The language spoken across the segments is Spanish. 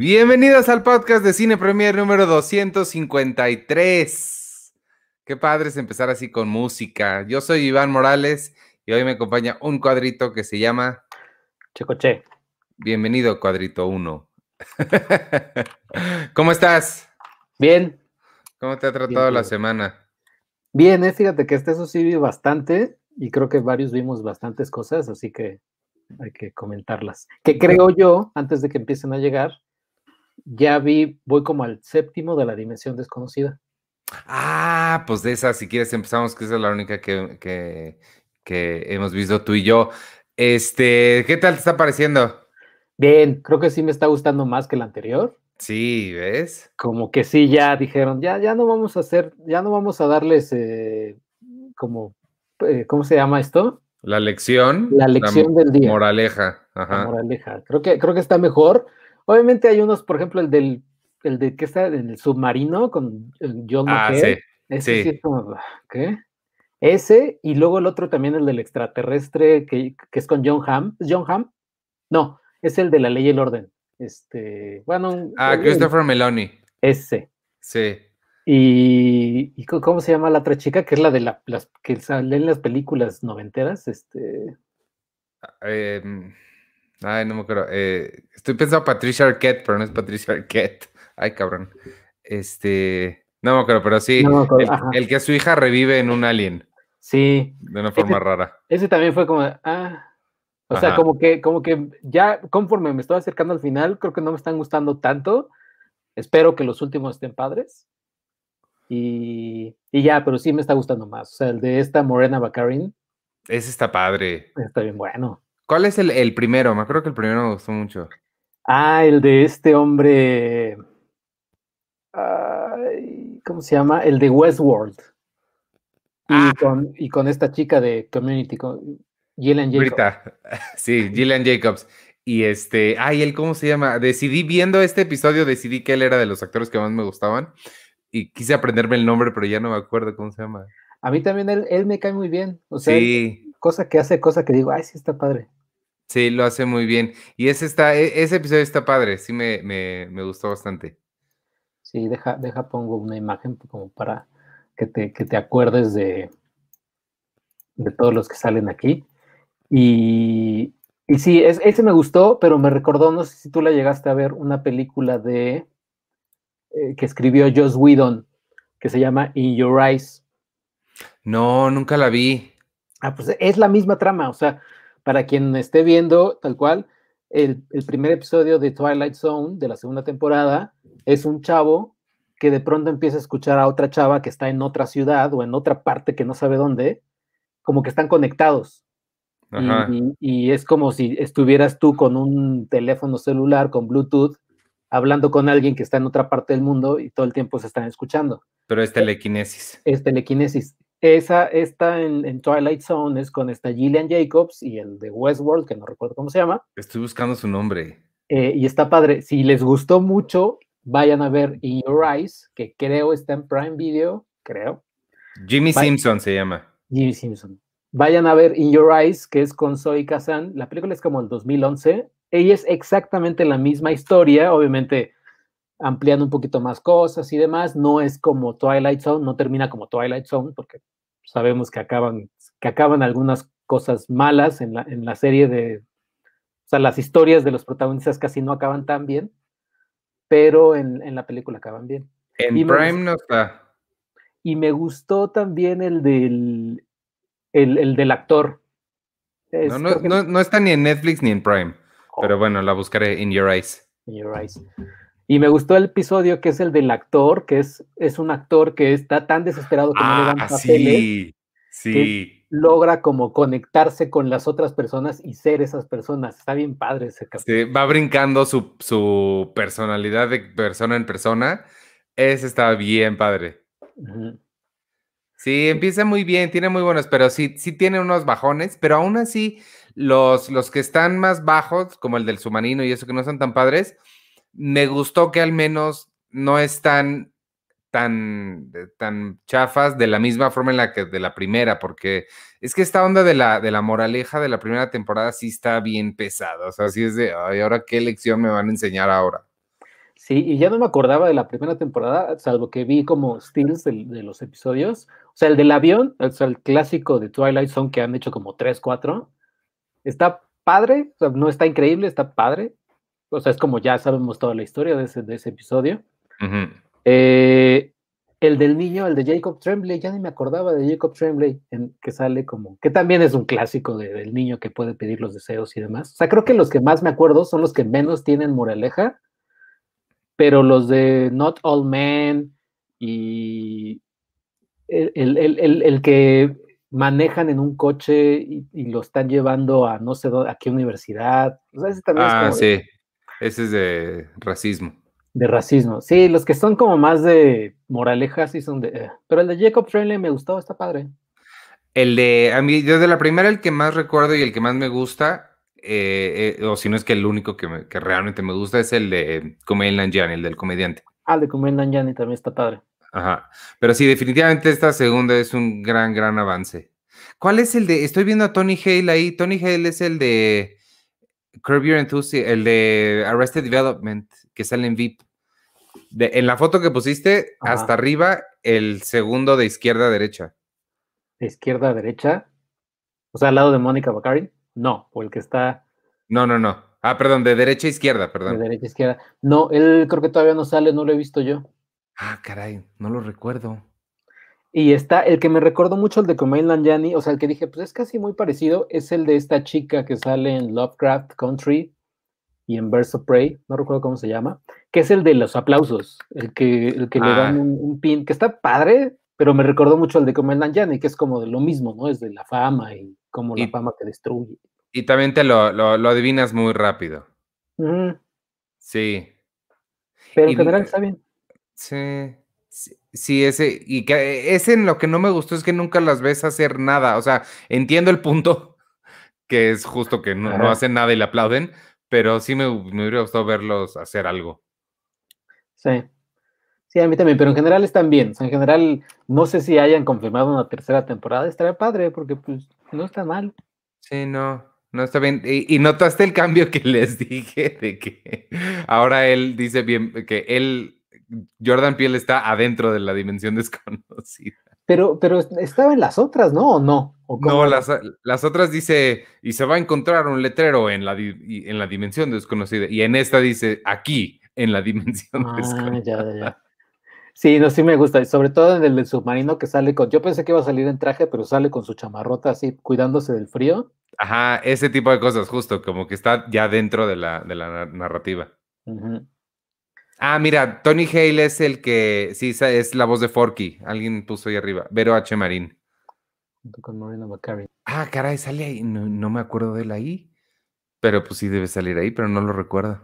Bienvenidos al podcast de Cine Premier número 253. Qué padre es empezar así con música. Yo soy Iván Morales y hoy me acompaña un cuadrito que se llama Checoche. Bienvenido, cuadrito 1. ¿Cómo estás? Bien. ¿Cómo te ha tratado Bien, la bien. semana? Bien, eh, fíjate que este eso sí vi bastante y creo que varios vimos bastantes cosas, así que hay que comentarlas. Que creo yo, antes de que empiecen a llegar, ya vi, voy como al séptimo de la dimensión desconocida. Ah, pues de esa, si quieres empezamos, que esa es la única que, que, que hemos visto tú y yo. Este, ¿qué tal te está pareciendo? Bien, creo que sí me está gustando más que la anterior. Sí, ¿ves? Como que sí, ya dijeron, ya, ya no vamos a hacer, ya no vamos a darles eh, como, eh, ¿cómo se llama esto? La lección. La lección del día. Moraleja. la Ajá. moraleja. Creo que, creo que está mejor. Obviamente hay unos, por ejemplo, el del, el de que está en el submarino con el John Ah, McCain. sí. Ese sí sí. es como, ¿qué? Ese, y luego el otro también, el del extraterrestre, que, que es con John Hamm. ¿Es John Hamm? No, es el de la ley y el orden. Este, bueno, Ah, el- Christopher Meloni. ese. Sí. Y, y ¿cómo se llama la otra chica? Que es la de la, las que sale en las películas noventeras. Este, Em, ay, no me acuerdo. eh, estoy pensando Patricia Arquette, pero no es Patricia Arquette. Ay, cabrón. Este. No me acuerdo, pero sí. No me acuerdo, el, el que su hija revive en un alien. sí, De una forma rara. Ese también fue como, ah, o sea, como que, como que ya conforme me estoy acercando al final, creo que no me están gustando tanto. Espero que los últimos estén padres. Y, y ya, pero sí me está gustando más. O sea, el de esta Morena Baccarin Ese está padre. está bien bueno. ¿Cuál es el, el primero? Me acuerdo que el primero me gustó mucho. Ah, el de este hombre. ¿Cómo se llama? El de Westworld. Y, Ah. con, y con esta chica de Community, con Gillian Jacobs. Brita. Sí, Gillian Jacobs. Y este, ay, él, ¿cómo se llama? Decidí, viendo este episodio, decidí que él era de los actores que más me gustaban. Y quise aprenderme el nombre, pero ya no me acuerdo cómo se llama. A mí también él, él me cae muy bien. O sea, él- Sí, cosa que hace, cosa que digo, ay, sí está padre. Sí, lo hace muy bien. Y ese está, e- ese episodio está padre, sí me, me, me gustó bastante. Sí, deja, deja, pongo una imagen como para que te, que te acuerdes de, de todos los que salen aquí. Y, y sí, es- ese me gustó, pero me recordó, no sé si tú la llegaste a ver, una película de eh, que escribió Joss Whedon, que se llama In Your Eyes. No, nunca la vi. Ah, pues es la misma trama, o sea, para quien esté viendo tal cual, el, el primer episodio de Twilight Zone de la segunda temporada es un chavo que de pronto empieza a escuchar a otra chava que está en otra ciudad o en otra parte que no sabe dónde, como que están conectados. Y-. Y, y es como si estuvieras tú con un teléfono celular con Bluetooth hablando con alguien que está en otra parte del mundo y todo el tiempo se están escuchando Pero es telequinesis. es telequinesis. Esa, esta en, en Twilight Zone es con esta Gillian Jacobs y el de Westworld, que no recuerdo cómo se llama, Estoy buscando su nombre. eh, y está padre. Si les gustó mucho, vayan a ver In Your Eyes, que creo está en Prime Video, creo, Jimmy. Simpson se llama. Jimmy Simpson. Vayan a ver In Your Eyes, que es con Zoe Kazan. La película es como el 2011. Ella es exactamente la misma historia, obviamente ampliando un poquito más cosas y demás. No es como Twilight Zone, no termina como Twilight Zone, porque sabemos que acaban, que acaban algunas cosas malas en la, en la serie de. O sea, las historias de los protagonistas casi no acaban tan bien, pero en, en la película acaban bien. En Y Prime no está. Y me gustó también el del, el, el del actor. Es- No, no, no, no está ni en Netflix ni en Prime. Oh, Pero bueno, la buscaré in your eyes. In Your Eyes. Y me gustó el episodio que es el del actor, que es, es un actor que está tan desesperado que no le dan Ah, papeles, sí. Sí. logra como conectarse con las otras personas y ser esas personas. Está bien padre ese capítulo. Sí, va brincando su, su personalidad de persona en persona. Ese está bien padre. Sí, empieza muy bien, tiene muy buenos, pero sí, sí tiene unos bajones, pero aún así, los, los que están más bajos, como el del submarino y eso que no son tan padres, me gustó que al menos no están tan, tan chafas de la misma forma en la que de la primera, porque es que esta onda de la, de la moraleja de la primera temporada sí está bien pesada, o sea, sí es de, ay, ahora qué lección me van a enseñar ahora. Sí, y ya no me acordaba de la primera temporada, salvo que vi como stills de, los episodios. O sea, el del avión, o sea, el clásico de Twilight Zone que han hecho como tres, cuatro, está padre, no está increíble, está padre. O sea, es como ya sabemos toda la historia de ese, de ese episodio. eh, el del niño, el de Jacob Tremblay, ya ni me acordaba de Jacob Tremblay, en, que sale como, que también es un clásico de, del niño que puede pedir los deseos y demás. O sea, creo que los que más me acuerdo son los que menos tienen moraleja, pero los de Not All Men y el, el, el, el que manejan en un coche y, y, lo están llevando a no sé dónde, a qué universidad. O sea, ese también ah, es sí, de, ese es de racismo. De racismo. Sí, los que son como más de moraleja, sí son de. Eh. Pero el de Jacob Tremblay me gustó, está padre. El de, a mí, yo de la primera, el que más recuerdo y el que más me gusta, eh, eh, o si no es que el único que, me, que, realmente me gusta, es el de Kumail Nanjiani, el del comediante. Ah, el de Kumail Nanjiani también está padre. Ajá. Pero sí, definitivamente esta segunda es un gran, gran avance. ¿Cuál es el de? Estoy viendo a Tony Hale ahí. Tony Hale es el de Curb Your Enthusiasm, el de Arrested Development, que sale en VIP. De, en la foto que pusiste, Ajá. hasta arriba, el segundo de izquierda a derecha. ¿De izquierda a derecha? O sea, al lado de Mónica Bacari. No, o el que está. No, no, no. Ah, perdón, de derecha a izquierda, perdón. De derecha a izquierda. No, él creo que todavía no sale, no lo he visto yo. Ah, caray, no lo recuerdo. Y está el que me recordó mucho el de Kumail Nanjiani, o sea, el que dije, pues es casi muy parecido, es el de esta chica que sale en Lovecraft Country y en Birds of Prey, no recuerdo cómo se llama, que es el de los aplausos, el que, el que ah. le dan un, un, pin, que está padre, pero me recordó mucho el de Kumail Nanjiani, que es como de lo mismo, ¿no? Es de la fama y cómo la fama te destruye. Y también te lo, lo, lo adivinas muy rápido. Sí. Pero en general está bien. Sí. Sí, ese, y que ese en lo que no me gustó es que nunca las ves hacer nada. O sea, entiendo el punto, que es justo que no, no hacen nada y le aplauden, pero sí me, me, hubiera gustado verlos hacer algo. Sí. Sí, a mí también, pero en general están bien. O sea, en general, no sé si hayan confirmado una tercera temporada. Estaría padre, porque pues no está mal. Sí, no, no está bien. Y, y, notaste el cambio que les dije de que ahora él dice bien que él Jordan Peele está adentro de la dimensión desconocida. Pero, pero estaba en las otras, ¿no? ¿O no? ¿O no, las, las, otras dice, y se va a encontrar un letrero en la, en la dimensión desconocida. Y en esta dice, aquí, en la dimensión ah, desconocida. Ya, ya. Sí, no, sí me gusta. Y sobre todo en el del submarino que sale con. Yo pensé que iba a salir en traje, pero sale con su chamarrota así, cuidándose del frío. Ajá, ese tipo de cosas, justo, como que está ya dentro de la, de la narrativa. Uh -huh. Ah, mira, Tony Hale es el que, sí, es la voz de Forky. Alguien puso ahí arriba. Vero H. Marín. Con Marina McCarry. Ah, caray, sale ahí. No, no, me acuerdo de él ahí. Pero pues sí debe salir ahí, pero no lo recuerdo.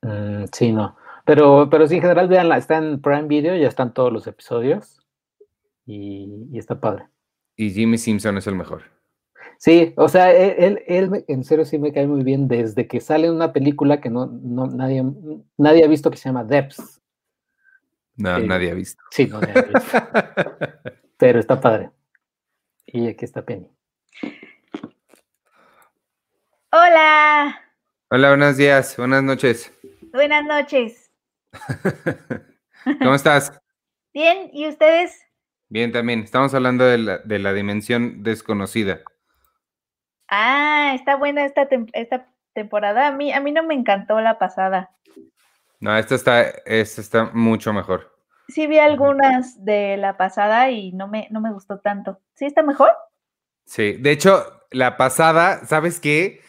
Mm, sí, no. Pero, pero sí, en general, veanla. Está en Prime Video, ya están todos los episodios. Y, y está padre. Y Jimmy Simpson es el mejor. Sí, o sea, él, él, en serio sí me cae muy bien desde que sale una película que no, no nadie, nadie ha visto que se llama Depths. No, eh, nadie ha visto. Sí, no, nadie ha visto. Pero está padre. Y aquí está Penny. Hola. Hola, buenos días, buenas noches. Buenas noches. ¿Cómo estás? Bien, ¿y ustedes? Bien, también. Estamos hablando de la, de la dimensión desconocida. Ah, está buena esta, tem esta temporada. A mí, a mí no me encantó la pasada. No, esta está, esta está mucho mejor. Sí vi algunas de la pasada y no me, no me gustó tanto. ¿Sí está mejor? Sí, de hecho, la pasada, ¿sabes qué?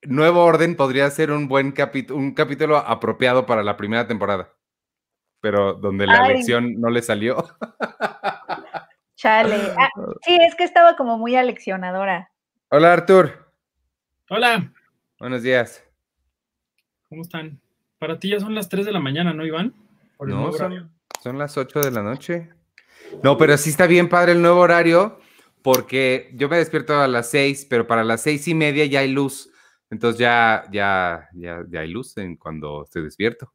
Nuevo Orden podría ser un buen capítulo, un capítulo apropiado para la primera temporada, pero donde la Ay. elección no le salió. Chale. Ah, sí, es que estaba como muy aleccionadora. Hola, Artur. Hola. Buenos días. ¿Cómo están? Para ti ya son las 3 de la mañana, ¿no, Iván? No, son, son, las 8 de la noche. No, pero sí está bien padre el nuevo horario, porque yo me despierto a las 6, pero para las seis y media ya hay luz. Entonces ya, ya, ya, ya hay luz en cuando estoy despierto.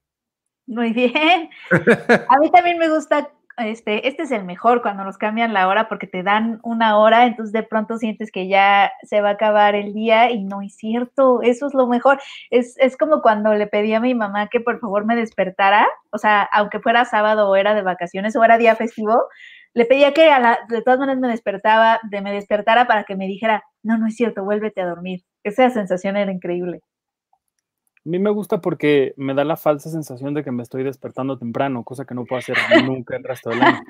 Muy bien. A mí también me gusta este, este es el mejor cuando nos cambian la hora porque te dan una hora, entonces de pronto sientes que ya se va a acabar el día y no es cierto, eso es lo mejor. Es, es como cuando le pedí a mi mamá que por favor me despertara, o sea, aunque fuera sábado o era de vacaciones o era día festivo, le pedía que a la, de todas maneras me despertaba, de me despertara para que me dijera, no, no es cierto, vuélvete a dormir. Esa sensación era increíble. A mí me gusta porque me da la falsa sensación de que me estoy despertando temprano, cosa que no puedo hacer nunca el resto del año.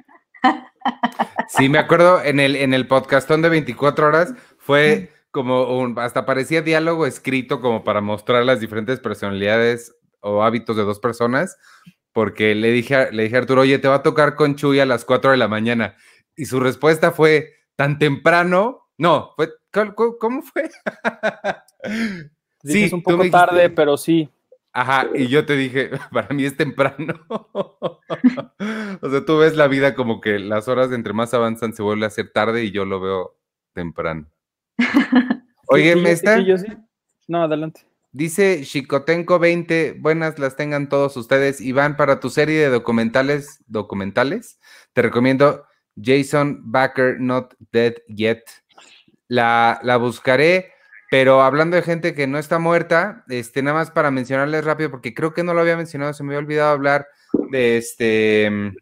Sí, me acuerdo en el, en el podcastón de 24 horas fue como un, hasta parecía diálogo escrito como para mostrar las diferentes personalidades o hábitos de dos personas, porque le dije, a- le dije a Arturo, oye, te va a tocar con Chuy a las 4 de la mañana. Y su respuesta fue, tan temprano, no, fue, ¿cómo, cómo- fue? Sí, es un poco dijiste- tarde, pero sí. Ajá, y yo te dije, para mí es temprano. o sea, tú ves la vida como que las horas entre más avanzan se vuelve a hacer tarde y yo lo veo temprano. Oye, Sí, me sí, está, sí, yo sí. No, adelante. dice Chicotenco 20, buenas las tengan todos ustedes. Iván, para tu serie de documentales, documentales, te recomiendo Jason Backer Not Dead Yet. La, la buscaré, pero hablando de gente que no está muerta, este, nada más para mencionarles rápido, porque creo que no lo había mencionado, se me había olvidado hablar de este. mm,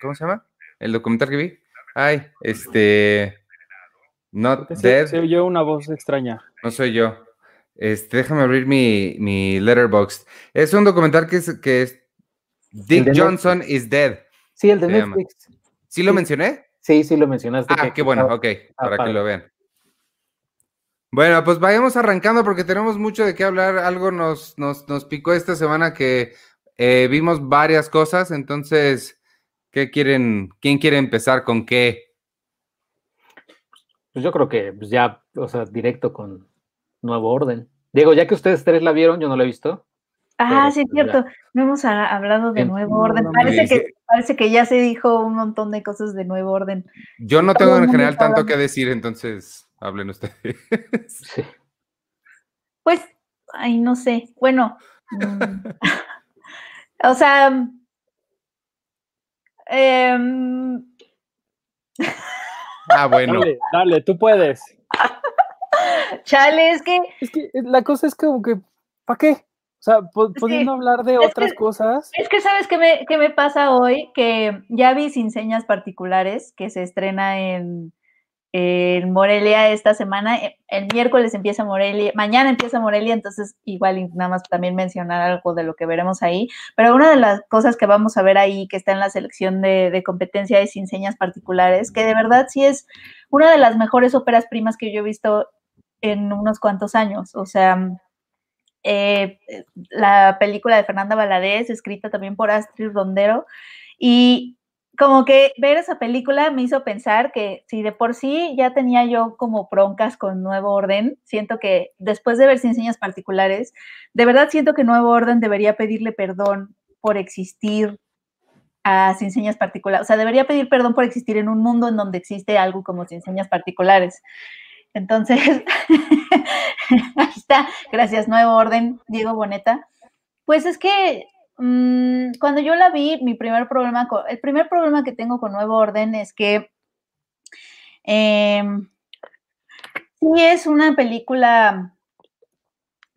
¿Cómo se llama? El documental que vi. Ay, este. Not Porque Dead. Se, se oyó una voz extraña. No soy yo. Este, déjame abrir mi, mi letterbox. Es un documental que es, que es Dick Johnson is Dead. Sí, el de Se llama. Netflix. ¿Sí lo Sí. mencioné? Sí, sí lo mencionaste. Ah, que- qué bueno, ok, para que lo vean. Bueno, pues vayamos arrancando porque tenemos mucho de qué hablar. Algo nos, nos, nos picó esta semana que eh, vimos varias cosas. Entonces, ¿qué quieren? ¿Quién quiere empezar con qué? Pues yo creo que pues, ya, o sea, directo con Nuevo Orden. Diego, ya que ustedes tres la vieron, yo no la he visto. Ah, sí, es pues, ya. cierto. No hemos a- hablado de nuevo orden. Parece que, parece que ya se dijo un montón de cosas de nuevo orden. Yo no tengo en general tanto que decir, entonces hablen ustedes. Sí. Pues, ay, no sé. Bueno, mm, o sea, em, Ah, bueno. Dale, dale, tú puedes. chale, es que Es que eh, la cosa es como que, ¿para qué? O sea, pudiendo hablar de es otras que- cosas. Es que sabes qué me, qué me pasa hoy, que ya vi Sin Señas Particulares, que se estrena en, en Morelia esta semana. E- El miércoles empieza Morelia, mañana empieza Morelia, entonces igual nada más también mencionar algo de lo que veremos ahí. Pero una de las cosas que vamos a ver ahí, que está en la selección de, de competencia de Sin Particulares, que de verdad sí es una de las mejores óperas primas que yo he visto en unos cuantos años. O sea, eh, la película de Fernanda Valadez, escrita también por Astrid Rondero, y como que ver esa película me hizo pensar que si de por sí ya tenía yo como broncas con Nuevo Orden, siento que después de ver Sin Señas Particulares, de verdad siento que Nuevo Orden debería pedirle perdón por existir a Sin Señas Particulares, o sea, debería pedir perdón por existir en un mundo en donde existe algo como Sin Particulares. Entonces, ahí está, gracias, Nuevo Orden, Diego Boneta. Pues es que mm, cuando yo la vi, mi primer problema, con, el primer problema que tengo con Nuevo Orden es que em, sí es una película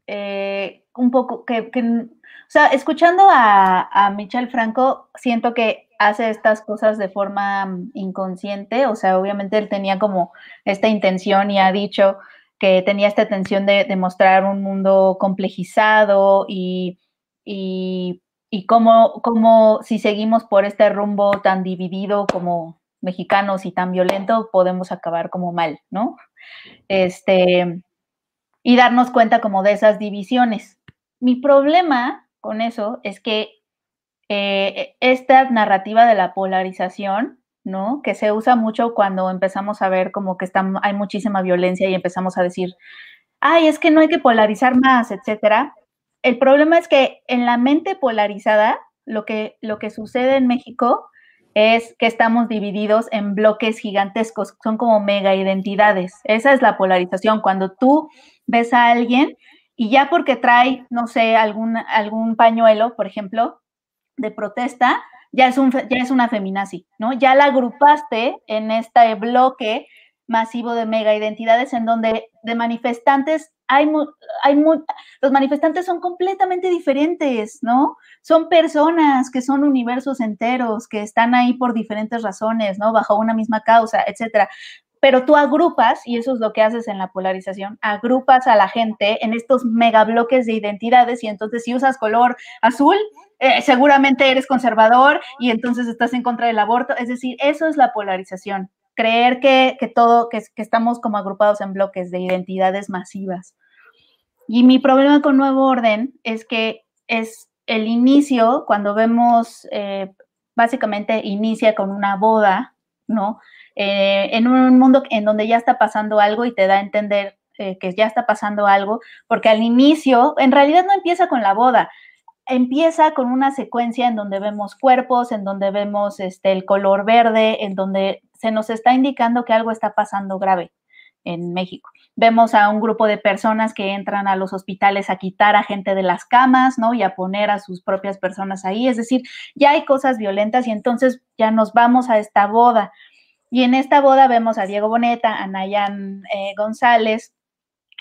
eh, un poco que, o sea, escuchando a, a Michel Franco, siento que hace estas cosas de forma inconsciente, o sea, obviamente él tenía como esta intención y ha dicho que tenía esta intención de, de mostrar un mundo complejizado y, y, y cómo, cómo si seguimos por este rumbo tan dividido como mexicanos y tan violento, podemos acabar como mal, ¿no? Este, y darnos cuenta como de esas divisiones. Mi problema con eso es que eh, esta narrativa de la polarización, ¿no? Que se usa mucho cuando empezamos a ver como que está, hay muchísima violencia y empezamos a decir, ay, es que no hay que polarizar más, etcétera. El problema es que en la mente polarizada, lo que, lo que sucede en México es que estamos divididos en bloques gigantescos, son como mega identidades. Esa es la polarización. Cuando tú ves a alguien y ya porque trae, no sé, algún, algún pañuelo, por ejemplo, de protesta, ya es, un, ya es una feminazi, ¿no? Ya la agrupaste en este bloque masivo de mega identidades en donde de manifestantes hay, hay los manifestantes son completamente diferentes, ¿no? Son personas que son universos enteros, que están ahí por diferentes razones, ¿no? Bajo una misma causa, etcétera. Pero tú agrupas, y eso es lo que haces en la polarización, agrupas a la gente en estos megabloques de identidades y entonces si usas color azul, eh, seguramente eres conservador y entonces estás en contra del aborto. Es decir, eso es la polarización creer que, todo, que, estamos como agrupados en bloques de identidades masivas. Y mi problema con Nuevo Orden es que es el inicio, cuando vemos, eh, básicamente inicia con una boda, ¿no? Eh, en un mundo en donde ya está pasando algo y te da a entender eh, que ya está pasando algo, porque al inicio, en realidad no empieza con la boda, empieza con una secuencia en donde vemos cuerpos, en donde vemos este, el color verde, en donde se nos está indicando que algo está pasando grave en México. Vemos a un grupo de personas que entran a los hospitales a quitar a gente de las camas, ¿no? Y a poner a sus propias personas ahí. Es decir, ya hay cosas violentas y entonces ya nos vamos a esta boda. Y en esta boda vemos a Diego Boneta, a Nayan eh, González,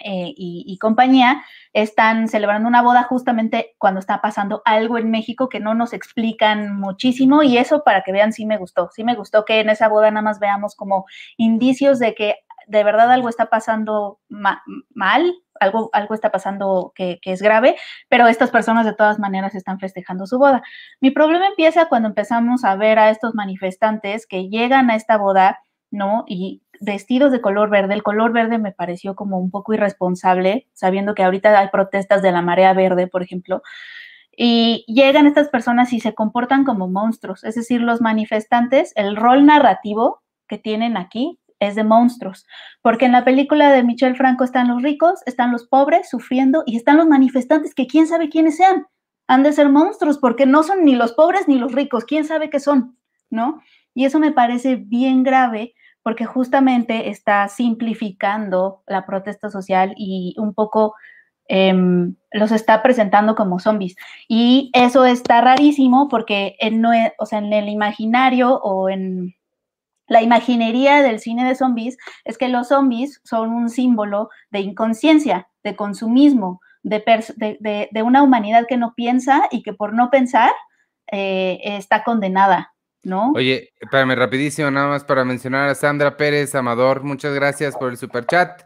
eh, y, compañía están celebrando una boda justamente cuando está pasando algo en México que no nos explican muchísimo y eso para que vean sí me gustó, sí me gustó que en esa boda nada más veamos como indicios de que de verdad algo está pasando mal, algo, algo está pasando que, que, es grave, pero estas personas de todas maneras están festejando su boda. Mi problema empieza cuando empezamos a ver a estos manifestantes que llegan a esta boda, ¿no? Y vestidos de color verde. El color verde me pareció como un poco irresponsable, sabiendo que ahorita hay protestas de la marea verde, por ejemplo. Y llegan estas personas y se comportan como monstruos. Es decir, los manifestantes, el rol narrativo que tienen aquí es de monstruos, porque en la película de Michel Franco están los ricos, están los pobres sufriendo y están los manifestantes que quién sabe quiénes sean. Han de ser monstruos porque no son ni los pobres ni los ricos, quién sabe qué son, ¿no? Y eso me parece bien grave porque justamente está simplificando la protesta social y un poco em, los está presentando como zombies. Y eso está rarísimo porque en, no, o sea, en el imaginario o en la imaginería del cine de zombies es que los zombies son un símbolo de inconsciencia, de consumismo, de, una humanidad que no piensa y que por no pensar eh, está condenada. ¿No? Oye, espérame rapidísimo, nada más para mencionar a Sandra Pérez Amador, muchas gracias por el super chat.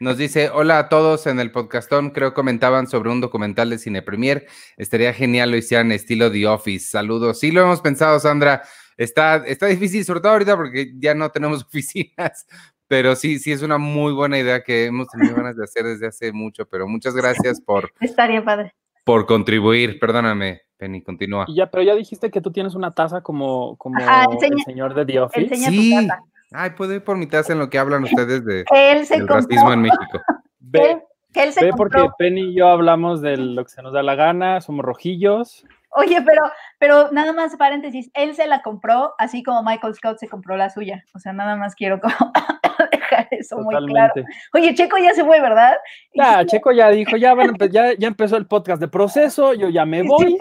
Nos dice, hola a todos en el podcastón, creo comentaban sobre un documental de Cine Premier, estaría genial lo hicieran estilo The Office, saludos. Sí lo hemos pensado, Sandra, está, está difícil, sobre todo ahorita porque ya no tenemos oficinas, pero sí, sí es una muy buena idea que hemos tenido ganas de hacer desde hace mucho, pero muchas gracias por... Estaría padre. Por contribuir, perdóname. Penny, continúa. ya, pero ya dijiste que tú tienes una taza como, como el señor de The Office. Sí. Ay, puedo ir por mi taza en lo que hablan ustedes de él del racismo en México. Ve, él se ve porque Penny y yo hablamos de lo que se nos da la gana, somos rojillos. Oye, pero, pero nada más paréntesis, él se la compró así como Michael Scott se compró la suya. O sea, nada más quiero como eso muy claro. Oye, Checo ya se fue, ¿verdad? Ya, Checo ya dijo, ya, bueno, ya, ya empezó el podcast de proceso, yo ya me voy.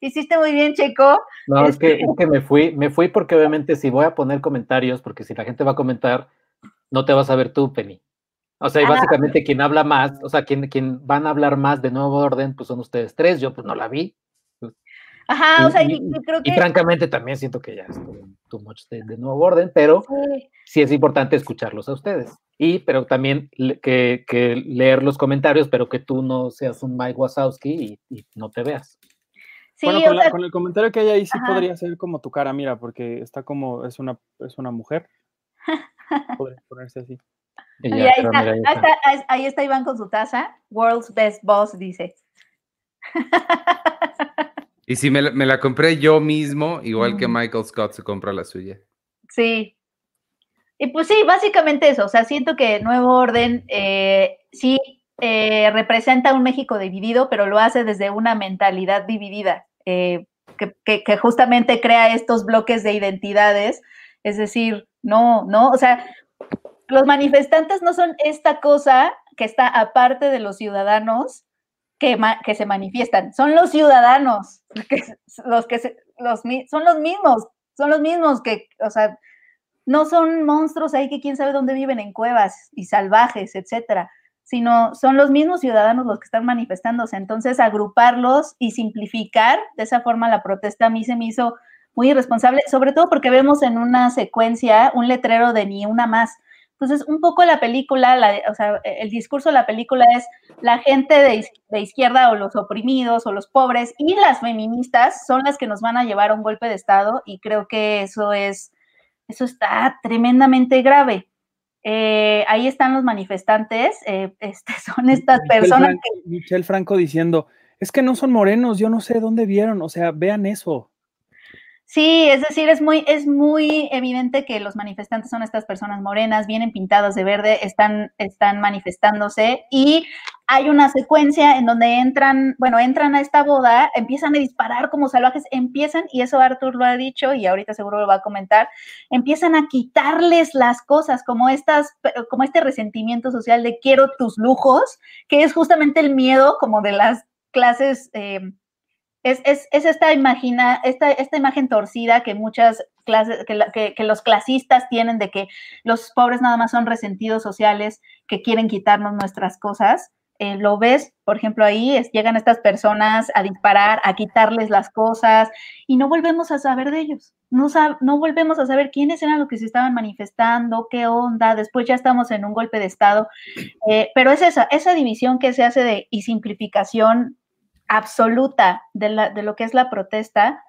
Hiciste muy bien, Checo. No, es que, este es que me fui, me fui porque obviamente si voy a poner comentarios, porque si la gente va a comentar, no te vas a ver tú, Penny. O sea, y ah. básicamente quien habla más, o sea, quien, quien van a hablar más de nuevo orden, pues son ustedes tres, yo pues no la vi. Ajá, o sea, y, creo que... Y francamente también siento que ya es too much de, nuevo orden, pero sí. es importante escucharlos a ustedes. Y, pero también que, que, leer los comentarios, pero que tú no seas un Mike Wazowski y, y no te veas bueno, con, el comentario que hay ahí sí podría ser como tu cara, mira, porque está como, es una, es una mujer. Podría ponerse así. ahí, está, ahí, está, Iván con su taza. World's Best Boss, dice. Y si me, la compré yo mismo, igual que Michael Scott se compra la suya. Sí. Y pues sí, básicamente eso. O sea, siento que Nuevo Orden eh, sí eh, representa un México dividido, pero lo hace desde una mentalidad dividida. Eh, que, justamente crea estos bloques de identidades. Es decir, no, no, o sea, los manifestantes no son esta cosa que está aparte de los ciudadanos que, se manifiestan, son los ciudadanos, que, los que los, son los mismos, son los mismos que, o sea, no son monstruos ahí que quién sabe dónde viven en cuevas y salvajes, etcétera, sino son los mismos ciudadanos los que están manifestándose. Entonces, agruparlos y simplificar de esa forma la protesta a mí se me hizo muy irresponsable, sobre todo porque vemos en una secuencia un letrero de ni una más. Entonces, un poco la película, o sea, el discurso de la película es la gente de, de, izquierda o los oprimidos o los pobres y las feministas son las que nos van a llevar a un golpe de Estado y creo que eso es, eso está tremendamente grave. Eh, ahí están los manifestantes, eh, este, son estas personas que... Michelle Franco diciendo, es que no son morenos, yo no sé dónde vieron, o sea, vean eso. Sí, es decir, es muy, es muy evidente que los manifestantes son estas personas morenas, vienen pintadas de verde, están, están manifestándose y hay una secuencia en donde entran, bueno, entran a esta boda, empiezan a disparar como salvajes, empiezan, y eso Arthur lo ha dicho y ahorita seguro lo va a comentar, empiezan a quitarles las cosas, como estas, como este resentimiento social de quiero tus lujos, que es justamente el miedo como de las clases eh, es, esta, imagina, esta, esta imagen torcida que muchas clases, que, que, los clasistas tienen de que los pobres nada más son resentidos sociales que quieren quitarnos nuestras cosas. Eh, lo ves, por ejemplo, ahí es, llegan estas personas a disparar, a quitarles las cosas y no volvemos a saber de ellos. No, no volvemos a saber quiénes eran los que se estaban manifestando, qué onda. Después ya estamos en un golpe de Estado. Eh, pero es esa, esa división que se hace de y simplificación absoluta de, la, de lo que es la protesta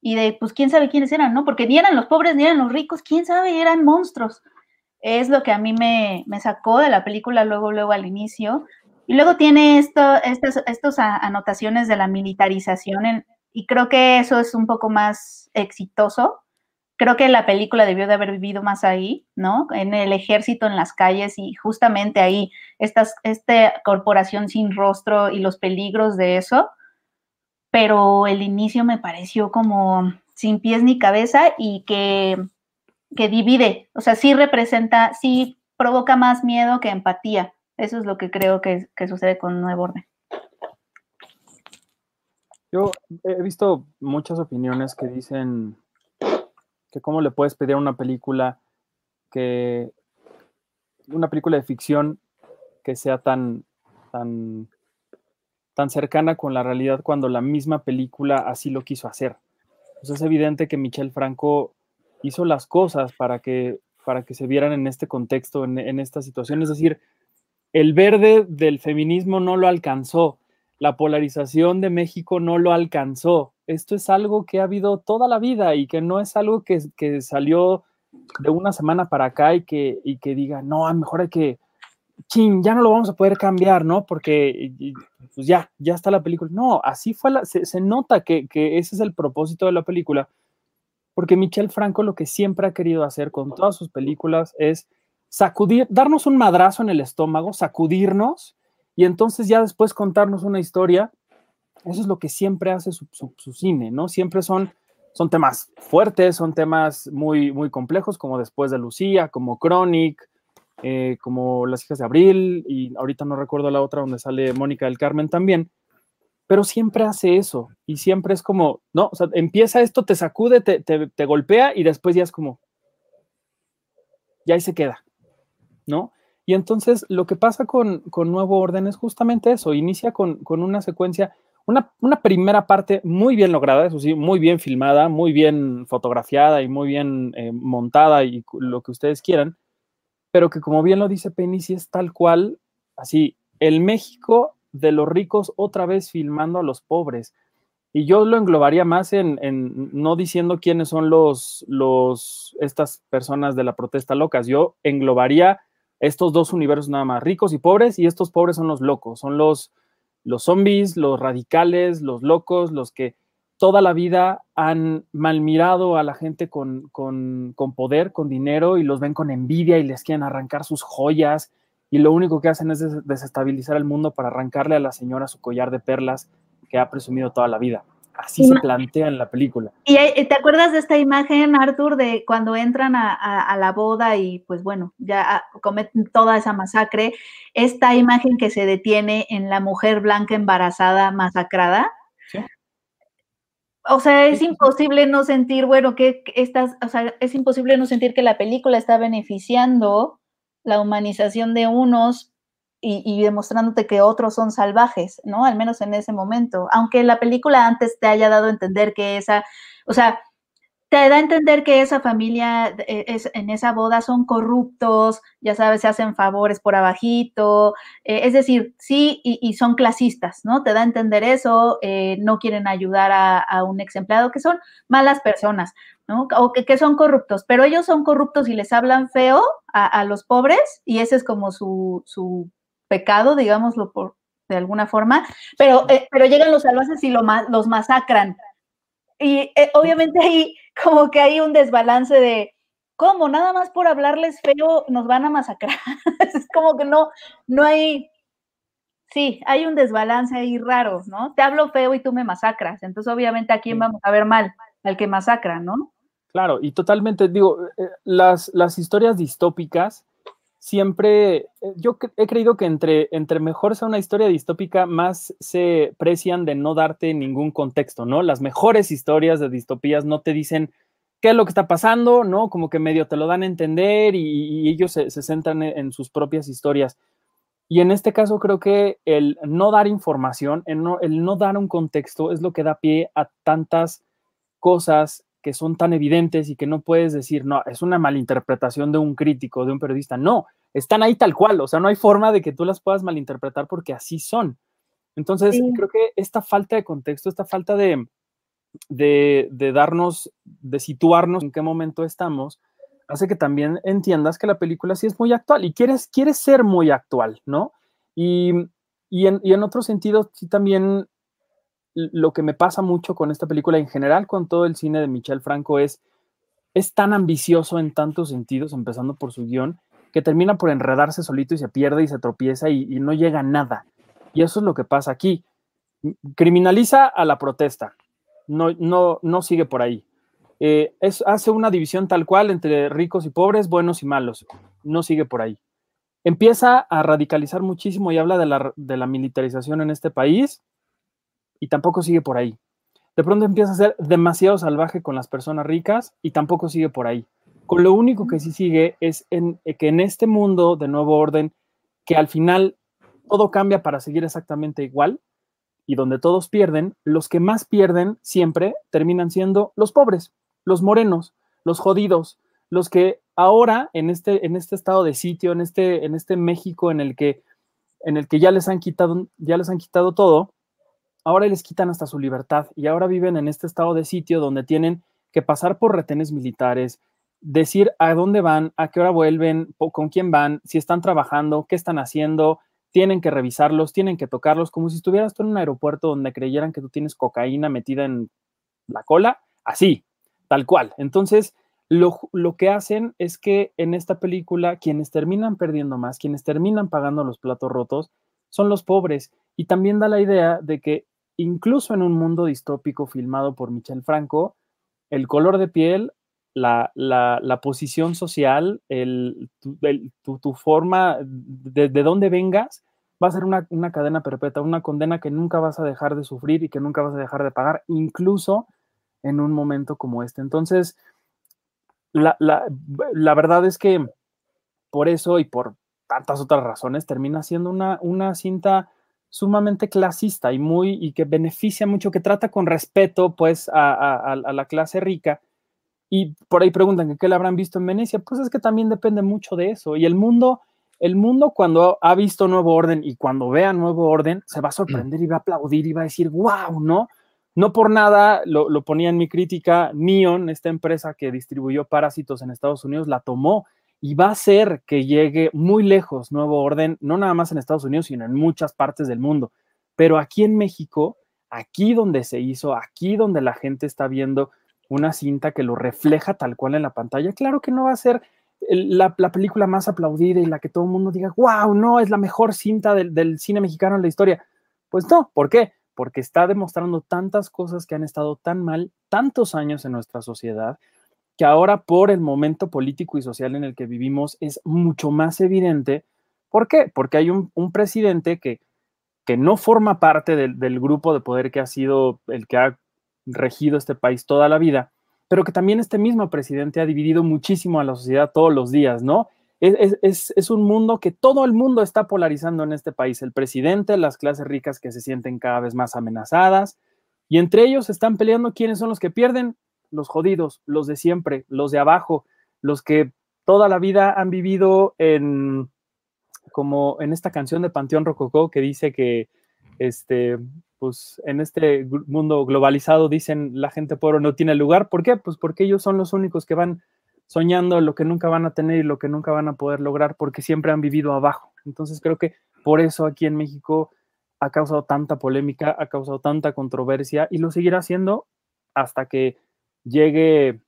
y de, pues, quién sabe quiénes eran, ¿no? Porque ni eran los pobres ni eran los ricos, quién sabe, eran monstruos. Es lo que a mí me, sacó de la película luego, luego al inicio. Y luego tiene esto, estas estos anotaciones de la militarización y creo que eso es un poco más exitoso creo que la película debió de haber vivido más ahí, ¿no? En el ejército, en las calles y justamente ahí, estas, esta corporación sin rostro y los peligros de eso. Pero el inicio me pareció como sin pies ni cabeza y que, que divide, o sea, sí representa, sí provoca más miedo que empatía. Eso es lo que creo que, que sucede con Nuevo Orden. Yo he visto muchas opiniones que dicen cómo le puedes pedir a una película que una película de ficción que sea tan tan tan cercana con la realidad cuando la misma película así lo quiso hacer. Pues es evidente que Michel Franco hizo las cosas para que para que se vieran en este contexto, en, en esta situación. Es decir, el verde del feminismo no lo alcanzó, la polarización de México no lo alcanzó. Esto es algo que ha habido toda la vida y que no es algo que, salió de una semana para acá y que, diga, no, a mejor hay que, ching, ya no lo vamos a poder cambiar, ¿no? Porque pues ya, ya está la película. No, así fue, la, se, nota que, que ese es el propósito de la película, porque Michel Franco lo que siempre ha querido hacer con todas sus películas es sacudir, darnos un madrazo en el estómago, sacudirnos y entonces ya después contarnos una historia. Eso es lo que siempre hace su, cine, ¿no? Siempre son, son temas fuertes, son temas muy, muy complejos, como después de Lucía, como Chronic, eh, como Las hijas de Abril, y ahorita no recuerdo la otra donde sale Mónica del Carmen también, pero siempre hace eso, y siempre es como, no, empieza esto, te sacude, te, te golpea, y después ya es como, ya ahí se queda, ¿no? Y entonces lo que pasa con, Nuevo Orden es justamente eso, inicia con, una secuencia, una, primera parte muy bien lograda, eso sí, muy bien filmada, muy bien fotografiada y muy bien eh, montada y lo que ustedes quieran, pero que como bien lo dice sí es tal cual, así, el México de los ricos otra vez filmando a los pobres. Y yo lo englobaría más en, en, no diciendo quiénes son los, los, estas personas de la protesta locas, yo englobaría estos dos universos nada más, ricos y pobres, y estos pobres son los locos, son los, los zombies, los radicales, los locos, los que toda la vida han malmirado a la gente con, con, con, poder, con dinero, y los ven con envidia y les quieren arrancar sus joyas, y lo único que hacen es desestabilizar el mundo para arrancarle a la señora su collar de perlas que ha presumido toda la vida. Así se plantea en la película. ¿Y te acuerdas de esta imagen, Arthur, de cuando entran a, la boda y pues bueno, ya cometen toda esa masacre? Esta imagen que se detiene en la mujer blanca embarazada masacrada. O sea, es imposible no sentir, bueno, que estas, o sea, es imposible no sentir que la película está beneficiando la humanización de unos y, demostrándote que otros son salvajes, ¿no? Al menos en ese momento. Aunque la película antes te haya dado a entender que esa, o sea, te da a entender que esa familia e, es, en esa boda son corruptos, ya sabes, se hacen favores por abajito, eh, es decir, sí, y, son clasistas, ¿no? Te da a entender eso, eh, no quieren ayudar a, un ex empleado, que son malas personas, ¿no? O que, son corruptos, pero ellos son corruptos y les hablan feo a, los pobres y ese es como su, su pecado, digámoslo por, de alguna forma, pero, eh, pero llegan los salvajes y lo, los masacran. Y eh, obviamente ahí como que hay un desbalance de, ¿cómo? Nada más por hablarles feo nos van a masacrar. es como que no, no hay, sí, hay un desbalance ahí raro, ¿no? Te hablo feo y tú me masacras. Entonces obviamente a quién vamos a ver mal, al que masacra, ¿no? Claro, y totalmente, digo, eh, las, las historias distópicas siempre, eh, yo he creído que entre, entre mejor sea una historia distópica, más se precian de no darte ningún contexto, ¿no? Las mejores historias de distopías no te dicen qué es lo que está pasando, ¿no? Como que medio te lo dan a entender y, ellos se, centran en, sus propias historias. Y en este caso creo que el no dar información, el no, el no dar un contexto es lo que da pie a tantas cosas que son tan evidentes y que no puedes decir, no, es una malinterpretación de un crítico, de un periodista. No, están ahí tal cual, o sea, no hay forma de que tú las puedas malinterpretar porque así son. Entonces, creo que esta falta de contexto, esta falta de, de, darnos, de situarnos en qué momento estamos, hace que también entiendas que la película sí es muy actual y quieres, quieres ser muy actual, ¿no? Y, y, en, y en otro sentido, sí también lo que me pasa mucho con esta película en general, con todo el cine de Michel Franco, es, es tan ambicioso en tantos sentidos, empezando por su guion, que termina por enredarse solito y se pierde y se tropieza y, no llega a nada. Y eso es lo que pasa aquí. Criminaliza a la protesta, no, no, no sigue por ahí. Eh, hace una división tal cual entre ricos y pobres, buenos y malos, no sigue por ahí. Empieza a radicalizar muchísimo y habla de la, de la militarización en este país y tampoco sigue por ahí. De pronto empieza a ser demasiado salvaje con las personas ricas y tampoco sigue por ahí. Con lo único que sí sigue es en, eh, que en este mundo de nuevo orden, que al final todo cambia para seguir exactamente igual y donde todos pierden, los que más pierden siempre terminan siendo los pobres, los morenos, los jodidos, los que ahora en este, en este estado de sitio, en este, en este México en el que, en el que ya les han quitado, ya les han quitado todo, ahora les quitan hasta su libertad y ahora viven en este estado de sitio donde tienen que pasar por retenes militares, decir a dónde van, a qué hora vuelven, con quién van, si están trabajando, qué están haciendo, tienen que revisarlos, tienen que tocarlos, como si estuvieras tú en un aeropuerto donde creyeran que tú tienes cocaína metida en la cola, así, tal cual. Entonces, lo, lo, que hacen es que en esta película quienes terminan perdiendo más, quienes terminan pagando los platos rotos, son los pobres. Y también da la idea de que incluso en un mundo distópico filmado por Michel Franco, el color de piel, la, posición social, el, tu, forma de, de, dónde vengas, va a ser una, cadena perpetua, una condena que nunca vas a dejar de sufrir y que nunca vas a dejar de pagar, incluso en un momento como este. Entonces, la, la verdad es que por eso y por tantas otras razones termina siendo una, una cinta sumamente clasista y muy y que beneficia mucho, que trata con respeto pues a, la clase rica. Y por ahí preguntan qué le habrán visto en Venecia. Pues es que también depende mucho de eso. Y el mundo, el mundo cuando ha visto Nuevo Orden y cuando vea Nuevo Orden, se va a sorprender y va a aplaudir y va a decir, wow, ¿no? No por nada, lo, lo ponía en mi crítica, Neon, esta empresa que distribuyó parásitos en Estados Unidos, la tomó y va a ser que llegue muy lejos Nuevo Orden, no nada más en Estados Unidos, sino en muchas partes del mundo. Pero aquí en México, aquí donde se hizo, aquí donde la gente está viendo una cinta que lo refleja tal cual en la pantalla, claro que no va a ser la, película más aplaudida y la que todo el mundo diga, wow, no, es la mejor cinta del, del cine mexicano en la historia. Pues no, ¿por qué? porque está demostrando tantas cosas que han estado tan mal tantos años en nuestra sociedad, que ahora por el momento político y social en el que vivimos es mucho más evidente. ¿Por qué? Porque hay un, presidente que, que no forma parte del, del grupo de poder que ha sido el que ha regido este país toda la vida, pero que también este mismo presidente ha dividido muchísimo a la sociedad todos los días, ¿no? Es, un mundo que todo el mundo está polarizando en este país. El presidente, las clases ricas que se sienten cada vez más amenazadas, y entre ellos están peleando quiénes son los que pierden, los jodidos, los de siempre, los de abajo, los que toda la vida han vivido en, como en esta canción de Panteón Rococó que dice que, este, pues en este mundo globalizado dicen la gente pobre no tiene lugar. ¿Por qué? Pues porque ellos son los únicos que van soñando lo que nunca van a tener y lo que nunca van a poder lograr porque siempre han vivido abajo. Entonces creo que por eso aquí en México ha causado tanta polémica, ha causado tanta controversia y lo seguirá haciendo hasta que llegue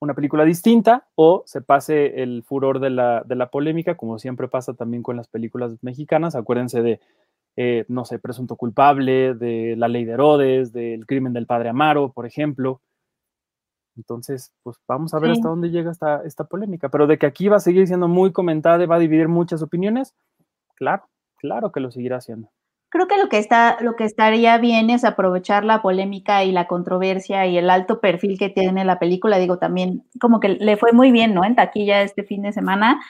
una película distinta o se pase el furor de la, de la polémica, como siempre pasa también con las películas mexicanas. Acuérdense de, eh, no sé, Presunto Culpable, de La Ley de Herodes, del Crimen del Padre Amaro, por ejemplo. Entonces, pues vamos a ver hasta dónde llega esta, esta polémica. Pero de que aquí va a seguir siendo muy comentada y va a dividir muchas opiniones, claro, claro que lo seguirá haciendo. Creo que lo que está, lo que estaría bien es aprovechar la polémica y la controversia y el alto perfil que tiene la película. Digo, también como que le fue muy bien, ¿no? En taquilla este fin de semana.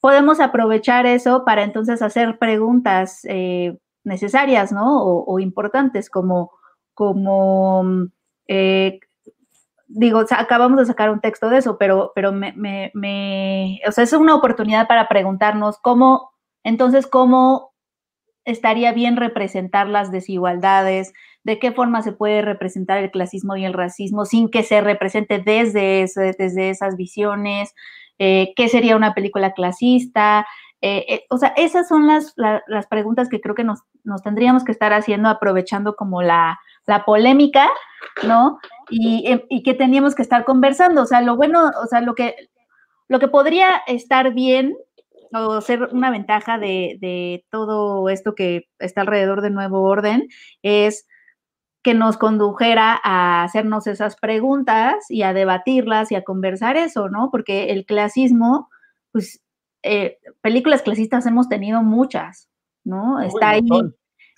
Podemos aprovechar eso para entonces hacer preguntas eh, necesarias, ¿no? O, importantes, como, como eh, digo, acabamos de sacar un texto de eso, pero, pero me, o sea, es una oportunidad para preguntarnos cómo, entonces, cómo estaría bien representar las desigualdades, de qué forma se puede representar el clasismo y el racismo sin que se represente desde, desde esas visiones, eh, qué sería una película clasista. Eh, eh, o sea, esas son las, las preguntas que creo que nos, nos, tendríamos que estar haciendo aprovechando como la, la polémica, ¿no? Em, y, que teníamos que estar conversando. O sea, lo bueno, o sea, lo que, lo que podría estar bien o ser una ventaja de, todo esto que está alrededor del nuevo orden es que nos condujera a hacernos esas preguntas y a debatirlas y a conversar eso, ¿no? Porque el clasismo, pues, eh, películas clasistas hemos tenido muchas, ¿no? Está ahí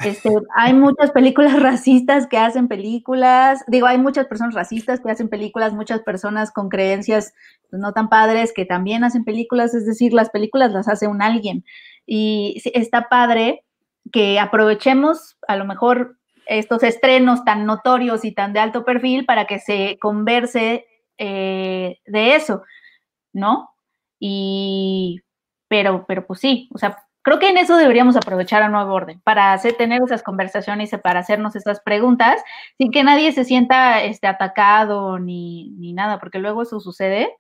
este, hay muchas películas racistas que hacen películas, digo, hay muchas personas racistas que hacen películas, muchas personas con creencias pues, no tan padres que también hacen películas, es decir, las películas las hace un alguien. Y está padre que aprovechemos a lo mejor estos estrenos tan notorios y tan de alto perfil para que se converse eh, de eso, ¿no? Y, pero, pero pues sí, o sea, Creo que en eso deberíamos aprovechar a nuevo orden, para hacer, tener esas conversaciones y para hacernos estas preguntas, sin que nadie se sienta este, atacado ni, ni nada, porque luego eso sucede.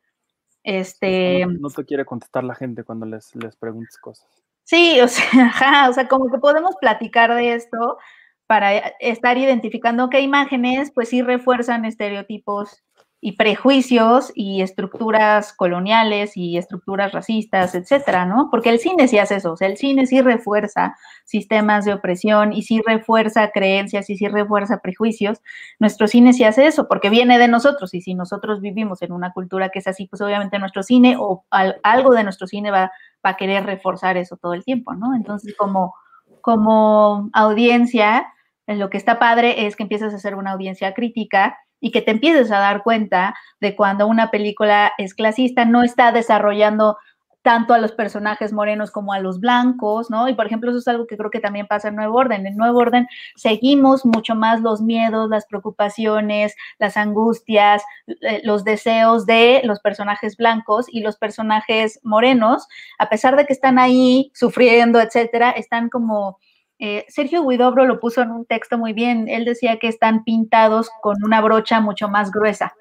Este, no, te quiere contestar la gente cuando les, les preguntes cosas. Sí, o sea, o sea, como que podemos platicar de esto para estar identificando qué imágenes, pues sí refuerzan estereotipos y prejuicios y estructuras coloniales y estructuras racistas, etcétera, ¿no? Porque el cine sí hace eso, o sea, el cine sí refuerza sistemas de opresión y sí refuerza creencias y sí refuerza prejuicios. Nuestro cine sí hace eso porque viene de nosotros y si nosotros vivimos en una cultura que es así, pues obviamente nuestro cine o algo de nuestro cine va, a querer reforzar eso todo el tiempo, ¿no? Entonces, como, como audiencia, lo que está padre es que empiezas a hacer una audiencia crítica y que te empieces a dar cuenta de cuando una película es clasista, no está desarrollando tanto a los personajes morenos como a los blancos, ¿no? Y por ejemplo, eso es algo que creo que también pasa en Nuevo Orden. En Nuevo Orden seguimos mucho más los miedos, las preocupaciones, las angustias, eh, los deseos de los personajes blancos y los personajes morenos, a pesar de que están ahí sufriendo, etcétera, están como eh, Sergio Guidobro lo puso en un texto muy bien. Él decía que están pintados con una brocha mucho más gruesa,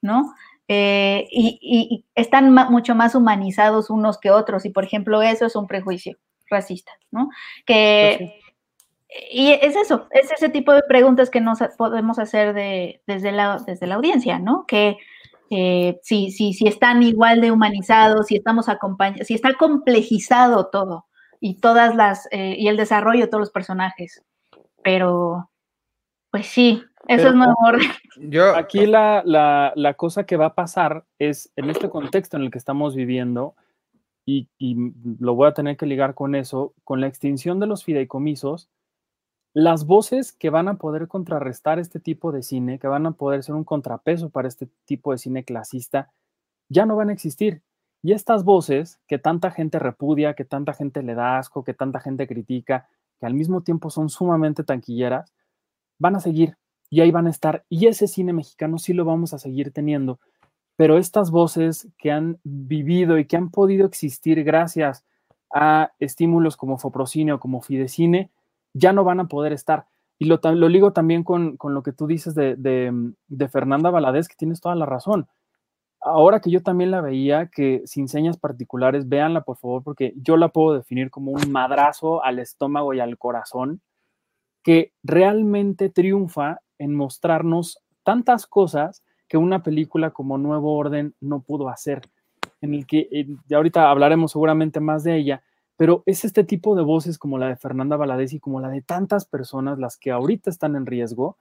¿no? Eh, y, están mucho más humanizados unos que otros. Y, por ejemplo, eso es un prejuicio racista, ¿no? Que, pues Y es eso, es ese tipo de preguntas que nos podemos hacer desde, la, desde la audiencia, ¿no? Que eh, si, si, si están igual de humanizados, si estamos acompañados, si está complejizado todo, y todas las, eh, y el desarrollo de todos los personajes. Pero, Pues sí, eso Pero- es nuevo orden. Yo, Aquí la, la- la cosa que va a pasar es, en este contexto en el que estamos viviendo, y, y lo voy a tener que ligar con eso, con la extinción de los fideicomisos, las voces que van a poder contrarrestar este tipo de cine, que van a poder ser un contrapeso para este tipo de cine clasista, ya no van a existir. Y estas voces que tanta gente repudia, que tanta gente le da asco, que tanta gente critica, que al mismo tiempo son sumamente tanquilleras, van a seguir y ahí van a estar. Y ese cine mexicano sí lo vamos a seguir teniendo. Pero estas voces que han vivido y que han podido existir gracias a estímulos como Foprocine o como Fidecine, ya no van a poder estar. Y lo, lo ligo también con, con lo que tú dices de, de, de Fernanda Valadez, que tienes toda la razón. Ahora que yo también la veía, que sin señas particulares, véanla por favor, porque yo la puedo definir como un madrazo al estómago y al corazón, que realmente triunfa en mostrarnos tantas cosas que una película como Nuevo Orden no pudo hacer, en el que eh, ahorita hablaremos seguramente más de ella, pero es este tipo de voces como la de Fernanda Valadez y como la de tantas personas las que ahorita están en riesgo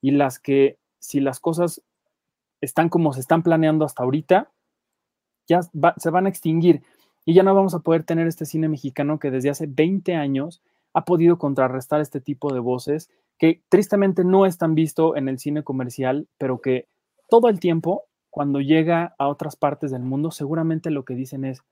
y las que si las cosas están como se están planeando hasta ahorita, ya se van a extinguir y ya no vamos a poder tener este cine mexicano que desde hace 20 años ha podido contrarrestar este tipo de voces que tristemente no es tan visto en el cine comercial, pero que todo el tiempo, cuando llega a otras partes del mundo, seguramente lo que dicen es,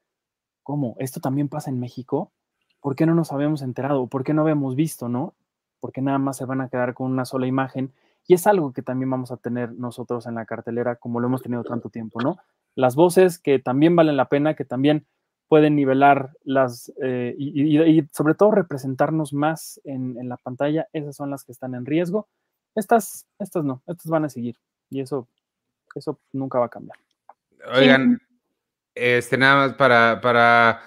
¿cómo? ¿Esto también pasa en México? ¿Por qué no nos habíamos enterado? ¿Por qué no habíamos visto, no? Porque nada más se van a quedar con una sola imagen. Y es algo que también vamos a tener nosotros en la cartelera, como lo hemos tenido tanto tiempo, ¿no? Las voces que también valen la pena, que también pueden nivelar las eh, y, y- y sobre todo representarnos más en, en la pantalla, esas son las que están en riesgo. Estas, estas no, estas van a seguir. Y eso, eso nunca va a cambiar. oigan, este, nada más para, para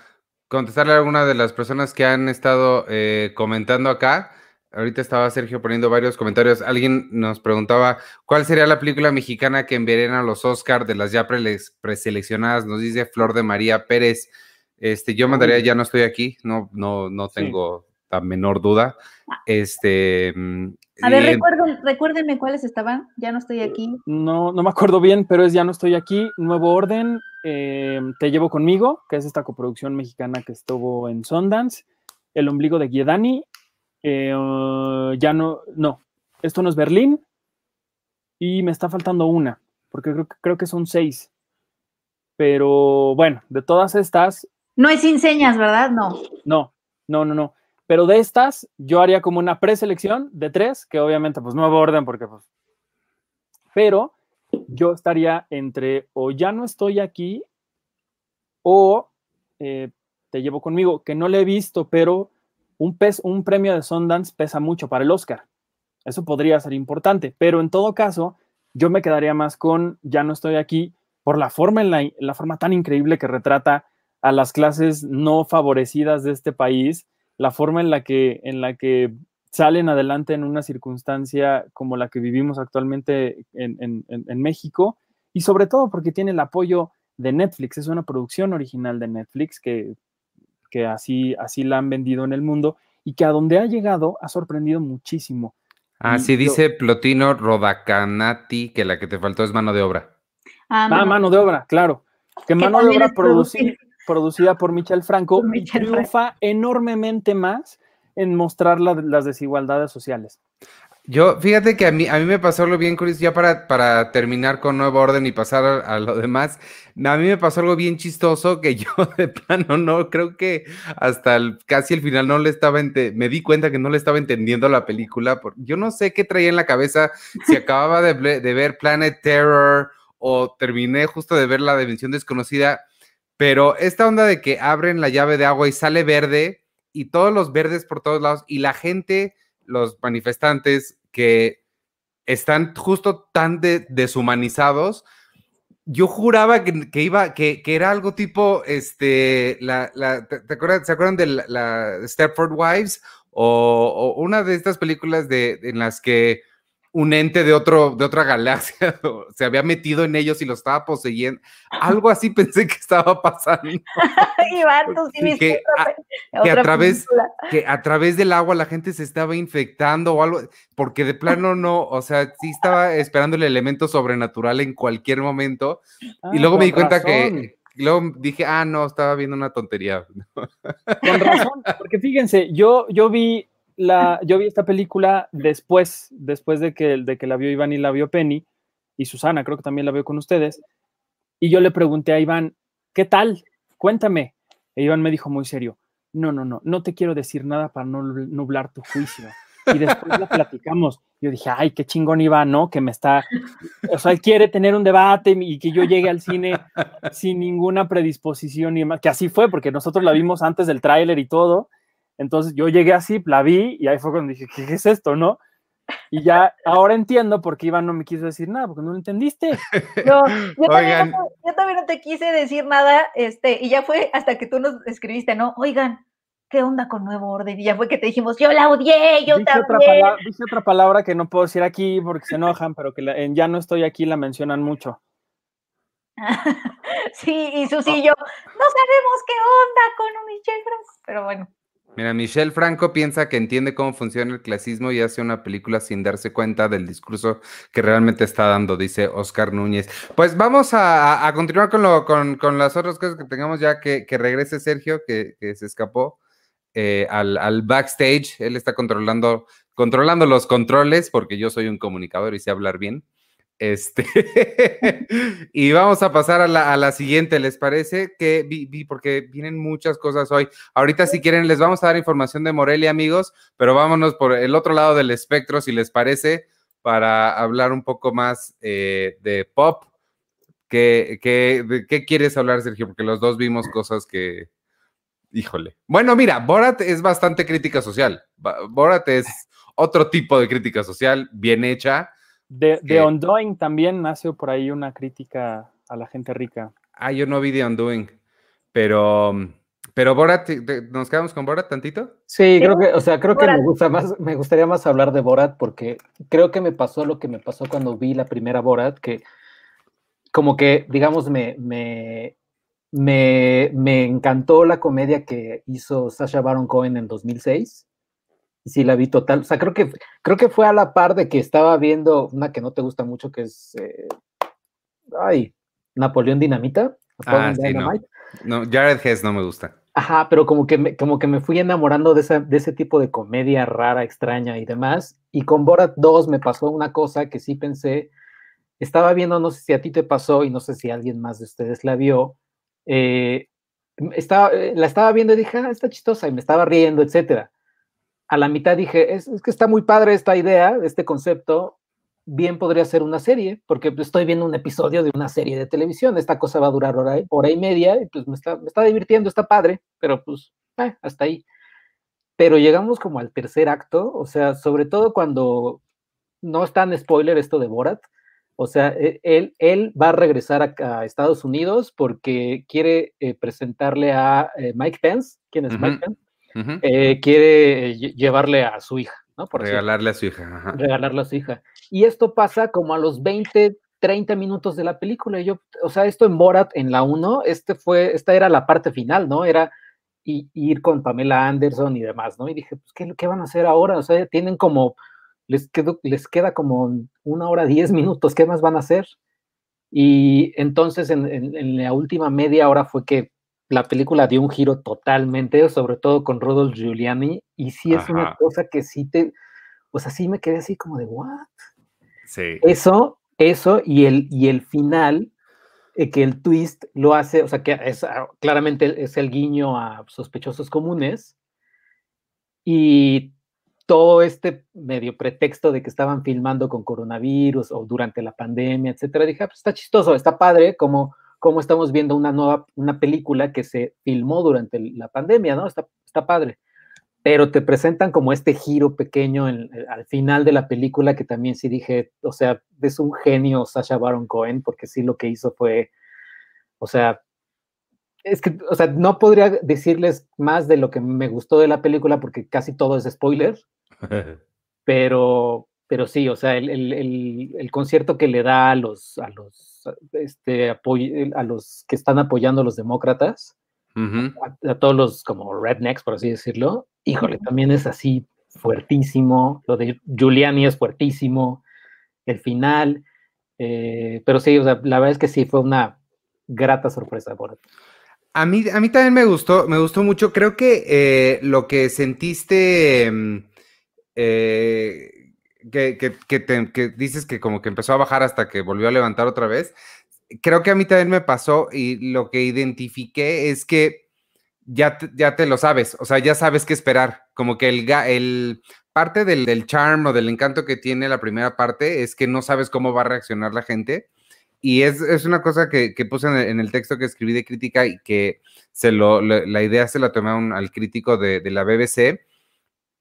contestarle a alguna de las personas que han estado eh, comentando acá. Ahorita estaba Sergio poniendo varios comentarios. Alguien nos preguntaba cuál sería la película mexicana que enviarían a los Oscar de las ya preseleccionadas. Nos dice Flor de María Pérez. Este, yo mandaría Ya no estoy aquí, no, no, no Sí. tengo la menor duda. Este, mm, A ver, recuerden, recuérdenme cuáles estaban. Ya no estoy aquí. No, no me acuerdo bien, pero es Ya no estoy aquí. Nuevo Orden, eh, Te llevo conmigo, que es esta coproducción mexicana que estuvo en Sundance. El ombligo de Guiedani. Eh, uh, ya no, no, esto no es Berlín. Y me está faltando una, porque creo, que- creo que son seis. Pero bueno, de todas estas, No es sin señas, ¿verdad? No. no, no, no, no. Pero de estas, yo haría como una preselección de tres, que obviamente, pues nuevo orden, porque pues. Pero yo estaría entre o ya no estoy aquí o eh, te llevo conmigo, que no le he visto, pero un, un premio de Sundance pesa mucho para el Oscar. Eso podría ser importante, pero en todo caso, yo me quedaría más con ya no estoy aquí por la forma, en la, la forma tan increíble que retrata a las clases no favorecidas de este país, la forma en la que, en la que salen adelante en una circunstancia como la que vivimos actualmente en, en, en, México, y sobre todo porque tiene el apoyo de Netflix, es una producción original de Netflix que, que así, así la han vendido en el mundo y que a donde ha llegado ha sorprendido muchísimo. Así Y yo- dice Plotino Rodacanati que la que te faltó es mano de obra. Ah, Ah, mano. de obra, claro. Que mano de obra es producir. produci- producida por Michel Franco Por Michel triunfa enormemente más en mostrar la- las desigualdades sociales. Yo, fíjate que a mí, a mí me pasó algo bien curioso, ya para, para terminar con Nuevo Orden y pasar a, a lo demás, a mí me pasó algo bien chistoso que yo de plano no, creo que hasta casi el final no le estaba, ente- me di cuenta que no le estaba entendiendo la película, por- yo no sé qué traía en la cabeza, si acababa de, de ver Planet Terror o terminé justo de ver La Dimensión Desconocida, pero esta onda de que abren la llave de agua y sale verde y todos los verdes por todos lados y la gente los manifestantes que están justo tan de- deshumanizados. Yo juraba que, que iba, que, que era algo tipo, este, ¿te, acuerdas, ¿se acuerdan de la, la Stepford Wives? O, o una de estas películas de, en las que un ente de, otro, de otra galaxia se había metido en ellos y lo estaba poseyendo. Algo así pensé que estaba pasando. Iván, tú sí viste que, a, que a través, que a través del agua la gente se estaba infectando o algo, porque de plano no, o sea, sí estaba esperando el elemento sobrenatural en cualquier momento. Ah, y luego me di cuenta razón, que, y luego dije, ah, no, estaba viendo una tontería. Con razón, porque fíjense, yo, yo vi yo vi esta película después, después de que, de que la vio Iván y la vio Penny, y Susana, creo que también la vio con ustedes, y yo le pregunté a Iván, ¿qué tal? Cuéntame. E Iván me dijo muy serio, no, no, no, no te quiero decir nada para no nublar tu juicio. Y después la platicamos. Yo dije, ay, qué chingón Iván, ¿no? Que me está, o sea, él quiere tener un debate y que yo llegue al cine sin ninguna predisposición y demás, que así fue, porque nosotros la vimos antes del tráiler y todo. Entonces yo llegué así, la vi y ahí fue cuando dije, ¿qué, es esto, no? Y ya ahora entiendo por qué Iván no me quiso decir nada, porque no lo entendiste. No, yo, también no, yo también no te quise decir nada, este, y ya fue hasta que tú nos escribiste, ¿no? Oigan, ¿qué onda con Nuevo Orden? Y ya fue que te dijimos, yo la odié, yo Dije otra, también. palabra, dije otra palabra que no puedo decir aquí porque se enojan, pero que la- en Ya no estoy aquí la mencionan mucho. sí, y Susi y yo, no sabemos qué onda con Michelle Franco, pero bueno. Mira, Michelle Franco piensa que entiende cómo funciona el clasismo y hace una película sin darse cuenta del discurso que realmente está dando, dice Oscar Núñez. Pues vamos a, continuar con, lo, con, con las otras cosas que tengamos ya que, que regrese Sergio, que, que se escapó eh, al, al backstage. Él está controlando, controlando los controles porque yo soy un comunicador y sé hablar bien. Este, y vamos a pasar a la, siguiente, ¿les parece? Que vi, vi- porque vienen muchas cosas hoy. Ahorita, si quieren, les vamos a dar información de Morelia, amigos, pero vámonos por el otro lado del espectro, si les parece, para hablar un poco más eh, de pop. ¿Qué, de qué quieres hablar, Sergio? Porque los dos vimos cosas que. Híjole. Bueno, mira, Borat es bastante crítica social. Borat es otro tipo de crítica social, bien hecha. De, de que- Ondoing también nace por ahí una crítica a la gente rica. Ah, yo no vi The Undoing, pero, pero Borat, ¿te- te- ¿nos quedamos con Borat tantito? Sí, creo que, o sea, creo que me gusta más, me gustaría más hablar de Borat porque creo que me pasó lo que me pasó cuando vi la primera Borat, que como que, digamos, me, me, me, me encantó la comedia que hizo Sasha Baron Cohen en 2006. Y sí, la vi total. O sea, creo que, creo que fue a la par de que estaba viendo una que no te gusta mucho, que es, eh, ay, Napoleón Dinamita. Ah, sí, no. No, Jared Hess no me gusta. Ajá, pero como que me, como que me fui enamorando de, esa, de ese tipo de comedia rara, extraña y demás. Y con Borat 2 me pasó una cosa que sí pensé, estaba viendo, no sé si a ti te pasó y no sé si alguien más de ustedes la vio, eh, estaba, eh, la estaba viendo y dije, ah, está chistosa y me estaba riendo, etcétera. A la mitad dije, es, es que está muy padre esta idea, este concepto, bien podría ser una serie, porque pues, estoy viendo un episodio de una serie de televisión, esta cosa va a durar hora, y- hora y media, y pues me está, me está divirtiendo, está padre, pero pues eh, hasta ahí. Pero llegamos como al tercer acto, o sea, sobre todo cuando no es tan spoiler esto de Borat, o sea, e- él, él va a regresar a, a Estados Unidos porque quiere eh, presentarle a eh, Mike Pence, ¿quién es Mike Ujú. Eh, quiere lle- llevarle a su hija, ¿no? Por Regalarle a su hija. ajá. regalarle a su hija. Y esto pasa como a los 20, 30 minutos de la película. Y yo, o sea, esto en Borat, en la 1, este fue, esta era la parte final, ¿no? Era ir con Pamela Anderson y demás, ¿no? Y dije, pues, ¿qué, qué van a hacer ahora? O sea, tienen como, les, quedó, les queda como una hora, diez minutos, ¿qué más van a hacer? Y entonces en, en- en la última media hora fue que la película dio un giro totalmente, sobre todo con Rudolph Giuliani, y sí es una Ajá. cosa que sí te, o sea, sí me quedé así como de, ¿what? Sí. Eso, eso y el, y el final, eh, que el twist lo hace, o sea, que es, ah, claramente es el guiño a sospechosos comunes y todo este medio pretexto de que estaban filmando con coronavirus o durante la pandemia, etcétera, dije, ah, pues está chistoso, está padre, como, como estamos viendo una nueva, una película que se filmó durante la pandemia, ¿no? Está, está padre pero te presentan como este giro pequeño en- eh, al final de la película que también sí dije, o sea, es un genio Sasha Baron Cohen, porque sí lo que hizo fue, o sea, es que, o sea, no podría decirles más de lo que me gustó de la película porque casi todo es spoiler, pero, pero sí, o sea, el, el, el, el concierto que le da a los, a los, este, a los que están apoyando a los demócratas, a todos los como rednecks, por así decirlo, híjole, también es así fuertísimo, lo de Giuliani es fuertísimo, el final, eh, pero sí, o sea, la verdad es que sí, fue una grata sorpresa. Por... A mí, a mí también me gustó, me gustó mucho. Creo que eh, lo que sentiste, mm, eh, que, que- que te- que dices que como que empezó a bajar hasta que volvió a levantar otra vez, creo que a mí también me pasó y lo que identifiqué es que ya te, ya te lo sabes, o sea, ya sabes qué esperar. Como que el, el parte del, del charm o del encanto que tiene la primera parte es que no sabes cómo va a reaccionar la gente. Y es, es una cosa que, que puse en el, texto que escribí de crítica y que se lo, la, idea se la tomé al crítico de, de la BBC.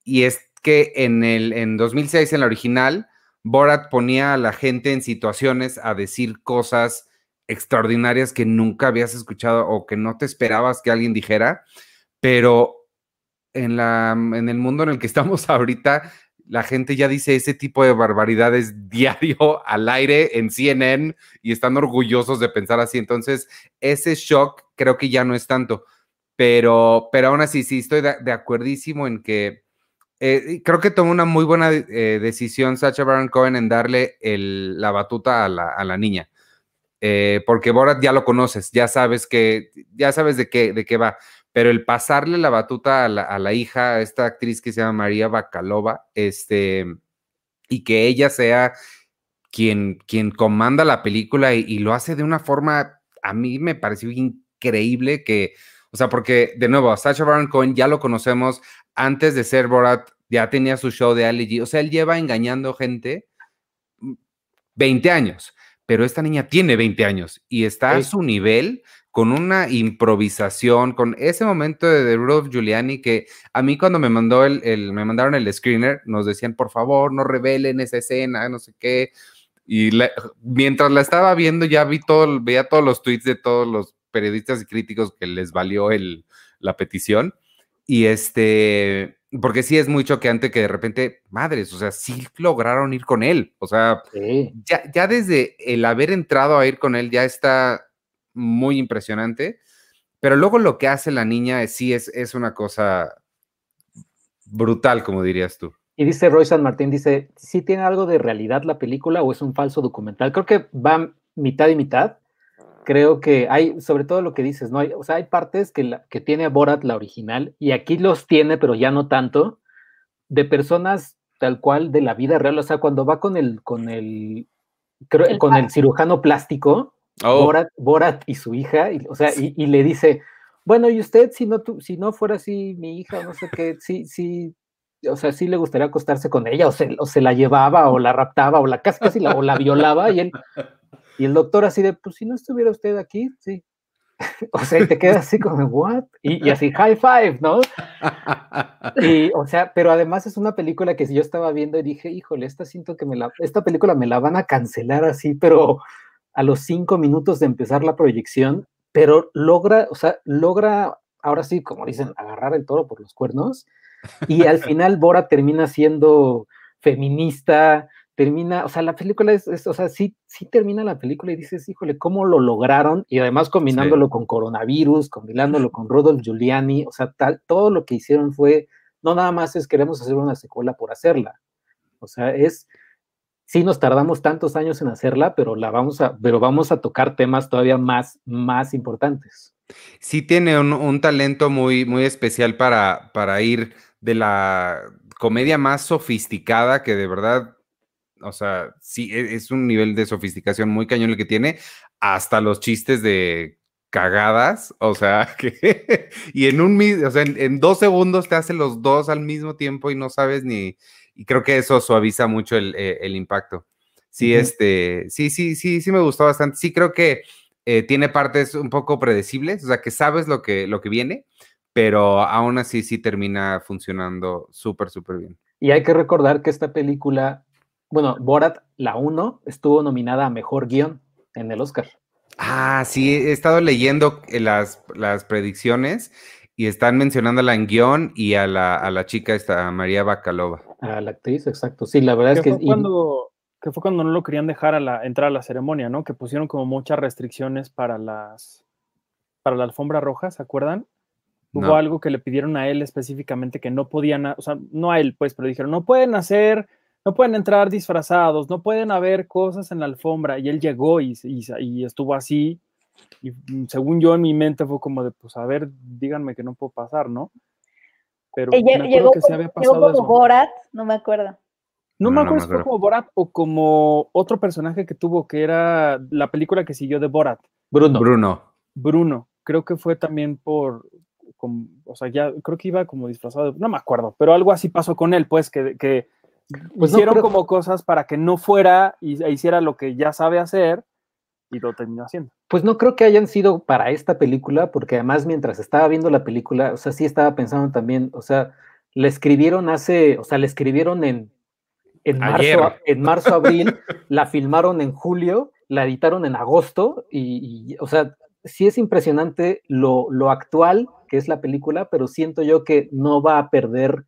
Y es que en, el, en 2006, en la original, Borat ponía a la gente en situaciones a decir cosas extraordinarias que nunca habías escuchado o que no te esperabas que alguien dijera, pero en, la, en el mundo en el que estamos ahorita, la gente ya dice ese tipo de barbaridades diario al aire en CNN y están orgullosos de pensar así. Entonces, ese shock creo que ya no es tanto, pero, pero aún así, sí, estoy de, de en que eh, creo que tomó una muy buena eh, decisión Sacha Baron Cohen en darle la batuta a la, niña. Eh, porque Borat ya lo conoces, ya sabes que, ya sabes de qué, de qué va, pero el pasarle la batuta a la, a la hija, a esta actriz que se llama María Bacalova, este, y que ella sea quien, quien comanda la película y, y lo hace de una forma, a mí me pareció increíble que, o sea, porque de nuevo, Sacha Baron Cohen ya lo conocemos, antes de ser Borat ya tenía su show de Ali G, o sea, él lleva engañando gente 20 años pero esta niña tiene 20 años y está sí. a su nivel con una improvisación, con ese momento de, de Rudolph Giuliani que a mí cuando me mandó el, el, me mandaron el screener, nos decían, por favor, no revelen esa escena, no sé qué. Y la, mientras la estaba viendo, ya vi todo, veía todos los tweets de todos los periodistas y críticos que les valió el, la petición. Y este, porque sí es muy choqueante que de repente, madres, o sea, sí lograron ir con él. O sea, sí. ya, ya desde el haber entrado a ir con él ya está muy impresionante. Pero luego lo que hace la niña es, sí es, es una cosa brutal, como dirías tú. Y dice Roy San Martín, dice, ¿sí tiene algo de realidad la película o es un falso documental? Creo que va mitad y mitad. Creo que hay, sobre todo lo que dices, ¿no? Hay, o sea, hay partes que, la, que tiene Borat la original y aquí los tiene, pero ya no tanto, de personas tal cual de la vida real. O sea, cuando va con el, con el, creo, el con el cirujano plástico, oh. Borat, Borat, y su hija, y, o sea, y, y, le dice, bueno, y usted, si no, tu, si no fuera así mi hija, no sé qué, sí, sí, o sea, sí le gustaría acostarse con ella, o se, o se la llevaba, o la raptaba, o la casi, casi la, o la violaba, y él, y el doctor así de, pues si no estuviera usted aquí, sí. o sea, y te quedas así como, ¿what? Y, y, así, high five, ¿no? Y, o sea, pero además es una película que yo estaba viendo y dije, híjole, esta siento que me la, esta película me la van a cancelar así, pero a los cinco minutos de empezar la proyección, pero logra, o sea, logra, ahora sí, como dicen, agarrar el toro por los cuernos, y al final Bora termina siendo feminista, termina, o sea, la película es, es, o sea, sí, sí termina la película y dices, híjole, ¿cómo lo lograron? Y además combinándolo sí. con coronavirus, combinándolo con Rudolph Giuliani, o sea, tal, todo lo que hicieron fue, no nada más es queremos hacer una secuela por hacerla, o sea, es, sí nos tardamos tantos años en hacerla, pero la vamos a, pero vamos a tocar temas todavía más, más importantes. Sí tiene un, un talento muy, muy especial para, para ir de la comedia más sofisticada que de verdad o sea, sí, es un nivel de sofisticación muy cañón el que tiene, hasta los chistes de cagadas, o sea, que, y en un, o sea, en, en, dos segundos te hace los dos al mismo tiempo y no sabes ni, y creo que eso suaviza mucho el, el impacto. Sí, uh -huh. este, sí, sí, sí, sí me gustó bastante. Sí creo que eh, tiene partes un poco predecibles, o sea, que sabes lo que, lo que viene, pero aún así sí termina funcionando súper, súper bien. Y hay que recordar que esta película bueno, Borat, la 1, estuvo nominada a Mejor Guión en el Oscar. Ah, sí, he estado leyendo las, las predicciones y están mencionándola en guion y a la, a la chica esta, María Bacalova. a la actriz, exacto. Sí, la verdad es Que que... fue y- cuando, que fue cuando no lo querían dejar a la, entrar a la ceremonia, ¿no? Que pusieron como muchas restricciones para las para la alfombra roja, ¿se acuerdan? Hubo No. algo que le pidieron a él específicamente que no podían, o sea, no a él, pues, pero dijeron, no pueden hacer, no pueden entrar disfrazados, no pueden haber cosas en la alfombra. Y él llegó y, y, y estuvo así. Y mm, según yo en mi mente fue como de, pues, a ver, díganme que no puedo pasar, ¿no? Pero Eh, me llegó, que como- había llegó pasado como eso. Borat, no me acuerdo. No, No, me no acuerdo si fue como Borat o como otro personaje que tuvo, que era la película que siguió de Borat, Bruno. Bruno. Bruno. Creo que fue también por, com- o sea, ya creo que iba como disfrazado, de- no me acuerdo, pero algo así pasó con él, pues, que, que Pues no hicieron como cosas para que no fuera y e hiciera lo que ya sabe hacer y lo terminó haciendo. Pues no creo que hayan sido para esta película, porque además mientras estaba viendo la película, o sea, sí estaba pensando también, o sea, la escribieron hace, o sea, la escribieron en, en marzo, en marzo, abril, la filmaron en julio, la editaron en agosto, y, y, o sea, sí es impresionante lo, lo actual que es la película, pero siento yo que no va a perder,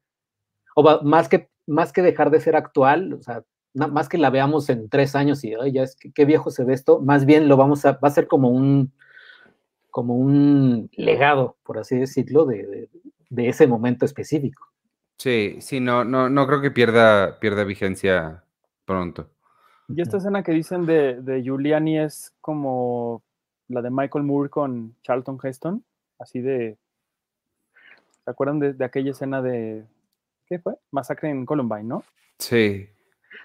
o va, más que, más que dejar de ser actual, o sea, más que la veamos en tres años y "Ay, ya es que qué viejo se ve esto, más bien lo vamos a, va a ser como un, como un legado, por así decirlo, de, de- de ese momento específico. Sí, sí, no, no, no creo que pierda, pierda vigencia pronto. Y esta escena que dicen de, de Giuliani es como la de Michael Moore con Charlton Heston, así de... ¿Se acuerdan de, de aquella escena de... ¿Qué fue? Masacre en Columbine, ¿no? Sí.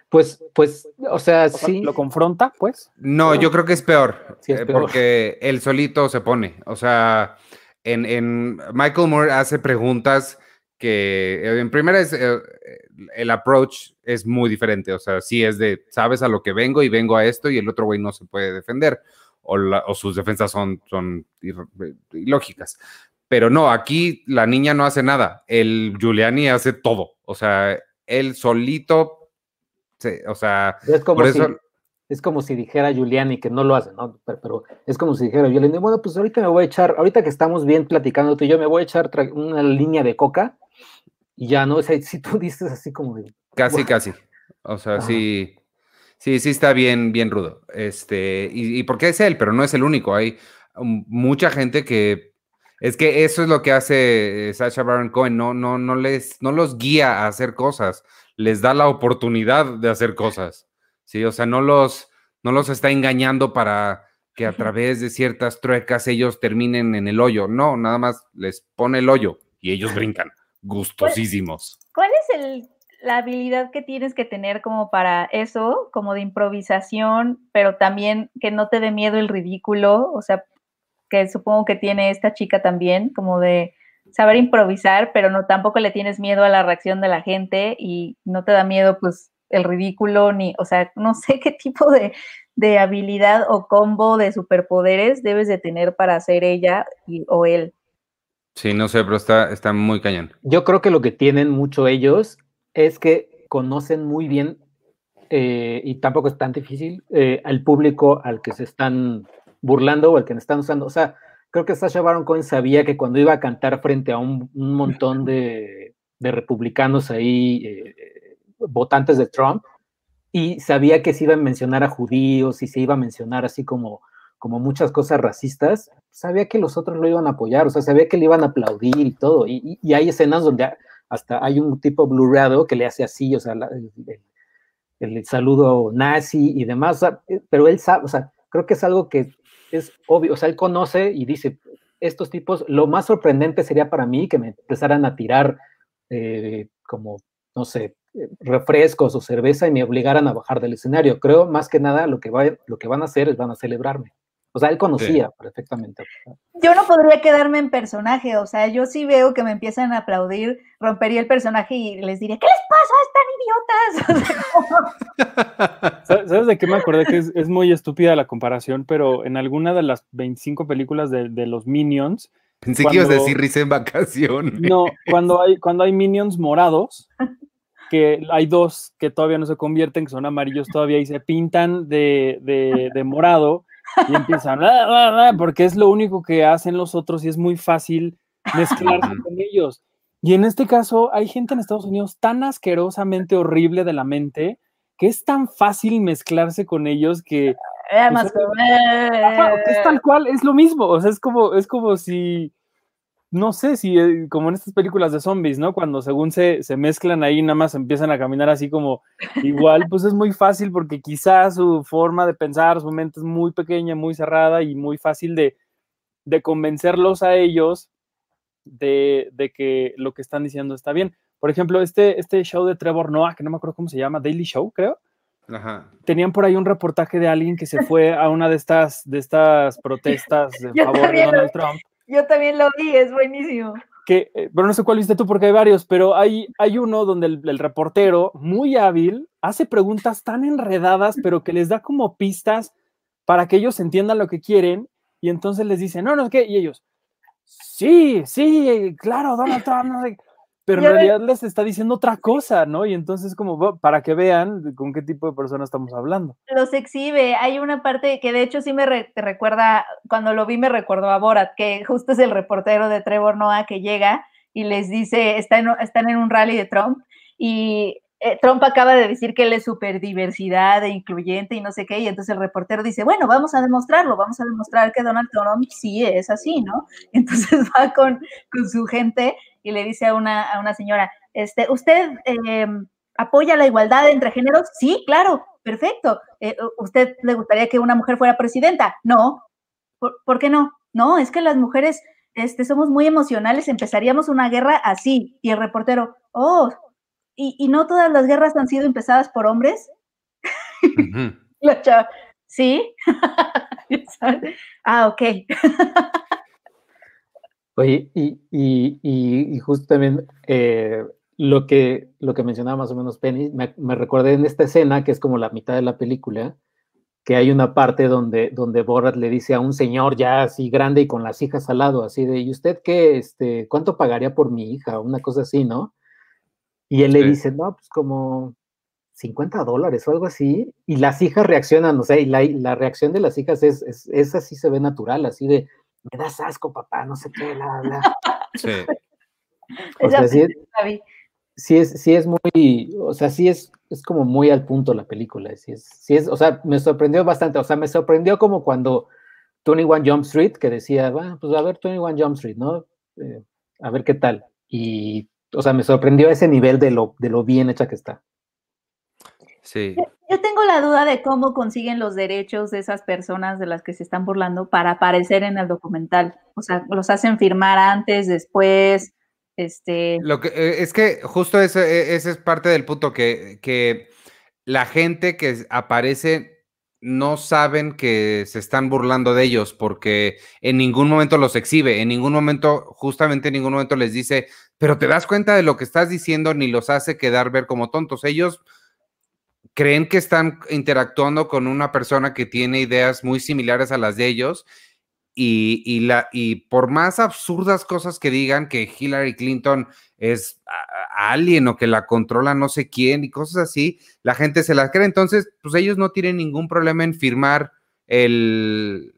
Pues, pues, o sea, O sea, sí, Lo confronta, pues. No, yo creo que es peor, Sí, es eh, peor. porque él solito se pone. O sea, en, en Michael Moore hace preguntas que, eh, en primera, es, eh, el approach es muy diferente. O sea, sí es de, sabes a lo que vengo y vengo a esto y el otro güey no se puede defender. O, la- o sus defensas son, son ir- ilógicas. Pero no, aquí la niña no hace nada. El Giuliani hace todo. O sea, él solito, se- o sea, es como por si, eso- es como si dijera Giuliani, que no lo hace, ¿no? Pero, pero es como si dijera Giuliani, bueno, pues ahorita me voy a echar, ahorita que estamos bien platicando tú y yo, me voy a echar una línea de coca y ya, ¿no? O sea, si tú dices así como de, Casi, casi. O sea, Ajá. sí, sí, sí está bien, bien rudo. Este, y, y porque es él, pero no es el único. Hay mucha gente que es que eso es lo que hace eh, Sacha Baron Cohen. No, no, no les, no los guía a hacer cosas, les da la oportunidad de hacer cosas. Sí, o sea, no los, no los está engañando para que a través de ciertas truecas ellos terminen en el hoyo. No, nada más les pone el hoyo y ellos brincan. Gustosísimos. ¿Cuál es el, la habilidad que tienes que tener como para eso, como de improvisación, pero también que no te dé miedo el ridículo? O sea, que supongo que tiene esta chica también, como de saber improvisar, pero no tampoco le tienes miedo a la reacción de la gente y no te da miedo pues el ridículo ni, o sea, no sé qué tipo de, de habilidad o combo de superpoderes debes de tener para ser ella y, o él. Sí, no sé, pero está, está muy cañón. Yo creo que lo que tienen mucho ellos es que conocen muy bien, eh, y tampoco es tan difícil, eh, al público al que se están burlando o al que están usando. O sea, creo que Sasha Baron Cohen sabía que cuando iba a cantar frente a un, montón de, republicanos ahí, eh, votantes de Trump, y sabía que se iba a mencionar a judíos y se iba a mencionar así como, como muchas cosas racistas, sabía que los otros lo iban a apoyar, o sea, sabía que le iban a aplaudir y todo. Y, hay escenas donde hasta hay un tipo blurreado que le hace así, o sea, la- el, el- el saludo nazi y demás, eh, pero él sabe, o sea, creo que es algo que es obvio, o sea, él conoce y dice, estos tipos, lo más sorprendente sería para mí que me empezaran a tirar eh, como, no sé, refrescos o cerveza y me obligaran a bajar del escenario. Creo más que nada lo que, va, lo que van a hacer es van a celebrarme. O sea, él conocía perfectamente. Yo no podría quedarme en personaje, o sea, yo sí veo que me empiezan a aplaudir, rompería el personaje y les diría, ¿qué les pasa? ¿Están idiotas? O sea, como- ¿Sabes de qué me acordé? Que es, es muy estúpida la comparación, pero en alguna de las 25 películas de, de los Minions, Pensé que ibas a decir risa en vacaciones. no, cuando hay, cuando hay Minions morados, que hay dos que todavía no se convierten, que son amarillos todavía y se pintan de, de- de morado y empiezan, "Ah, ah, ah", porque es lo único que hacen los otros y es muy fácil mezclarse con ellos. Y en este caso hay gente en Estados Unidos tan asquerosamente horrible de la mente que es tan fácil mezclarse con ellos que Además, Pues, es tal cual, es lo mismo, o sea, es como, es como si, no sé, si eh, como en estas películas de zombies, ¿no? Cuando según se, se mezclan ahí, nada más empiezan a caminar así como igual, pues es muy fácil porque quizás su forma de pensar, su mente es muy pequeña, muy cerrada y muy fácil de, de convencerlos a ellos de, de que lo que están diciendo está bien. Por ejemplo, este, este show de Trevor Noah, que no me acuerdo cómo se llama, Daily Show, creo Ajá. tenían por ahí un reportaje de alguien que se fue a una de estas, de estas protestas de favor de Donald. Trump. Yo también lo vi, es buenísimo. Que, eh, pero no sé cuál viste tú porque hay varios, pero hay, hay uno donde el, reportero, muy hábil, hace preguntas tan enredadas, pero que les da como pistas para que ellos entiendan lo que quieren y entonces les dice, no, no, ¿qué? Y ellos, sí, sí, claro, Donald Trump, no sé. Pero en realidad les está diciendo otra cosa, ¿no? Y entonces como "Va, para que vean con qué tipo de persona estamos hablando. Los exhibe. Hay una parte que de hecho sí me re- te recuerda, cuando lo vi me recordó a Borat, que justo es el reportero de Trevor Noah que llega y les dice, está en- están en un rally de Trump y eh, Trump acaba de decir que él es súper diversidad e incluyente y no sé qué, y entonces el reportero dice, bueno, vamos a demostrarlo, vamos a demostrar que Donald Trump sí es así, ¿no? Entonces va con, con su gente y le dice a una, a una señora, este, ¿usted eh, apoya la igualdad entre géneros? Sí, claro, perfecto. Eh, ¿Usted le gustaría que una mujer fuera presidenta? No. ¿Por, por qué no? No, es que las mujeres este, somos muy emocionales, empezaríamos una guerra así. Y el reportero, oh, ¿y, y no todas las guerras han sido empezadas por hombres? La chava, sí. ah, ok. Oye, y, y, y, y justo también eh, lo, que, lo que mencionaba más o menos Penny, me, me recordé en esta escena, que es como la mitad de la película, que hay una parte donde, donde Borat le dice a un señor ya así grande y con las hijas al lado, así de, ¿y usted qué, este, cuánto pagaría por mi hija? Una cosa así, ¿no? Y él le dice, no, pues como 50 dólares o algo así, y las hijas reaccionan, o sea, y la, la reacción de las hijas es, es, es así, se ve natural, así de, me das asco, papá, no sé qué, bla, bla. Sí. O sea, sí es, sí es, sí es muy, o sea, sí es, es como muy al punto la película, sí es, sí es, o sea, me sorprendió bastante, o sea, me sorprendió como cuando 21 Jump Street, que decía, va, pues a ver 21 Jump Street, ¿no? Eh, a ver qué tal. Y, o sea, me sorprendió ese nivel de lo, de lo bien hecha que está. Sí. Yo tengo la duda de cómo consiguen los derechos de esas personas de las que se están burlando para aparecer en el documental. O sea, los hacen firmar antes, después, este... Lo que, eh, es que justo eso, eh, ese es parte del punto, que, que la gente que aparece no saben que se están burlando de ellos porque en ningún momento los exhibe, en ningún momento, justamente en ningún momento les dice, pero te das cuenta de lo que estás diciendo ni los hace quedar ver como tontos. Ellos creen que están interactuando con una persona que tiene ideas muy similares a las de ellos y, y la, y por más absurdas cosas que digan que Hillary Clinton es alguien o que la controla no sé quién y cosas así, la gente se las cree. Entonces, pues ellos no tienen ningún problema en firmar el,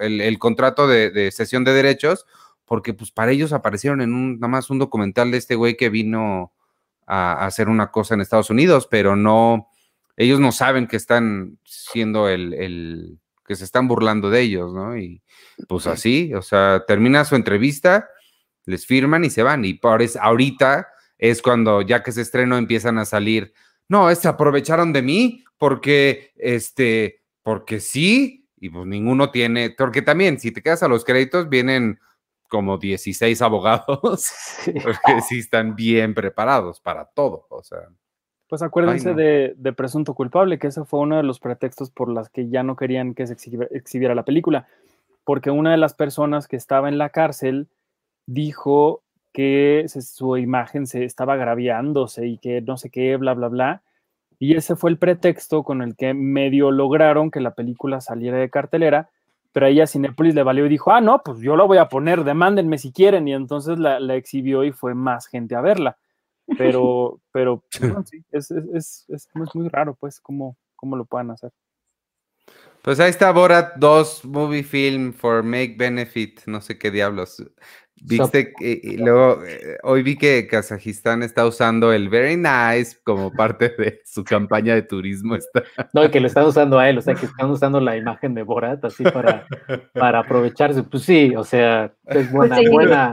el, el contrato de, de cesión de derechos, porque pues para ellos aparecieron en un, nada más un documental de este güey que vino a, hacer una cosa en Estados Unidos, pero no, ellos no saben que están siendo el que se están burlando de ellos, ¿no? Y pues así, o sea, termina su entrevista, les firman y se van. Y por eso ahorita es cuando ya que se estrenó empiezan a salir, no, es, se aprovecharon de mí porque, este, porque sí, y pues ninguno tiene, porque también si te quedas a los créditos vienen como 16 abogados, Sí. porque sí están bien preparados para todo, o sea. Pues acuérdense no. de, de Presunto Culpable, que ese fue uno de los pretextos por las que ya no querían que se exhibi- exhibiera la película, porque una de las personas que estaba en la cárcel dijo que se- su imagen se estaba agraviándose y que no sé qué, bla, bla, bla. Y ese fue el pretexto con el que medio lograron que la película saliera de cartelera, pero a ella Cinépolis le valió y dijo, ah, no, pues yo la voy a poner, demándenme si quieren, y entonces la, la exhibió y fue más gente a verla. Pero, pero bueno, sí, es, es, es, es muy- muy raro, pues, cómo, cómo lo puedan hacer. Pues ahí está Borat 2 Movie Film for Make Benefit, no sé qué diablos. Viste, que- y luego eh, hoy vi que Kazajistán está usando el very nice como parte de su campaña de turismo. Está. No, y que lo están usando a él, o sea, que están usando la imagen de Borat así para, para aprovecharse. Pues sí, o sea, es buena, sí. buena,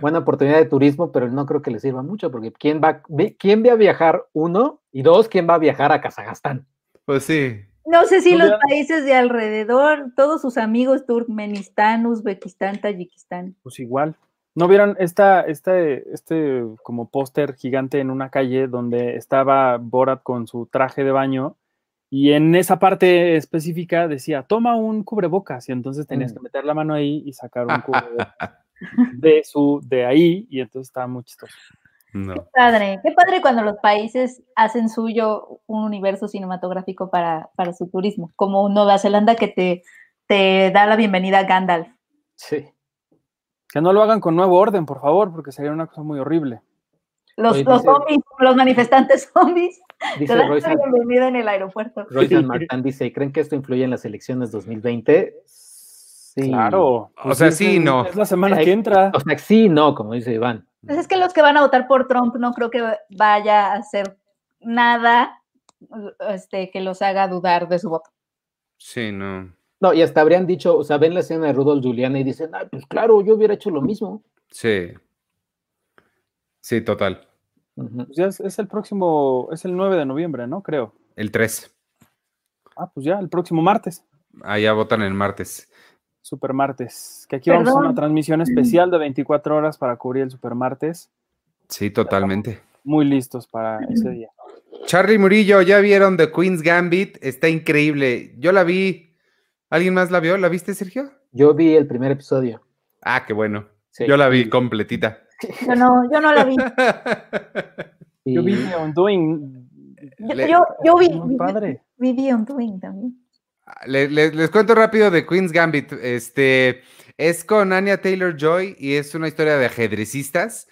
buena oportunidad de turismo, pero no creo que le sirva mucho, porque ¿quién va, quién va a viajar? Uno, y dos, ¿quién va a viajar a Kazajstán? Pues sí. No sé si No los países de alrededor, todos sus amigos, Turkmenistán, Uzbekistán, Tayikistán. Pues igual. ¿No vieron esta, este, este como póster gigante en una calle donde estaba Borat con su traje de baño y en esa parte específica decía, toma un cubrebocas y entonces tenías Mm. que meter la mano ahí y sacar un cubrebocas de su, de ahí y entonces estaba muy chistoso. No. Padre, qué padre cuando los países hacen suyo un universo cinematográfico para, para su turismo, como Nueva Zelanda que te, te da la bienvenida a Gandalf. Sí. Que no lo hagan con nuevo orden, por favor, porque sería una cosa muy horrible. Los, Oye, los dice- zombies, los manifestantes zombies, te Dice dan Royce, la bienvenida en el aeropuerto. Royce Martán dice, ¿y creen que esto influye en las elecciones 2020? Sí. Claro. O sea, sí, no. Es la semana que entra. O sea, sí, no, como dice Iván. Pues es que los que van a votar por Trump no creo que vaya a hacer nada este, que los haga dudar de su voto. Sí, no. No, y hasta habrían dicho, o sea, ven la escena de Rudolf Giuliani y dicen, ah, pues claro, yo hubiera hecho lo mismo. Sí. Sí, total. Pues ya es, es el próximo, es el 9 de noviembre, ¿no? Creo. El 3. Ah, pues ya, el próximo martes. Allá votan el martes. Super martes. Que aquí vamos a una transmisión especial de 24 horas para cubrir el super martes. Sí, totalmente. Muy listos para ese día. Charlie Murillo, ¿ya vieron The Queen's Gambit? Está increíble. Yo la vi. ¿Alguien más la vio? ¿La viste, Sergio? Yo vi el primer episodio. Ah, qué bueno. Sí. Yo la vi completita. Yo no, yo no la vi. Yo vi The Undoing. Yo, yo, yo vi, vi The Undoing también. Le- le- les cuento rápido de Queen's Gambit. Este es con Anya Taylor Joy y es una historia de ajedrecistas.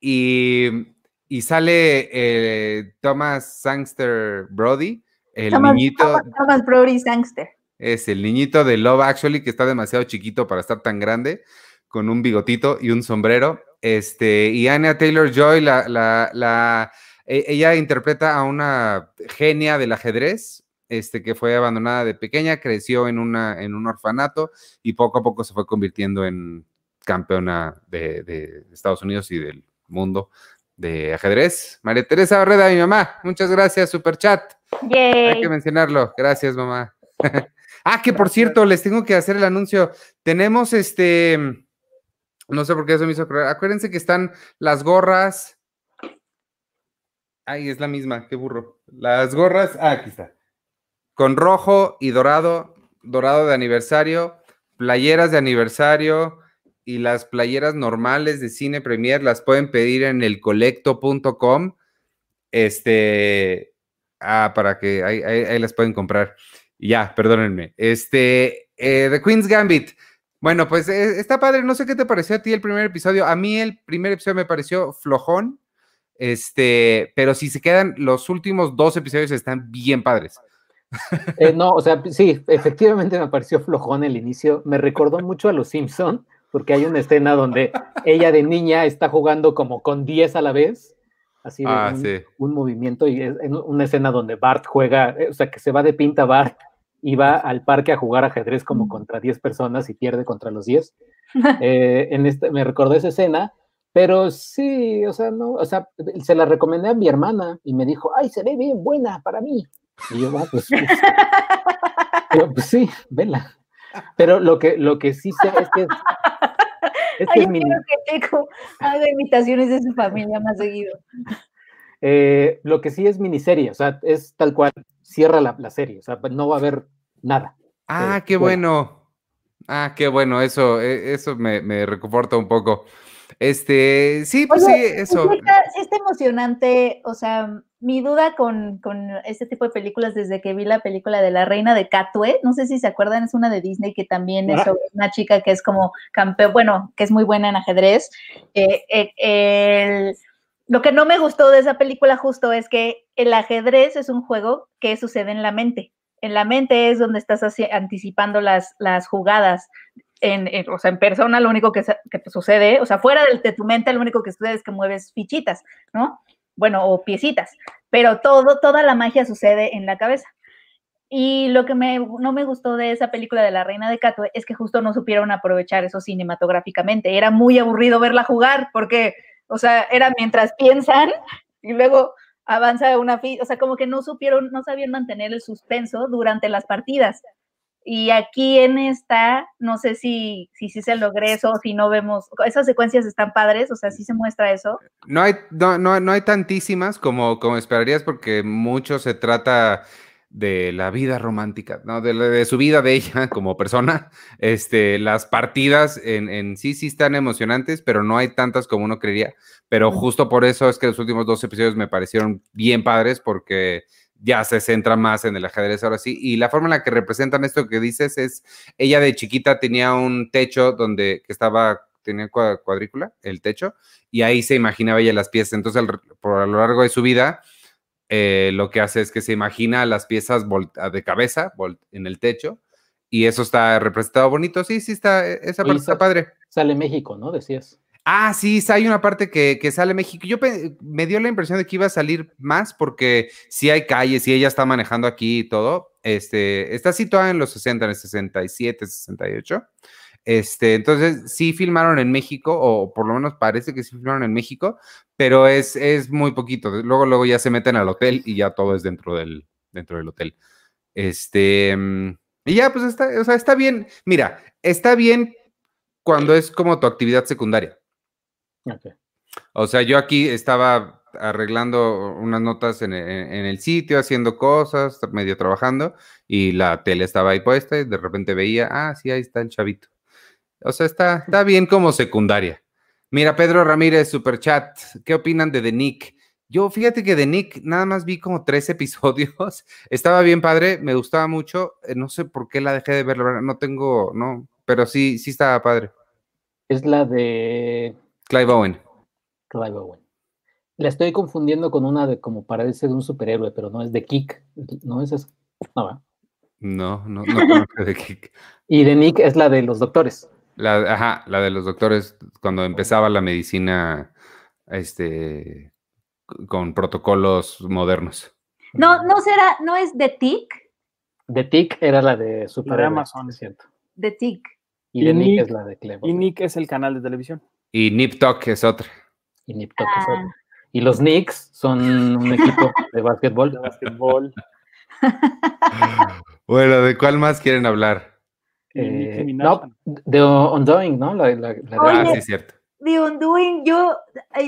Y, y sale eh, Thomas Sangster Brody, el Thomas, niñito. Thomas, Thomas Brody Sangster. Es el niñito de Love Actually, que está demasiado chiquito para estar tan grande, con un bigotito y un sombrero. Este, y Anya Taylor Joy, la, la, la- e- ella interpreta a una genia del ajedrez, este, que fue abandonada de pequeña, creció en, una, en un orfanato y poco a poco se fue convirtiendo en campeona de, de Estados Unidos y del mundo de ajedrez. María Teresa Barreda, mi mamá, muchas gracias, super chat. Hay que mencionarlo. Gracias, mamá. ah, que por cierto, les tengo que hacer el anuncio. Tenemos este. No sé por qué eso me hizo. Acuérdense que están las gorras. Ay, es la misma, qué burro. Las gorras. Ah, aquí está. Con rojo y dorado. Dorado de aniversario. Playeras de aniversario. Y las playeras normales de Cine Premier las pueden pedir en elcolecto.com. Este. Ah, para que ahí, ahí- las pueden comprar. Ya, perdónenme. Este, eh, The Queen's Gambit. Bueno, pues eh, está padre. No sé qué te pareció a ti el primer episodio. A mí el primer episodio me pareció flojón. Este, pero si se quedan, los últimos dos episodios están bien padres. Eh, no, o sea, sí, efectivamente me pareció flojón el inicio. Me recordó mucho a Los Simpson, porque hay una escena donde ella de niña está jugando como con 10 a la vez, así de Ah, un, sí. un movimiento, y es en una escena donde Bart juega, eh, o sea, que se va de pinta Bart y va al parque a jugar ajedrez como contra 10 personas y pierde contra los 10. Eh, en este, me recordó esa escena, pero sí, o sea, no, o sea, se la recomendé a mi hermana y me dijo, ay, se ve bien buena para mí. Y yo, "Ah, pues, pues, pero, pues sí, vela. Pero lo que, lo que sí sé es que es, que Ay, es que Checo haga imitaciones de su familia más seguido. eh, lo que sí es miniserie, o sea, es tal cual, cierra la, la serie, o sea, no va a haber nada. Ah, Eh, qué bueno. bueno. Ah, qué bueno. Eso, eh, eso me, me reconforta un poco. Este, sí, pues Oye, sí, eso. Sí está, sí está emocionante, o sea, mi duda con, con este tipo de películas desde que vi la película de La Reina de Katwe, no sé si se acuerdan, es una de Disney que también es Ah. sobre una chica que es como campeón, bueno, que es muy buena en ajedrez. Eh, eh, el- lo que no me gustó de esa película justo es que el ajedrez es un juego que sucede en la mente. en la mente es donde estás haci- anticipando las, las jugadas. En, en- o sea, en persona lo único que, que te sucede, o sea, fuera del- de tu mente lo único que sucede es que mueves fichitas, ¿no? Bueno, o piecitas, pero todo, toda la magia sucede en la cabeza. Y lo que me, no me gustó de esa película de La Reina de Cato es que justo no supieron aprovechar eso cinematográficamente. Era muy aburrido verla jugar porque, o sea, era mientras piensan y luego avanza una o sea, como que no supieron, no sabían mantener el suspenso durante las partidas. Y aquí en esta, no sé si, si, sí se logré eso, si no vemos, esas secuencias están padres, o sea, sí se muestra eso. No hay, no, no, no hay tantísimas como, como esperarías, porque mucho se trata de la vida romántica, ¿no? De, de su vida de ella como persona. Este, las partidas en, en sí sí están emocionantes, pero no hay tantas como uno creería. Pero justo por eso es que los últimos dos episodios me parecieron bien padres, porque ya se centra más en el ajedrez ahora sí. Y la forma en la que representan esto que dices es, ella de chiquita tenía un techo donde que estaba, tenía cua- cuadrícula, el techo, y ahí se imaginaba ella las piezas. Entonces, por a lo largo de su vida, eh, lo que hace es que se imagina las piezas volta- de cabeza en el techo, y eso está representado bonito. Sí, sí, está, e- esa Oye, parte está padre. Sale México, ¿no? Decías. Ah, sí, hay una parte que, que sale México. Yo me dio la impresión de que iba a salir más porque sí hay calles y ella está manejando aquí y todo. Este, está situada en los 60, en el 67, 68. Este, entonces sí filmaron en México, o por lo menos parece que sí filmaron en México, pero es, es muy poquito. Luego, luego ya se meten al hotel y ya todo es dentro del, dentro del hotel. Este, mm, y ya, pues está, o sea, está bien. Mira, está bien cuando es como tu actividad secundaria. O sea, yo aquí estaba arreglando unas notas en, en el sitio, haciendo cosas, medio trabajando, y la tele estaba ahí puesta y de repente veía, ah, sí, ahí está el chavito. O sea, está, está bien como secundaria. Mira, Pedro Ramírez, super chat, ¿qué opinan de The Nick? Yo, fíjate que The Nick nada más vi como tres episodios. Estaba bien padre, me gustaba mucho. eh, No sé por qué la dejé de ver, la verdad, no tengo, no, pero sí, sí estaba padre. Es la de Clive Owen. Clive Owen. La estoy confundiendo con una de como parece de un superhéroe, pero no es de Kick. No es esa. No, ¿verdad? No, no, no conozco de Kick. Y de Nick es la de los doctores. La, ajá, la de los doctores cuando empezaba la medicina, este, con protocolos modernos. No, no será, no es de TIC, De Tick era la de superhéroe. Amazon. es cierto. de TIC. Y, Y de Nick, Nick- es la de Clive Y. Nick es el canal de televisión. Y Nip Tuck es otra. Y Nip Tuck es Ah. otra. Y los Knicks son un equipo de básquetbol. De básquetbol. Bueno, ¿de cuál más quieren hablar? Eh, no, de Undoing, ¿no? La, la- la de- Ah, sí, es cierto. The Undoing, yo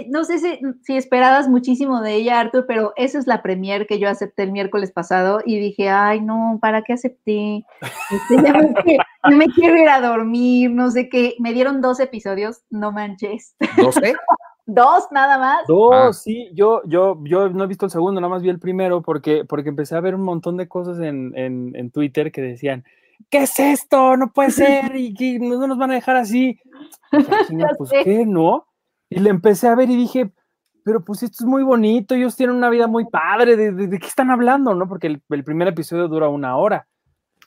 no sé si, si esperabas muchísimo de ella, Arthur, pero esa es la premier que yo acepté el miércoles pasado y dije, ay, no, ¿para qué acepté? Este, ya, me, que- ya me quiero ir a dormir, no sé qué. Me dieron dos episodios, no manches. ¿12? Dos nada más. Dos, Ah. sí, yo, yo, yo no he visto el segundo, nada más vi el primero porque, porque empecé a ver un montón de cosas en, en, en Twitter que decían, ¿qué es esto? No puede ser, y que no no nos van a dejar así. Dije, "Ah, chinga, Ya pues qué, ¿no? Y le empecé a ver y dije, pero pues esto es muy bonito, ellos tienen una vida muy padre, ¿de, de- de qué están hablando? ¿no? Porque el, el primer episodio dura una hora.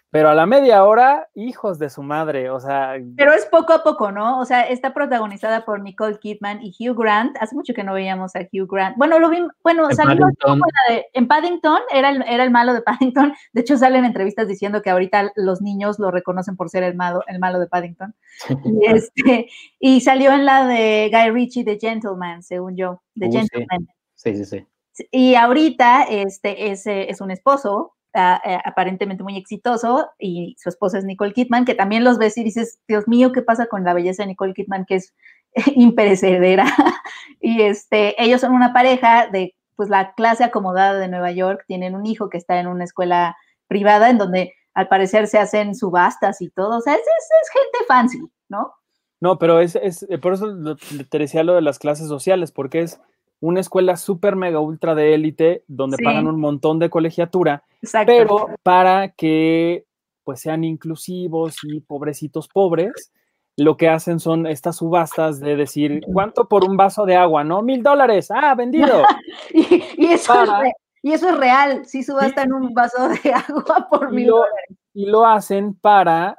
Pero a la media hora, hijos de su madre, o sea, Pero es poco a poco, ¿no? O sea, está protagonizada por Nicole Kidman y Hugh Grant. Hace mucho que no veíamos a Hugh Grant. Bueno, lo vi, bueno, En salió Paddington. la de- en Paddington, era el, era el malo de Paddington. De hecho, salen entrevistas diciendo que ahorita los niños lo reconocen por ser el malo, el malo de Paddington. Y, este, y salió en la de Guy Ritchie, The Gentleman, según yo, The Uh. Gentleman. Sí, sí, sí. Y ahorita este es, es un esposo eh, aparentemente muy exitoso y su esposa es Nicole Kidman, que también los ves y dices, Dios mío, ¿qué pasa con la belleza de Nicole Kidman? Que es imperecedera. y este, ellos son una pareja de pues la clase acomodada de Nueva York, tienen un hijo que está en una escuela privada en donde al parecer se hacen subastas y todo, o sea, es, gente fancy, ¿no? No, pero es, es eh, por eso te decía lo de las clases sociales, porque es una escuela súper mega ultra de élite donde Sí. pagan un montón de colegiatura, Exacto. pero para que pues sean inclusivos y pobrecitos pobres, lo que hacen son estas subastas de decir, ¿cuánto por un vaso de agua? ¿No? Mil dólares, ah, vendido. y, y eso es para- Y eso es real, sí subastan un vaso de agua por mil dólares. y lo hacen para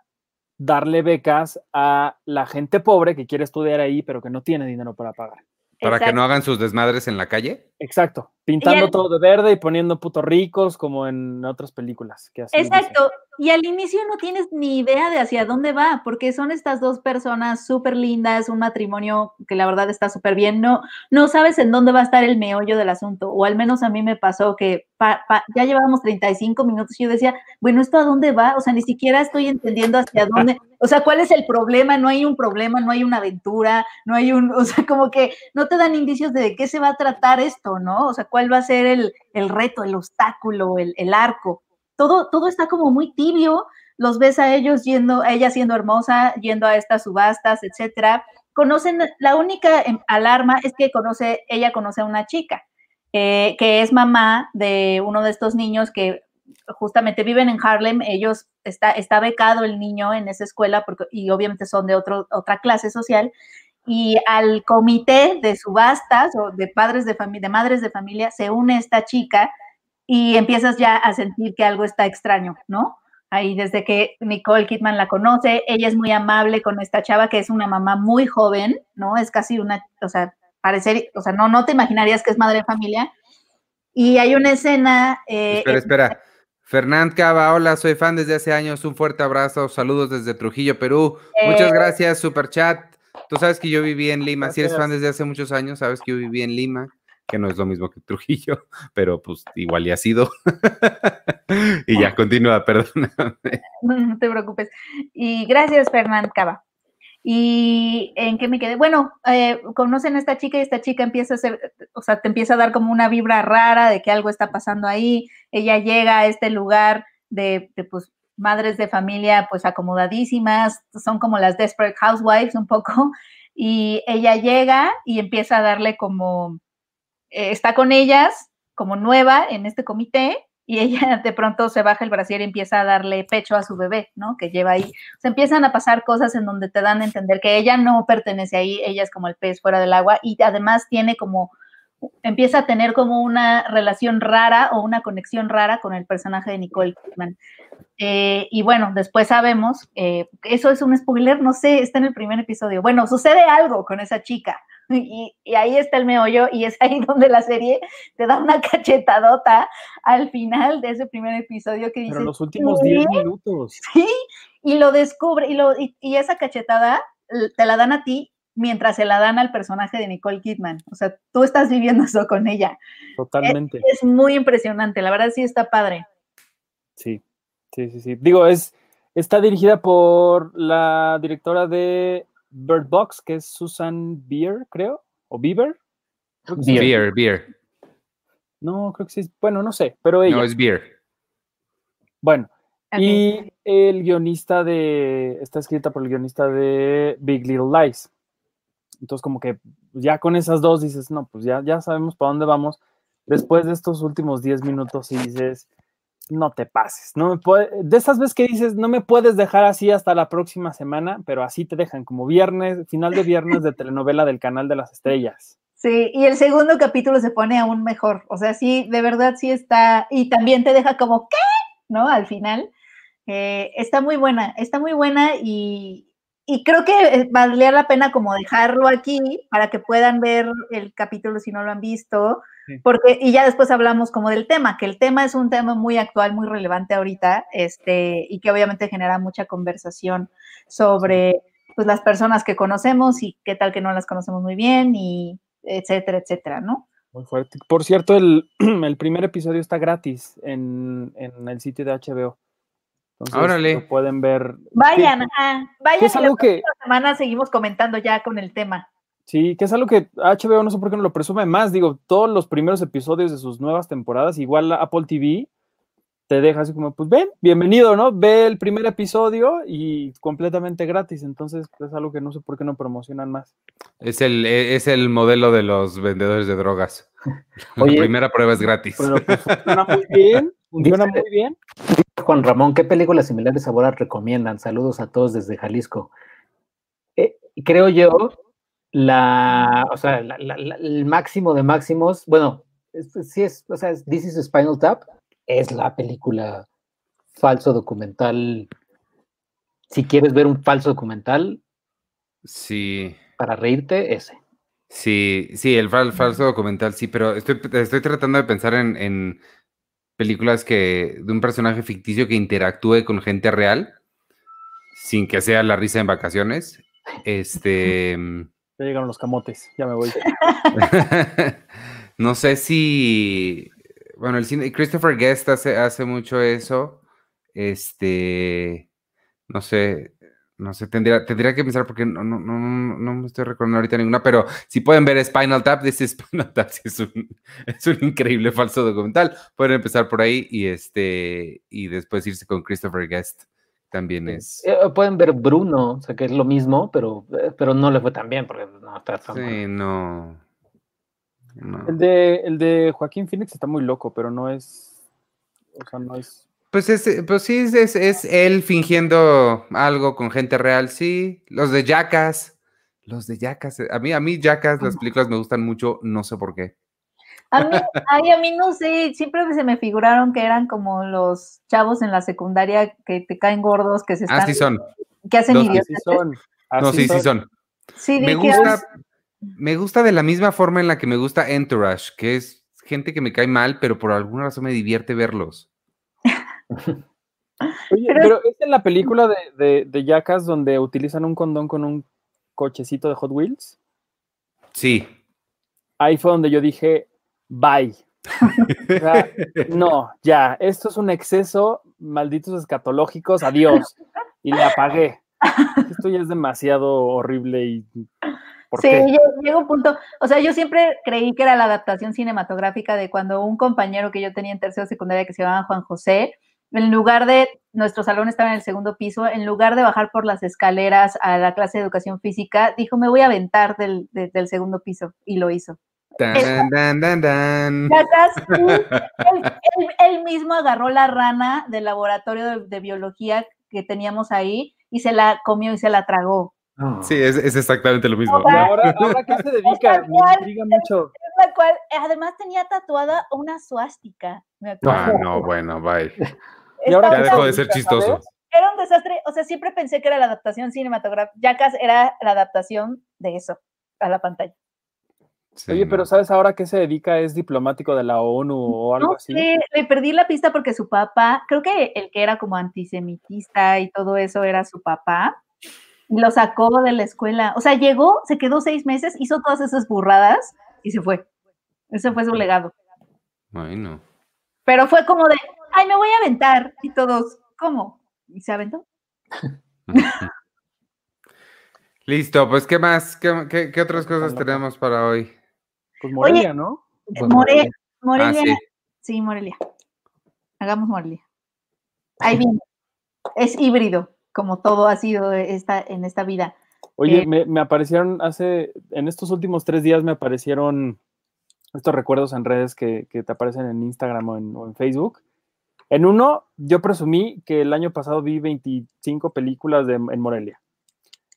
darle becas a la gente pobre que quiere estudiar ahí, pero que no tiene dinero para pagar. Para que no hagan sus desmadres en la calle. Exacto. Pintando todo de verde y poniendo putos ricos como en otras películas. Que dicen. Exacto. Y al inicio no tienes ni idea de hacia dónde va, porque son estas dos personas súper lindas, un matrimonio que la verdad está súper bien. No, no sabes en dónde va a estar el meollo del asunto, o al menos a mí me pasó que pa- pa- ya llevábamos 35 minutos y yo decía, bueno, ¿esto a dónde va? O sea, ni siquiera estoy entendiendo hacia dónde, o sea, ¿cuál es el problema? No hay un problema, no hay una aventura, no hay un, o sea, como que no te dan indicios de qué se va a tratar esto, ¿no? O sea, cuál va a ser el, el reto, el obstáculo, el, el arco todo, todo está como muy tibio, los ves a ellos yendo, a ella siendo hermosa, yendo a estas subastas, etcétera. Conocen, la única em, alarma es que conoce, ella conoce a una chica, eh, que es mamá de uno de estos niños que justamente viven en Harlem, ellos, está, está becado el niño en esa escuela, porque, y obviamente son de otro, otra clase social, y al comité de subastas o de padres de familia, de madres de familia, se une esta chica y empiezas ya a sentir que algo está extraño, ¿no? Ahí desde que Nicole Kidman la conoce, ella es muy amable con esta chava que es una mamá muy joven, ¿no? Es casi una, o sea, parecer, o sea, no, no te imaginarías que es madre de familia. Y hay una escena... eh, espera, es- espera. Fernand Cava, hola, soy fan desde hace años. Un fuerte abrazo. Saludos desde Trujillo, Perú. Muchas Eh, gracias, super chat. Tú sabes que yo viví en Lima. Si eres fan desde hace muchos años, sabes que yo viví en Lima, que no es lo mismo que Trujillo, pero pues igual ya ha sido. y ya, continúa, perdóname. No, te preocupes. Y gracias, Fernand Cava. ¿Y en qué me quedé? Bueno, eh, conocen a esta chica y esta chica empieza a hacer, o sea, te empieza a dar como una vibra rara de que algo está pasando ahí. Ella llega a este lugar de, de, pues, madres de familia, pues, acomodadísimas, son como las Desperate Housewives un poco, y ella llega y empieza a darle como, eh, está con ellas como nueva en este comité, y ella de pronto se baja el brasier y empieza a darle pecho a su bebé, ¿no? Que lleva ahí. Se empiezan a pasar cosas en donde te dan a entender que ella no pertenece ahí, ella es como el pez fuera del agua y además tiene como, empieza a tener como una relación rara o una conexión rara con el personaje de Nicole Kidman. Eh, y bueno, después sabemos, eh, eso es un spoiler, no sé, está en el primer episodio. Bueno, sucede algo con esa chica. Y, y, ahí está el meollo y es ahí donde la serie te da una cachetadota al final de ese primer episodio que dice Pero los últimos 10 minutos. Sí, y lo descubre y, lo, y, y, esa cachetada te la dan a ti mientras se la dan al personaje de Nicole Kidman. O sea, tú estás viviendo eso con ella. Totalmente. Es, es muy impresionante, la verdad sí está padre. Sí, sí, sí, sí. Digo, es, está dirigida por la directora de Bird Box, que es Susan Beer, creo, o Bieber. Beer. beer, beer. No, creo que sí. Bueno, no sé, pero ella. No, es Beer. Bueno, okay. y el guionista de. Está escrita por el guionista de Big Little Lies. Entonces, como que ya con esas dos dices, no, pues ya, ya sabemos para dónde vamos. Después de estos últimos 10 minutos, y dices, no te pases. No me puede, de esas veces que dices, no me puedes dejar así hasta la próxima semana, pero así te dejan como viernes, final de viernes de telenovela del canal de las estrellas. Sí, y el segundo capítulo se pone aún mejor. O sea, sí, de verdad sí está. Y también te deja como, ¿qué? ¿No? Al final. Eh, está muy buena, está muy buena y, y creo que valdría la pena como dejarlo aquí para que puedan ver el capítulo si no lo han visto. Sí. Porque, y ya después hablamos como del tema, que el tema es un tema muy actual, muy relevante ahorita, este, y que obviamente genera mucha conversación sobre pues, las personas que conocemos y qué tal que no las conocemos muy bien, y etcétera, etcétera, ¿no? Muy fuerte. Por cierto, el, el primer episodio está gratis en, en, el sitio de HBO. Entonces, Órale. Lo pueden ver. Vayan, ajá, vayan. Es algo que semana seguimos comentando ya con el tema. Sí, que es algo que HBO no sé por qué no lo presume más. Digo, todos los primeros episodios de sus nuevas temporadas, igual Apple TV te deja así como, pues ven, bienvenido, ¿no? Ve el primer episodio y completamente gratis. Entonces, es algo que no sé por qué no promocionan más. Es el, es el modelo de los vendedores de drogas. Oye, La primera prueba es gratis. Pero pues, funciona muy bien. Funciona muy bien. Juan Ramón, ¿qué películas similares a Borat recomiendan? Saludos a todos desde Jalisco. Eh, creo yo, la, o sea, la, la, el máximo de máximos, bueno, es- sí es, o sea, es- This is Spinal Tap es la película falso documental. Si quieres ver un falso documental Sí. para reírte, ese. Sí, sí, el, fal- falso documental, sí, pero estoy, estoy tratando de pensar en, en películas que de un personaje ficticio que interactúe con gente real, sin que sea la risa en vacaciones. Este, Ya llegaron los camotes, ya me voy. no sé si, bueno, el cine, Christopher Guest hace, hace mucho eso. Este, no sé, no sé, tendría, tendría que pensar porque no, no, no, no no me estoy recordando ahorita ninguna, pero si pueden ver Spinal Tap, is Spinal Tap, sí, es un, es un increíble falso documental. Pueden empezar por ahí y este, y después irse con Christopher Guest. También es. Eh, pueden ver Bruno, o sea, que es lo mismo, pero, eh, pero no le fue tan bien porque no está tan. Sí, no. no. El de, el de Joaquín Phoenix está muy loco, pero no es. O sea, no es. Pues, es, pues sí, es, es, es él fingiendo algo con gente real, sí. Los de Jackass. Los de Jackass. A mí, a mí Jackass, las películas me gustan mucho, no sé por qué. A mí, ay, a mí no sé, siempre se me figuraron que eran como los chavos en la secundaria que te caen gordos, que se están, Ah, sí son. que hacen Así idiotas. son. No, así sí, sí son. Sí, Me gusta, "Ay, me gusta de la misma forma en la que me gusta Entourage, que es gente que me cae mal, pero por alguna razón me divierte verlos. Oye, Pero- pero es en la película de, de, de Jackass donde utilizan un condón con un cochecito de Hot Wheels. Sí. Ahí fue donde yo dije, bye. O sea, no, ya, esto es un exceso, malditos escatológicos, adiós. Y le apagué. Esto ya es demasiado horrible y. ¿Por Sí, qué? llega un punto, o sea, yo siempre creí que era la adaptación cinematográfica de cuando un compañero que yo tenía en tercero de secundaria que se llamaba Juan José, en lugar de, nuestro salón estaba en el segundo piso, en lugar de bajar por las escaleras a la clase de educación física, dijo, me voy a aventar del, de- del segundo piso, y lo hizo. Dan, él, él- él mismo agarró la rana del laboratorio de, de biología que teníamos ahí y se la comió y se la tragó. Sí, es, es exactamente lo mismo. ¿Y ahora, ahora qué se dedica? Me cual. intriga mucho. La cual, además tenía tatuada una suástica. me acuerdo. Ah, no, bueno, bye. ¿Y ahora Ya dejó de ser chistoso. sabes? Era un desastre, o sea, siempre pensé que era la adaptación cinematográfica. Jackass era la adaptación de eso a la pantalla. Sí, Oye, no. pero ¿sabes ahora qué se dedica? ¿Es diplomático de la ONU o algo No así? sé, le perdí la pista porque su papá, creo que el que era como antisemitista y todo eso era su papá, y lo sacó de la escuela. O sea, llegó, se quedó seis meses, hizo todas esas burradas y se fue. Ese fue su legado. Bueno. Pero fue como de, ay, me voy a aventar. Y todos, ¿cómo? ¿Y se aventó? Listo, pues ¿qué más? ¿Qué, qué- qué otras cosas tenemos para hoy? Pues Morelia, ¿no? Pues, More- Morelia. Morelia. Ah, sí. sí. Morelia. Hagamos Morelia. Ahí viene. Es híbrido, como todo ha sido esta, en esta vida. Oye, Eh, me, me aparecieron hace, en estos últimos tres días me aparecieron estos recuerdos en redes que, que te aparecen en Instagram o en, o en Facebook. En uno, yo presumí que el año pasado vi 25 películas de, en Morelia.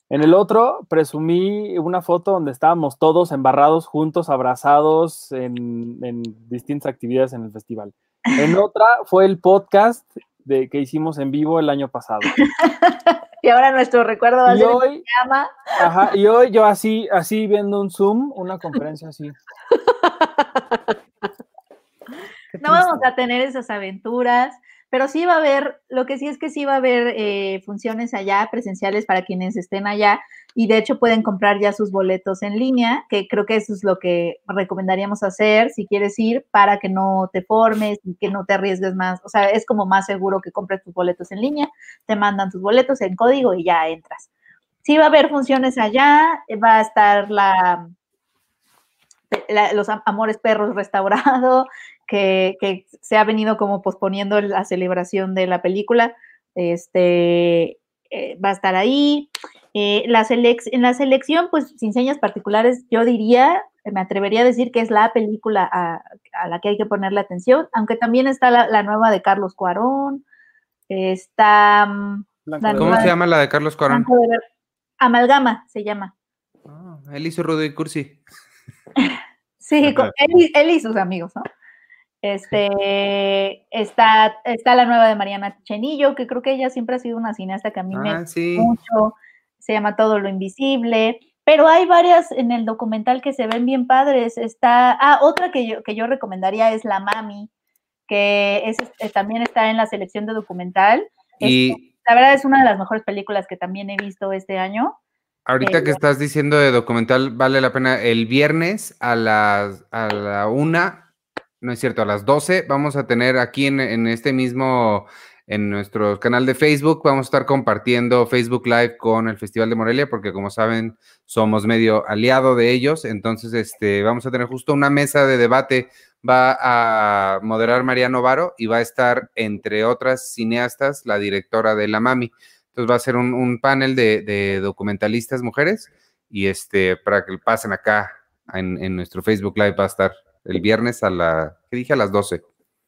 En el otro, presumí una foto donde estábamos todos embarrados, juntos, abrazados en, en distintas actividades en el festival. En otra fue el podcast de, que hicimos en vivo el año pasado. Y ahora nuestro recuerdo va a Y ser el hoy, llama. Ajá, y hoy yo así, así viendo un Zoom, una conferencia así. No vamos a tener esas aventuras, pero sí va a haber, lo que sí es que sí va a haber eh, funciones allá, presenciales para quienes estén allá, y de hecho pueden comprar ya sus boletos en línea, que creo que eso es lo que recomendaríamos hacer si quieres ir para que no te formes y que no te arriesgues más. O sea, es como más seguro que compres tus boletos en línea, te mandan tus boletos en código y ya entras. Sí va a haber funciones allá, va a estar la, la- los Am- Amores Perros restaurado, que, que se ha venido como posponiendo la celebración de la película. Este eh, va a estar ahí. Eh, la selec- en la selección, pues sin señas particulares, yo diría, me atrevería a decir que es la película a, a la que hay que ponerle atención, aunque también está la, la nueva de Carlos Cuarón, está mm, Blanco la de ¿Cómo se llama la de Carlos Cuarón? De Amalgama se llama. Ah, él hizo Rudo y Cursi. Sí, con él, él y sus amigos, ¿no? Este, está, está la nueva de Mariana Chenillo, que creo que ella siempre ha sido una cineasta que a mí me Ah, gusta sí. mucho. Se llama Todo lo Invisible. Pero hay varias en el documental que se ven bien padres. Está, ah, otra que yo, que yo recomendaría es La Mami, que es, eh, también está en la selección de documental. Y la verdad es una de las mejores películas que también he visto este año. ahorita Eh, que estás diciendo de documental, vale la pena. El viernes a las a la una, no es cierto, a las 12, vamos a tener aquí en, este mismo, en nuestro canal de Facebook, vamos a estar compartiendo Facebook Live con el Festival de Morelia, porque como saben, somos medio aliado de ellos. Entonces, este, vamos a tener justo una mesa de debate. Va a moderar Mariano Varo y va a estar, entre otras cineastas, la directora de La Mami. Entonces va a ser un, panel de, de documentalistas mujeres y este, para que pasen acá en, en nuestro Facebook Live va a estar el viernes a la, ¿qué dije? A las 12.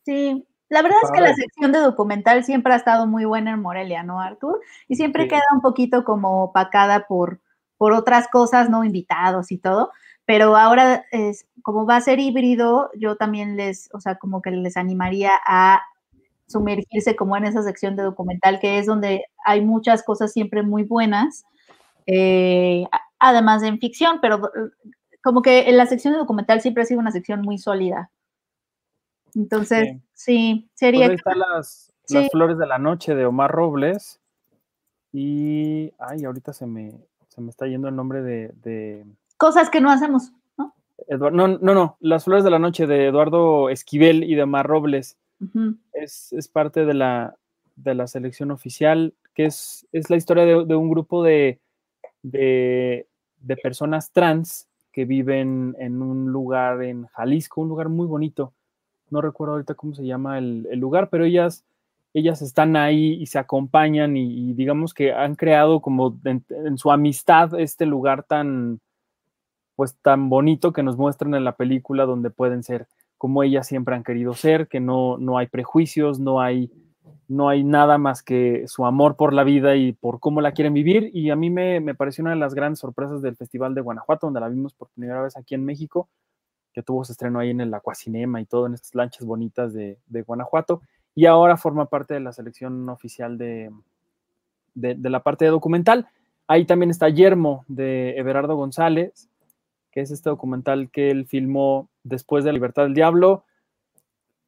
Sí, la verdad es que la sección de documental siempre ha estado muy buena en Morelia, ¿no, Artur? Y siempre Sí. queda un poquito como opacada por, por otras cosas, ¿no? Invitados y todo. Pero ahora, es, como va a ser híbrido, yo también les, o sea, como que les animaría a sumergirse como en esa sección de documental, que es donde hay muchas cosas siempre muy buenas, eh, además de en ficción, pero como que en la sección de documental siempre ha sido una sección muy sólida. Entonces, Sí. sí, Pues sería ahí están las, Sí. las flores de la noche de Omar Robles. Y, ay, ahorita se me, se me está yendo el nombre de, de cosas que no hacemos, ¿no? Eduardo. No, no, no, las flores de la noche de Eduardo Esquivel y de Omar Robles. Es, es parte de la, de la selección oficial, que es, es la historia de, de un grupo de, de, de personas trans que viven en un lugar en Jalisco, un lugar muy bonito. No recuerdo ahorita cómo se llama el, lugar, pero ellas, ellas están ahí y se acompañan y, y digamos que han creado como en, en su amistad este lugar tan, pues tan bonito que nos muestran en la película donde pueden ser como ellas siempre han querido ser, que no, no hay prejuicios, no hay, no hay nada más que su amor por la vida y por cómo la quieren vivir. Y a mí me, me pareció una de las grandes sorpresas del Festival de Guanajuato, donde la vimos por primera vez aquí en México, que tuvo su estreno ahí en el Aquacinema y todo, en estas lanchas bonitas de, de Guanajuato. Y ahora forma parte de la selección oficial de, de, de la parte de documental. Ahí también está Yermo de Everardo González, que es este documental que él filmó después de Libertad del Diablo.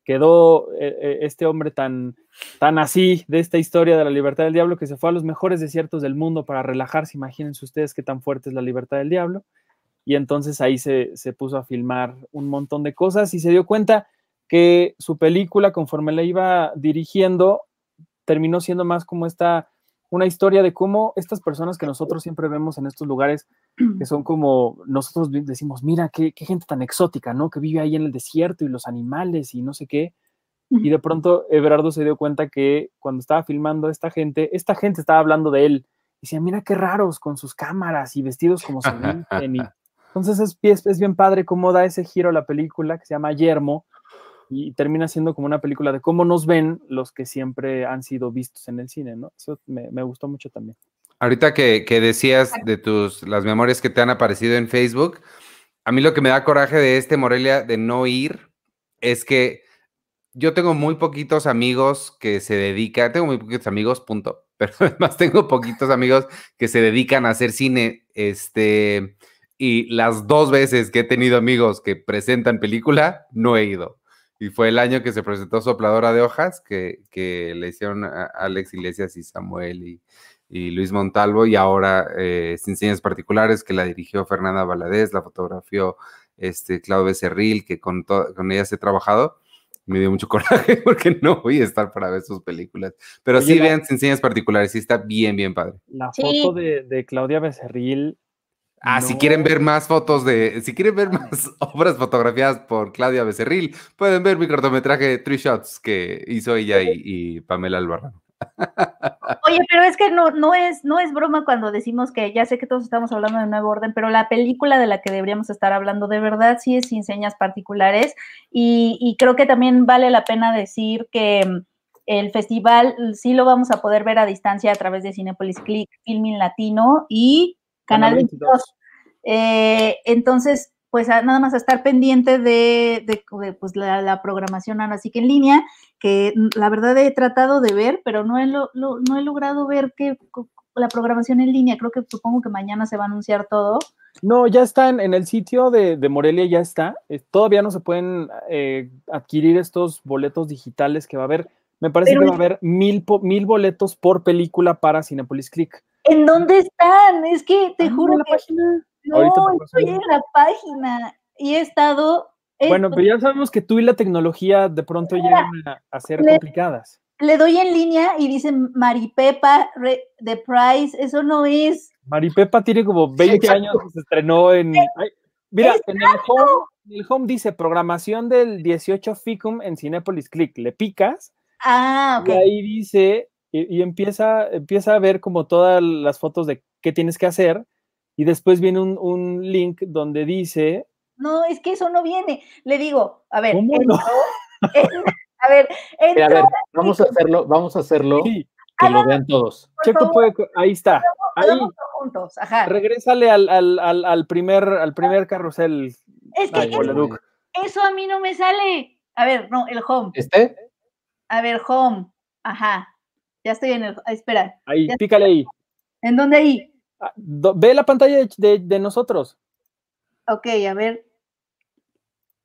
Quedó eh, eh, este hombre tan, tan así de esta historia de la libertad del diablo que se fue a los mejores desiertos del mundo para relajarse. Imagínense ustedes qué tan fuerte es la libertad del diablo. Y entonces ahí se, se puso a filmar un montón de cosas y se dio cuenta que su película, conforme la iba dirigiendo, terminó siendo más como esta, una historia de cómo estas personas que nosotros siempre vemos en estos lugares, que son como, nosotros decimos, mira, qué, qué gente tan exótica, ¿no? Que vive ahí en el desierto y los animales y no sé qué. Y de pronto Everardo se dio cuenta que cuando estaba filmando a esta gente, esta gente estaba hablando de él. Y decía, mira qué raros con sus cámaras y vestidos como se visten. Y entonces es, es, es bien padre cómo da ese giro a la película que se llama Yermo y termina siendo como una película de cómo nos ven los que siempre han sido vistos en el cine, ¿no? Eso me, me gustó mucho también. Ahorita que, que decías de tus las memorias que te han aparecido en Facebook, a mí lo que me da coraje de este Morelia de no ir es que yo tengo muy poquitos amigos que se dedican, tengo muy poquitos amigos, punto, pero además tengo poquitos amigos que se dedican a hacer cine, este, y las dos veces que he tenido amigos que presentan película, no he ido. Y fue el año que se presentó Sopladora de Hojas, que, que le hicieron a Alex Iglesias y Samuel y, y Luis Montalvo, y ahora eh, Sin Señas Particulares, que la dirigió Fernanda Valadez, la fotografió este, Claudio Becerril, que con, con ellas he trabajado. Me dio mucho coraje porque no voy a estar para ver sus películas. Pero Oye, sí la- vean Sin Señas Particulares, sí está bien, bien padre. La Sí. foto de, de Claudia Becerril. Ah, si quieren ver más fotos de, si quieren ver más obras fotografiadas por Claudia Becerril, pueden ver mi cortometraje Three Shots que hizo ella y, y Pamela Albarrán. Oye, pero es que no, no, es, no es broma cuando decimos que ya sé que todos estamos hablando de Nuevo Orden, pero la película de la que deberíamos estar hablando de verdad sí es sin señas particulares y, y creo que también vale la pena decir que mm, el festival sí lo vamos a poder ver a distancia a través de Cinepolis Click, Filming Latino y Canal Canal 22. Eh, entonces, pues nada más a estar pendiente de, de- de, pues, la, la programación ahora sí que en línea, que la verdad he tratado de ver, pero no he, lo- lo- no he logrado ver que la programación en línea, creo que supongo que mañana se va a anunciar todo. No, ya está en, en el sitio de, de Morelia, ya está. Eh, todavía no se pueden eh, adquirir estos boletos digitales que va a haber. Me parece Pero que va a haber mil, po- mil boletos por película para Cinepolis Click. ¿En dónde están? Es que te Ah, juro en la que página. No, estoy en la página y he estado... Bueno, pero ya sabemos que tú y la tecnología de pronto llegan a, a ser Le- complicadas. le doy en línea y dice Maripepa, re- The Price, eso no es. Maripepa tiene como 20 Exacto. años que se estrenó en. ay, mira, en el, home, en el home dice programación del 18 FICUM en Cinepolis Click. Le picas Ah, ok. y ahí dice y, y empieza, empieza a ver como todas las fotos de qué tienes que hacer y después viene un, un link donde dice No, es que eso no viene. Le digo, a ver, ¿Cómo entro, no? a ver, Mira, a ver, vamos a hacerlo, vamos a hacerlo Sí, que lo vean todos. Checo favor, puede, ahí está. Ahí, juntos. Ajá. regrésale al, al, al, al primer, al primer carrusel. Es que Ay, eso, eso a mí no me sale. A ver, no, el home. ¿Este? A ver, home. Ajá. Ya estoy en el. Espera. Ahí, Ya- pícale ahí. ¿En dónde ahí? Ah, Ve la pantalla de, de- de nosotros. Ok, a ver.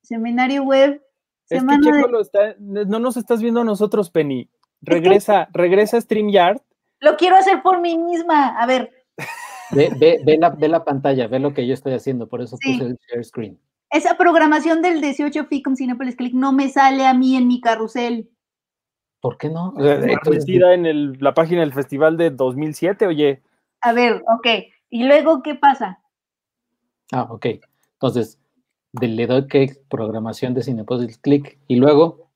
Seminario web. Es que Semana Checo de- lo está, no nos estás viendo a nosotros, Penny. Regresa, regresa a StreamYard. Lo quiero hacer por mí misma. A ver, Ve, ve, ve la, ve la pantalla, ve lo que yo estoy haciendo, por eso Sí. puse el share screen. esa programación del 18 FICOM Cinepolis Click no me sale a mí en mi carrusel. ¿Por qué no? O sea, metida en el- la página del festival de 2007, oye. A ver, ok. ¿Y luego qué pasa? ah, ok. Entonces, le doy que programación de Cinepolis Click y luego,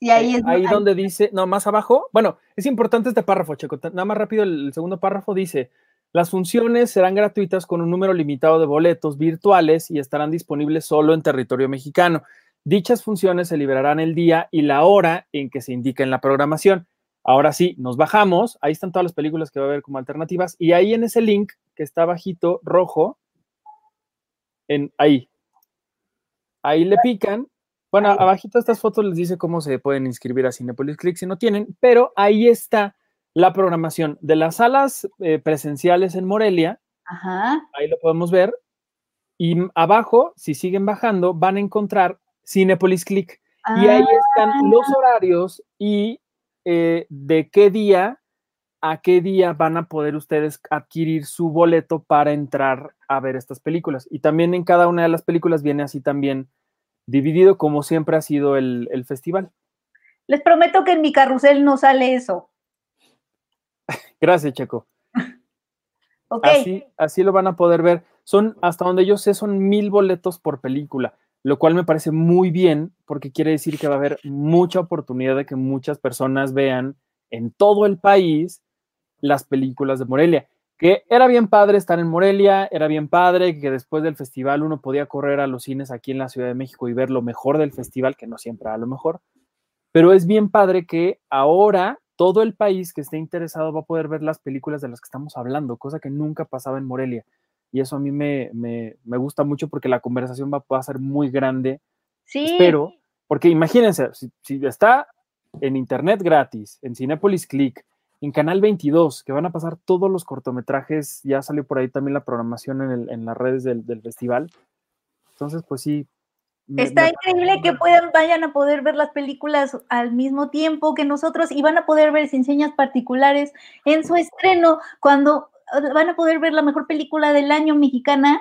Y ahí es. Ahí donde dice, no, más abajo. Bueno, es importante este párrafo, Checo. Nada más rápido, el, el segundo párrafo dice, las funciones serán gratuitas con un número limitado de boletos virtuales y estarán disponibles solo en territorio mexicano. Dichas funciones se liberarán el día y la hora en que se indica en la programación. Ahora sí, nos bajamos. Ahí están todas las películas que va a haber como alternativas. Y ahí en ese link que está bajito, rojo, en ahí. Ahí le pican. Bueno, abajito de estas fotos les dice cómo se pueden inscribir a Cinepolis Click si no tienen, pero ahí está la programación de las salas eh, presenciales en Morelia. Ajá. Ahí lo podemos ver. Y abajo, si siguen bajando, van a encontrar Cinepolis Click. Y ahí están los horarios y eh, de qué día a qué día van a poder ustedes adquirir su boleto para entrar a ver estas películas. Y también en cada una de las películas viene así también dividido como siempre ha sido el, el festival. Les prometo que en mi carrusel no sale eso. Gracias, Checo. Ok. Así, así lo van a poder ver. Son, hasta donde yo sé, son mil boletos por película, lo cual me parece muy bien porque quiere decir que va a haber mucha oportunidad de que muchas personas vean en todo el país las películas de Morelia. Que era bien padre estar en Morelia, era bien padre que después del festival uno podía correr a los cines aquí en la Ciudad de México y ver lo mejor del festival, que no siempre era lo mejor. Pero es bien padre que ahora todo el país que esté interesado va a poder ver las películas de las que estamos hablando, cosa que nunca pasaba en Morelia. Y eso a mí me, me, me gusta mucho porque la conversación va, va a ser muy grande, sí. espero, porque imagínense, si, si está en internet gratis, en Cinepolis Click, en Canal 22, que van a pasar todos los cortometrajes, ya salió por ahí también la programación en, el- en las redes del, del festival. Entonces, pues sí. me- Está me- increíble que puedan, vayan a poder ver las películas al mismo tiempo que nosotros y van a poder ver sin señas particulares en su estreno, cuando van a poder ver la mejor película del año mexicana,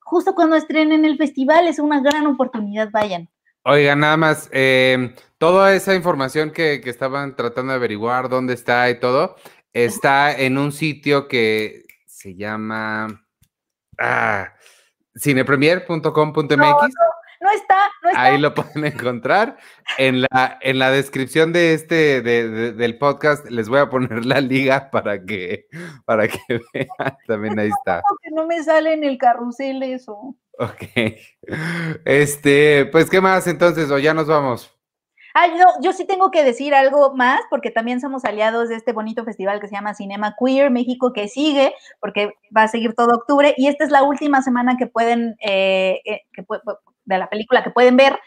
justo cuando estrenen el festival, es una gran oportunidad, vayan. Oiga, nada más, eh, toda esa información que, que estaban tratando de averiguar dónde está y todo, está en un sitio que se llama ah, cinepremier.com.mx. No está, no está. Ahí lo pueden encontrar. En la, en la descripción de este de- de- del podcast les voy a poner la liga para que, para que vean. También ahí está. que no me sale en el carrusel eso. Ok. Este, pues, ¿qué más entonces? O ya nos vamos. Ay, no, yo sí tengo que decir algo más, porque también somos aliados de este bonito festival que se llama Cinema Queer México, que sigue, porque va a seguir todo octubre, y esta es la última semana que pueden, eh, eh, que, de la película que pueden ver.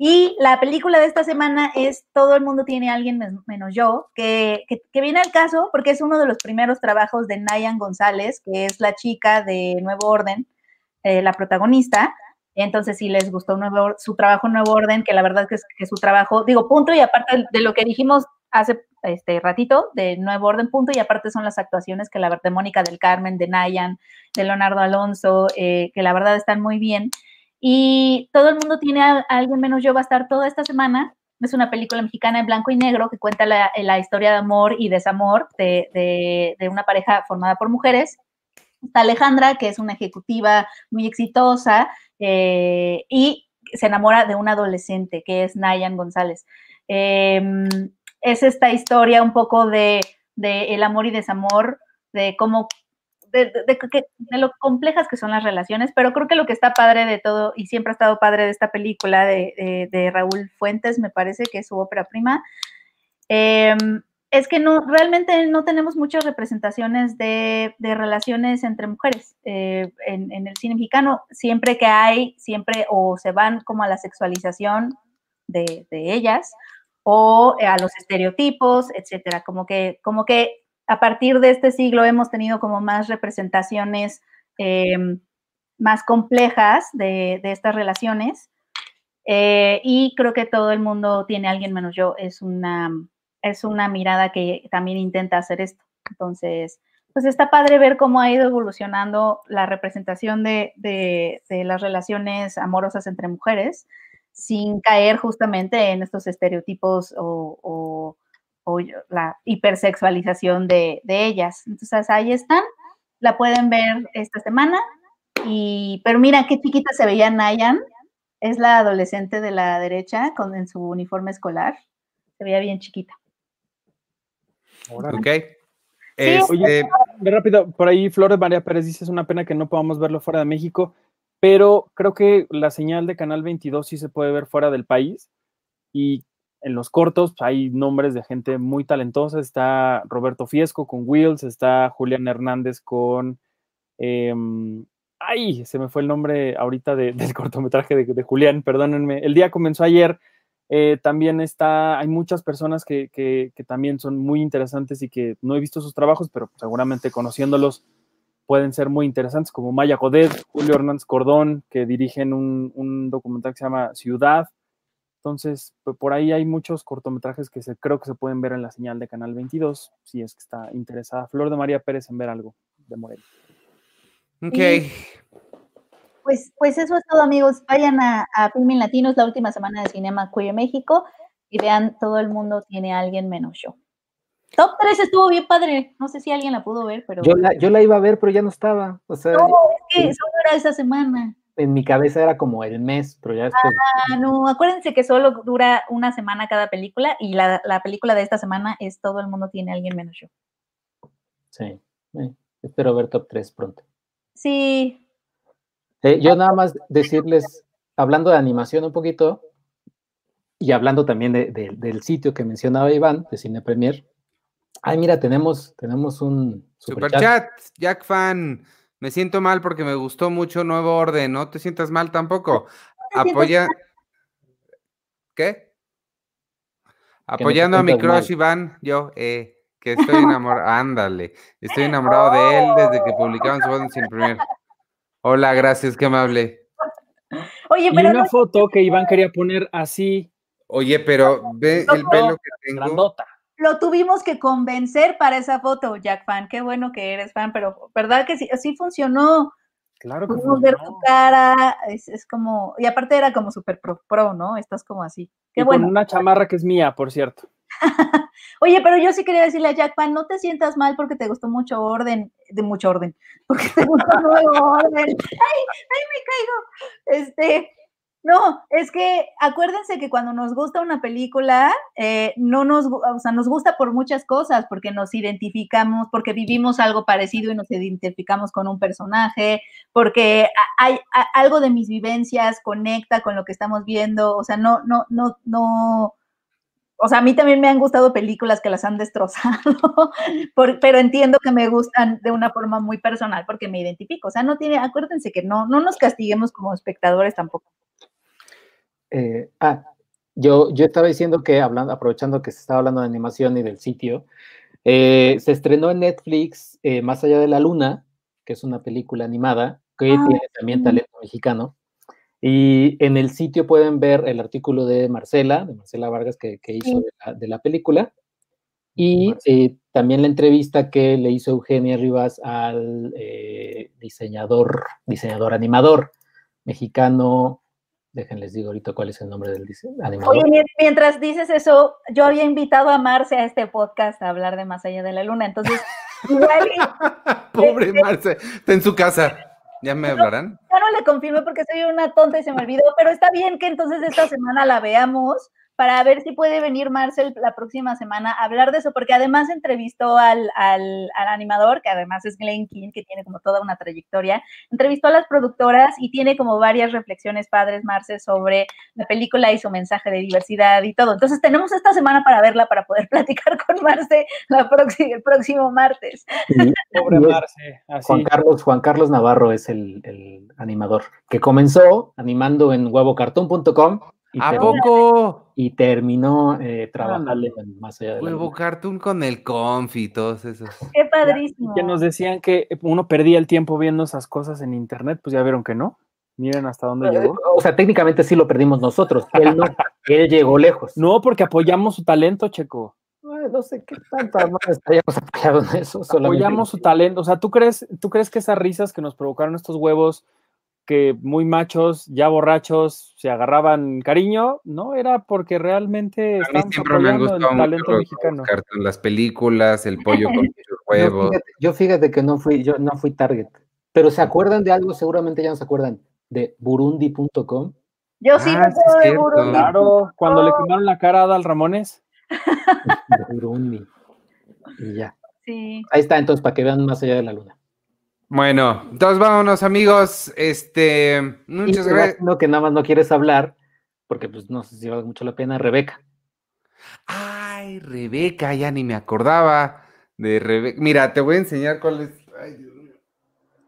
Y la película de esta semana es Todo el mundo tiene a alguien menos yo, que, que, viene al caso porque es uno de los primeros trabajos de Nayan González, que es la chica de Nuevo Orden, eh, la protagonista. Entonces, si les gustó nuevo, su trabajo Nuevo Orden, que la verdad que es que su trabajo, digo, punto, y aparte de lo que dijimos hace este ratito, de Nuevo Orden, punto, y aparte son las actuaciones que la verdad de Mónica del Carmen, de Nayan, de Leonardo Alonso, eh, que la verdad están muy bien. Y todo el mundo tiene a, alguien menos yo va a estar toda esta semana. Es una película mexicana en blanco y negro que cuenta la, historia de amor y desamor de, una pareja formada por mujeres. Está Alejandra, que es una ejecutiva muy exitosa eh, y se enamora de un adolescente, que es Nayan González. Em, es esta historia un poco de, de el amor y desamor, de cómo de, lo complejas que son las relaciones, pero creo que lo que está padre de todo, y siempre ha estado padre de esta película de, Raúl Fuentes, me parece que es su ópera prima, em, es que no, realmente no tenemos muchas representaciones de, relaciones entre mujeres. Eh, en, el cine mexicano, siempre que hay, siempre o se van como a la sexualización de, ellas, o a los estereotipos, etcétera. Como que, como que a partir de este siglo hemos tenido como más representaciones em, más complejas de, estas relaciones. Eh, y creo que todo el mundo tiene alguien menos yo. Es una, es una mirada que también intenta hacer esto. Entonces, pues está padre ver cómo ha ido evolucionando la representación de, las relaciones amorosas entre mujeres sin caer justamente en estos estereotipos o la hipersexualización de, de ellas. Entonces ahí están, la pueden ver esta semana. Y, pero mira qué chiquita se veía Nayan, es la adolescente de la derecha con en su uniforme escolar, se veía bien chiquita. Ok. Oye, rápido, por ahí Flores María Pérez dice, es una pena que no podamos verlo fuera de México, pero creo que la señal de Canal 22 sí se puede ver fuera del país y en los cortos pues, hay nombres de gente muy talentosa. Está Roberto Fiesco con Wheels, está Julián Hernández con... Em, ay, se me fue el nombre ahorita del cortometraje de, Julián, perdónenme. El día comenzó ayer. Eh, también está, hay muchas personas que, que, también son muy interesantes y que no he visto sus trabajos, pero seguramente conociéndolos pueden ser muy interesantes, como Maya Godet, Julio Hernández Cordón, que dirigen un, un documental que se llama Ciudad, entonces, por ahí hay muchos cortometrajes que se, creo que se pueden ver en la señal de Canal 22, si es que está interesada Flor de María Pérez en ver algo de Morelia. Ok. pues, pues eso es todo, amigos. Vayan a, a Filmin Latinos, la última semana de Cinema Queer México, y vean, todo el mundo tiene a alguien menos yo. Top 3 estuvo bien padre. No sé si alguien la pudo ver, pero. Yo la, yo la iba a ver, pero ya no estaba. O sea, no, es que solo era esa semana en mi cabeza era como el mes, pero ya después. Ah, no, acuérdense que solo dura una semana cada película y la, película de esta semana es Todo el mundo tiene a alguien menos yo. Sí, espero ver top 3 pronto. Sí. Eh, yo nada más decirles, hablando de animación un poquito y hablando también del sitio que mencionaba Iván, de Cine Premier. Ay, mira, tenemos, tenemos un super, chat, Jack Fan. Me siento mal porque me gustó mucho Nuevo Orden. No te sientas mal tampoco. Apoya. ¿Qué? Apoyando a mi crush Iván, yo, eh, que estoy enamorado. Ándale. Estoy enamorado de él desde que publicaban su voz sin primer. Hola, gracias, qué amable. Oye, pero. Y una foto que Iván quería poner así. Oye, pero ve el pelo que tengo. Grandota lo tuvimos que convencer para esa foto, Jack Fan. Qué bueno que eres fan, pero ¿verdad que sí? Sí funcionó. Claro que Pudimos ver tu cara, es, como, y aparte era como súper pro, pro, ¿no? Estás como así. Qué bueno. Con una chamarra que es mía, por cierto. Oye, pero yo sí quería decirle a Jack Fan, no te sientas mal porque te gustó mucho orden, de mucho orden, porque te gustó nuevo orden. ¡Ay, ay, me caigo! Este, no, es que acuérdense que cuando nos gusta una película, eh, no nos, o sea, nos gusta por muchas cosas, porque nos identificamos, porque vivimos algo parecido y nos identificamos con un personaje, porque hay, algo de mis vivencias conecta con lo que estamos viendo, o sea, no, no, no, no, o sea, a mí también me han gustado películas que las han destrozado, pero entiendo que me gustan de una forma muy personal porque me identifico. O sea, no tiene, acuérdense que no, no nos castiguemos como espectadores tampoco. Eh, ah, yo, yo estaba diciendo que, hablando, aprovechando que se estaba hablando de animación y del sitio, eh, se estrenó en Netflix eh, Más allá de la luna, que es una película animada que Ah, tiene también talento mexicano. Y en el sitio pueden ver el artículo de Marcela, de Marcela Vargas, que, que hizo de la, de la película. Y eh, también la entrevista que le hizo Eugenia Rivas al diseñador, diseñador animador mexicano. Déjenles digo ahorita cuál es el nombre del animador. Oye, mien- mientras dices eso, yo había invitado a Marce a este podcast a hablar de Más allá de la luna, entonces igual Pobre Marce, está en su casa. ¿Ya me hablarán? ya no le confirmé porque soy una tonta y se me olvidó, pero está bien que entonces esta semana la veamos para ver si puede venir Marcel la próxima semana a hablar de eso, porque además entrevistó al, al, al animador, que además es Glenn King, que tiene como toda una trayectoria, entrevistó a las productoras y tiene como varias reflexiones padres, Marce, sobre la película y su mensaje de diversidad y todo. Entonces tenemos esta semana para verla, para poder platicar con Marce la próxima, el próximo martes. Pobre Marce, así. Juan Carlos, Juan Carlos Navarro es el, el animador que comenzó animando en huevocartoon.com y, ¿A poco? Y terminó eh, trabajando más allá de la Huevo luna. Cartoon con el confi y todos esos. Qué padrísimo. Que nos decían que uno perdía el tiempo viendo esas cosas en internet, pues ya vieron que no. Miren hasta dónde Eh, llegó. O sea, técnicamente sí lo perdimos nosotros. Él no, él llegó lejos. No, porque apoyamos su talento, Checo. Eh, no sé qué tanto no estaríamos apoyados en eso. solamente- Apoyamos su talento. O sea, ¿tú crees, ¿tú crees que esas risas que nos provocaron estos huevos, que muy machos, ya borrachos, se agarraban cariño? No, era porque realmente A mí siempre me han gustado mucho talento los mexicano. cartoon, las películas, el pollo con Yo huevos. fíjate, yo fíjate que no fui, yo no fui target. Pero ¿se acuerdan de algo? Seguramente ya no se acuerdan. De burundi.com. Yo sí Ah, me sí, acuerdo de. Burundi. Claro, cuando le quemaron la cara a Adal Ramones. De Burundi. Y ya. Sí. Ahí está, entonces, para que vean más allá de la luna. Bueno, entonces vámonos, amigos. Este, muchas gracias. imagino que nada más no quieres hablar, porque pues no sé si vale mucho la pena, Rebeca. Ay, Rebeca, ya ni me acordaba de Rebeca. Mira, te voy a enseñar cuál es. Ay, Dios mío.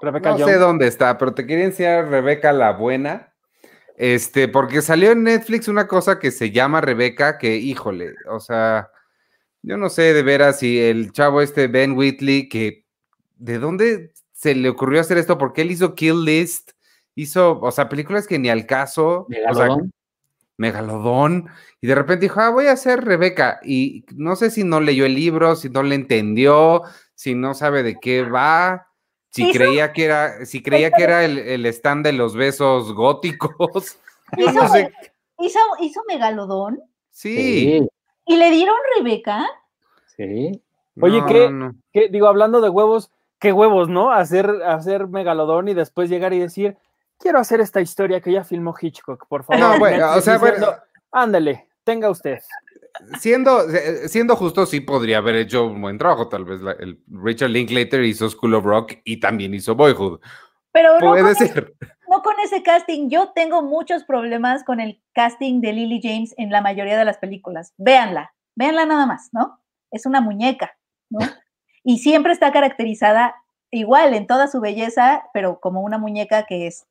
Rebeca No Young. sé dónde está, pero te quería enseñar Rebeca la buena. Este, porque salió en Netflix una cosa que se llama Rebeca, que híjole, o sea, yo no sé de veras si el chavo este Ben Whitley, que de dónde se le ocurrió hacer esto, porque él hizo Kill List, hizo, o sea, películas que ni al caso, o sea, Megalodón. Megalodón, y de repente dijo, ah, voy a hacer Rebeca, y no sé si no leyó el libro, si no le entendió, si no sabe de qué va, si Hizo- creía que era, si creía que era el, el stand de los besos góticos. Hizo, no sé. hizo, hizo Megalodón Sí. Sí, y le dieron Rebeca. sí. Oye, No, ¿qué? no, que digo, hablando de huevos, qué huevos, ¿no? Hacer, hacer megalodón y después llegar y decir, quiero hacer esta historia que ya filmó Hitchcock, por favor. No, bueno, o sea, bueno. diciendo, ándale, tenga usted. Siendo, siendo justo, sí podría haber hecho un buen trabajo. Tal vez la- el Richard Linklater hizo School of Rock y también hizo Boyhood. Pero no Puede con, ser. no con ese casting. Yo tengo muchos problemas con el casting de Lily James en la mayoría de las películas. Véanla, véanla nada más, ¿no? Es una muñeca, ¿no? Y siempre está caracterizada igual en toda su belleza, pero como una muñeca que es.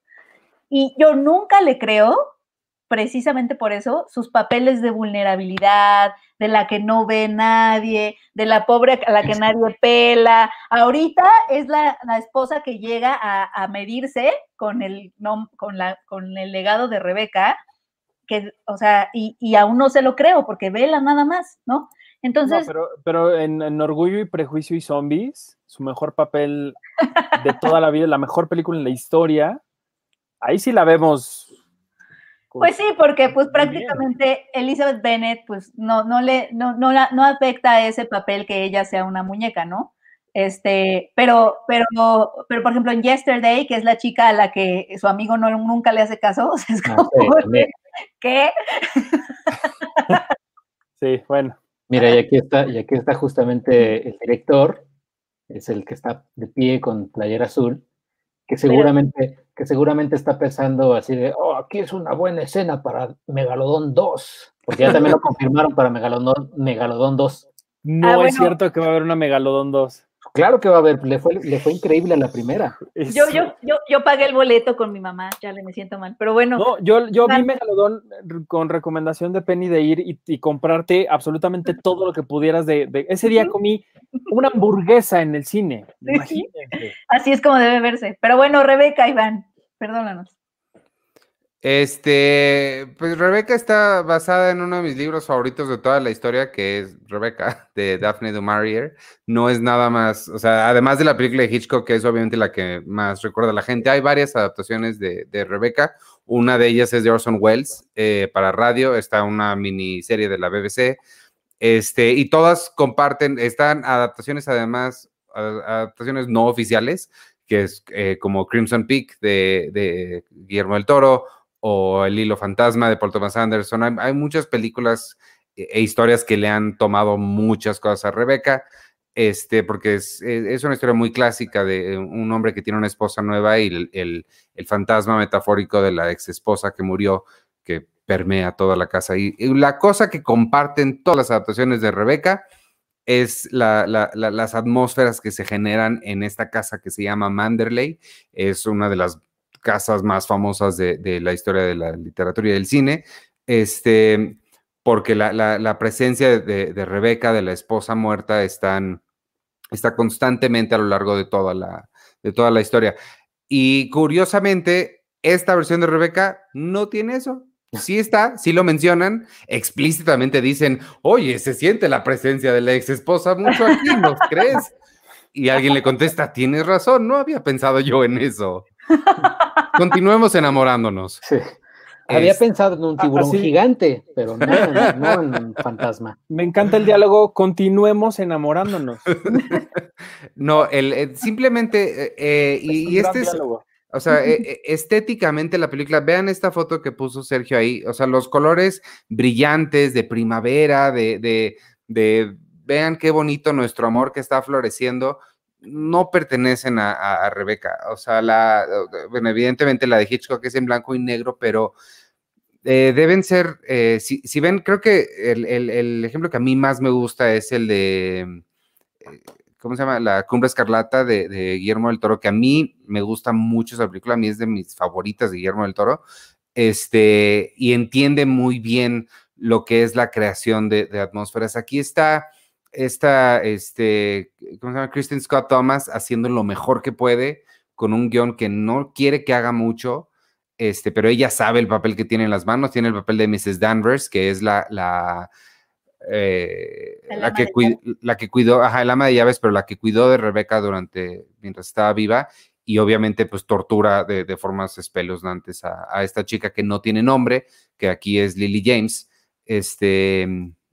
Y yo nunca le creo, precisamente por eso, sus papeles de vulnerabilidad, de la que no ve nadie, de la pobre a la que nadie pela. Ahorita es la, la esposa que llega a, a medirse con el, con, la, con el legado de Rebeca, que, o sea, y, y aún no se lo creo, porque vela nada más, ¿no? No, Entonces, pero pero en, en Orgullo y Prejuicio y Zombies, su mejor papel de toda la vida, la mejor película en la historia, ahí sí la vemos. con- Pues sí, porque pues bien. prácticamente Elizabeth Bennet pues no, no le, no, no, la- no afecta a ese papel que ella sea una muñeca, ¿no? Este, pero, pero, pero por ejemplo en Yesterday, que es la chica a la que su amigo no, nunca le hace caso, o sea, es Ah, como, sí. ¿qué? Sí, bueno. Mira, y aquí está, y aquí está justamente el director, es el que está de pie con playera azul, que seguramente, que seguramente está pensando así de, oh, aquí es una buena escena para Megalodón 2, porque ya también lo confirmaron para Megalodón, Megalodón 2. No Ah, es bueno. cierto que va a haber una Megalodón 2. Claro que va a haber, le fue, le fue increíble a la primera. Yo, yo, yo, yo pagué el boleto con mi mamá, ya le me siento mal. Pero bueno, No, yo, yo vi Megalodón r- con recomendación de Penny de ir y, y comprarte absolutamente todo lo que pudieras de, de- Ese día comí una hamburguesa en el cine. Así es como debe verse. Pero bueno, Rebeca, Iván, perdónanos. Este, pues Rebeca está basada en uno de mis libros favoritos de toda la historia, que es Rebeca, de Daphne du Maurier. No es nada más, o sea, además de la película de Hitchcock, que es obviamente la que más recuerda a la gente, hay varias adaptaciones de, de Rebeca. Una de ellas es de Orson Welles eh, para radio, está una miniserie de la BBC. Este, y todas comparten, están adaptaciones además, adaptaciones no oficiales, que es eh, como Crimson Peak de Guillermo del Toro, o El Hilo Fantasma de Paul Thomas Anderson. Hay, muchas películas e, e historias que le han tomado muchas cosas a Rebeca, este, porque es, es- una historia muy clásica de un hombre que tiene una esposa nueva y el, el- fantasma metafórico de la ex esposa que murió, que permea toda la casa. Y, la cosa que comparten todas las adaptaciones de Rebeca es la- la- la- las atmósferas que se generan en esta casa que se llama Manderley. Es una de las casas más famosas de, la historia de la literatura y del cine, este, porque la, la- presencia de, de Rebeca, de la esposa muerta, están, está constantemente a lo largo de toda la, de toda la historia. Y curiosamente, esta versión de Rebeca no tiene eso. Sí está, sí lo mencionan, explícitamente dicen, oye, se siente la presencia de la ex esposa mucho aquí, ¿no crees? Y alguien le contesta, tienes razón, no había pensado yo en eso. Continuemos enamorándonos. Sí. Había Es- pensado en un Ah, tiburón gigante, pero no, en- no en un fantasma. Me encanta el diálogo, continuemos enamorándonos. No, el, el- simplemente, eh, eh, Es y, este es, diálogo. o sea, eh, eh, estéticamente la película, vean esta foto que puso Sergio ahí, o sea, los colores brillantes de primavera, de, de, de vean qué bonito nuestro amor que está floreciendo, no pertenecen a, Rebeca, o sea, la, bueno, evidentemente la de Hitchcock es en blanco y negro, pero eh, deben ser, eh, si, ven, creo que el, ejemplo que a mí más me gusta es el de, eh, ¿cómo se llama? La Cumbre Escarlata de, Guillermo del Toro, que a mí me gusta mucho esa película, a mí es de mis favoritas de Guillermo del Toro, este, y entiende muy bien lo que es la creación de atmósferas. Aquí está esta, este, ¿cómo se llama? Kristen Scott Thomas haciendo lo mejor que puede con un guion que no quiere que haga mucho, este, pero ella sabe el papel que tiene en las manos, tiene el papel de Mrs. Danvers, que es la, la, eh, la, que de cui- la que cuidó, ajá, el ama de llaves, pero la que cuidó de Rebeca durante, mientras estaba viva, y obviamente pues tortura de, de formas espeluznantes a, a esta chica que no tiene nombre, que aquí es Lily James, este,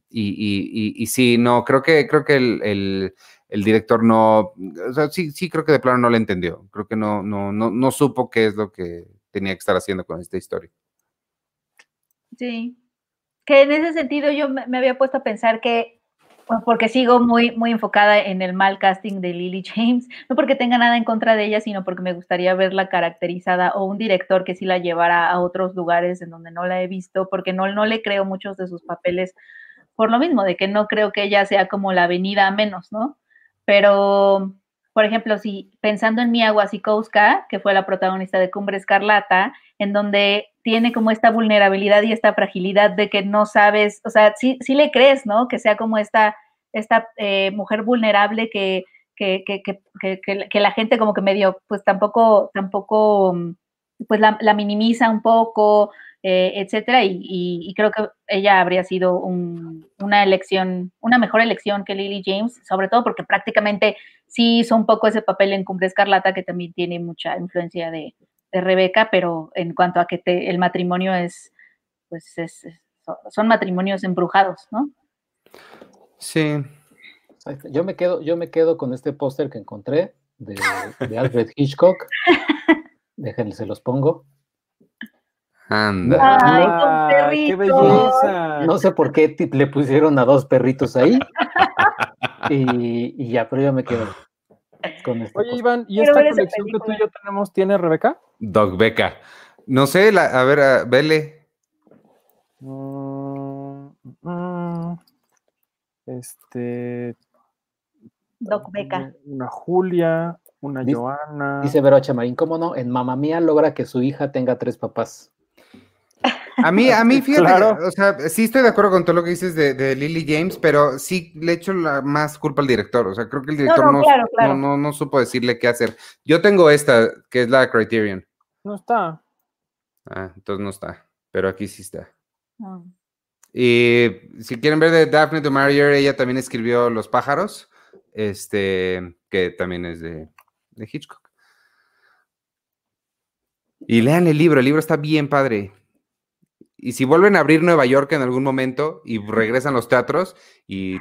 y, y, y, sí, no, creo que, creo que el, el, el director no, o sea, sí, sí creo que de plano no le entendió, creo que no, no, no, no supo qué es lo que tenía que estar haciendo con esta historia. Sí. Que en ese sentido yo me, había puesto a pensar que, porque sigo muy, muy enfocada en el mal casting de Lily James, no porque tenga nada en contra de ella, sino porque me gustaría verla caracterizada o un director que sí la llevara a otros lugares en donde no la he visto, porque no, no le creo muchos de sus papeles por lo mismo, de que no creo que ella sea como la venida a menos, ¿no? Pero, por ejemplo, si pensando en Mia Wasikowska, que fue la protagonista de Cumbre Escarlata, en donde tiene como esta vulnerabilidad y esta fragilidad de que no sabes, o sea, sí, le crees, ¿no? Que sea como esta, esta eh, mujer vulnerable que, que, que, que, la gente como que medio, pues tampoco, tampoco, pues la, la minimiza un poco, eh, etcétera, y, y, y, creo que ella habría sido un, una elección, una mejor elección que Lily James, sobre todo porque prácticamente sí hizo un poco ese papel en Cumbre Escarlata, que también tiene mucha influencia de, de Rebeca, pero en cuanto a que te, el matrimonio es, pues es, es, son matrimonios embrujados, ¿no? Sí. Yo me quedo, yo me quedo con este póster que encontré de, de Alfred Hitchcock. Déjenme, se los pongo. Anda. Ay, Ah, con ¡Qué belleza! No sé por qué le pusieron a dos perritos ahí. y, y ya, pero yo me quedo. con este. Oye. Iván, ¿y esta colección que tú y yo tenemos tiene Rebeca? Doc Beca. No sé, la- a ver, a- vele. Mm, mm, este. Doc Beca. Una Julia, una Dice- Joana. Dice Vero Chamarín, ¿cómo no? En Mamá Mía logra que su hija tenga tres papás. A mí, a mí, fíjate, Claro. o sea, sí estoy de acuerdo con todo lo que dices de, de Lily James, pero sí le echo la más culpa al director. O sea, creo que el director no, no, claro, claro. no, no, no supo decirle qué hacer. Yo tengo esta, que es la Criterion. No está. Ah, entonces no está, pero aquí sí está. No. Y si quieren ver de Daphne du Maurier, ella también escribió Los pájaros, este, que también es de, de Hitchcock. Y lean el libro, el libro está bien padre. Y si vuelven a abrir Nueva York en algún momento y regresan los teatros y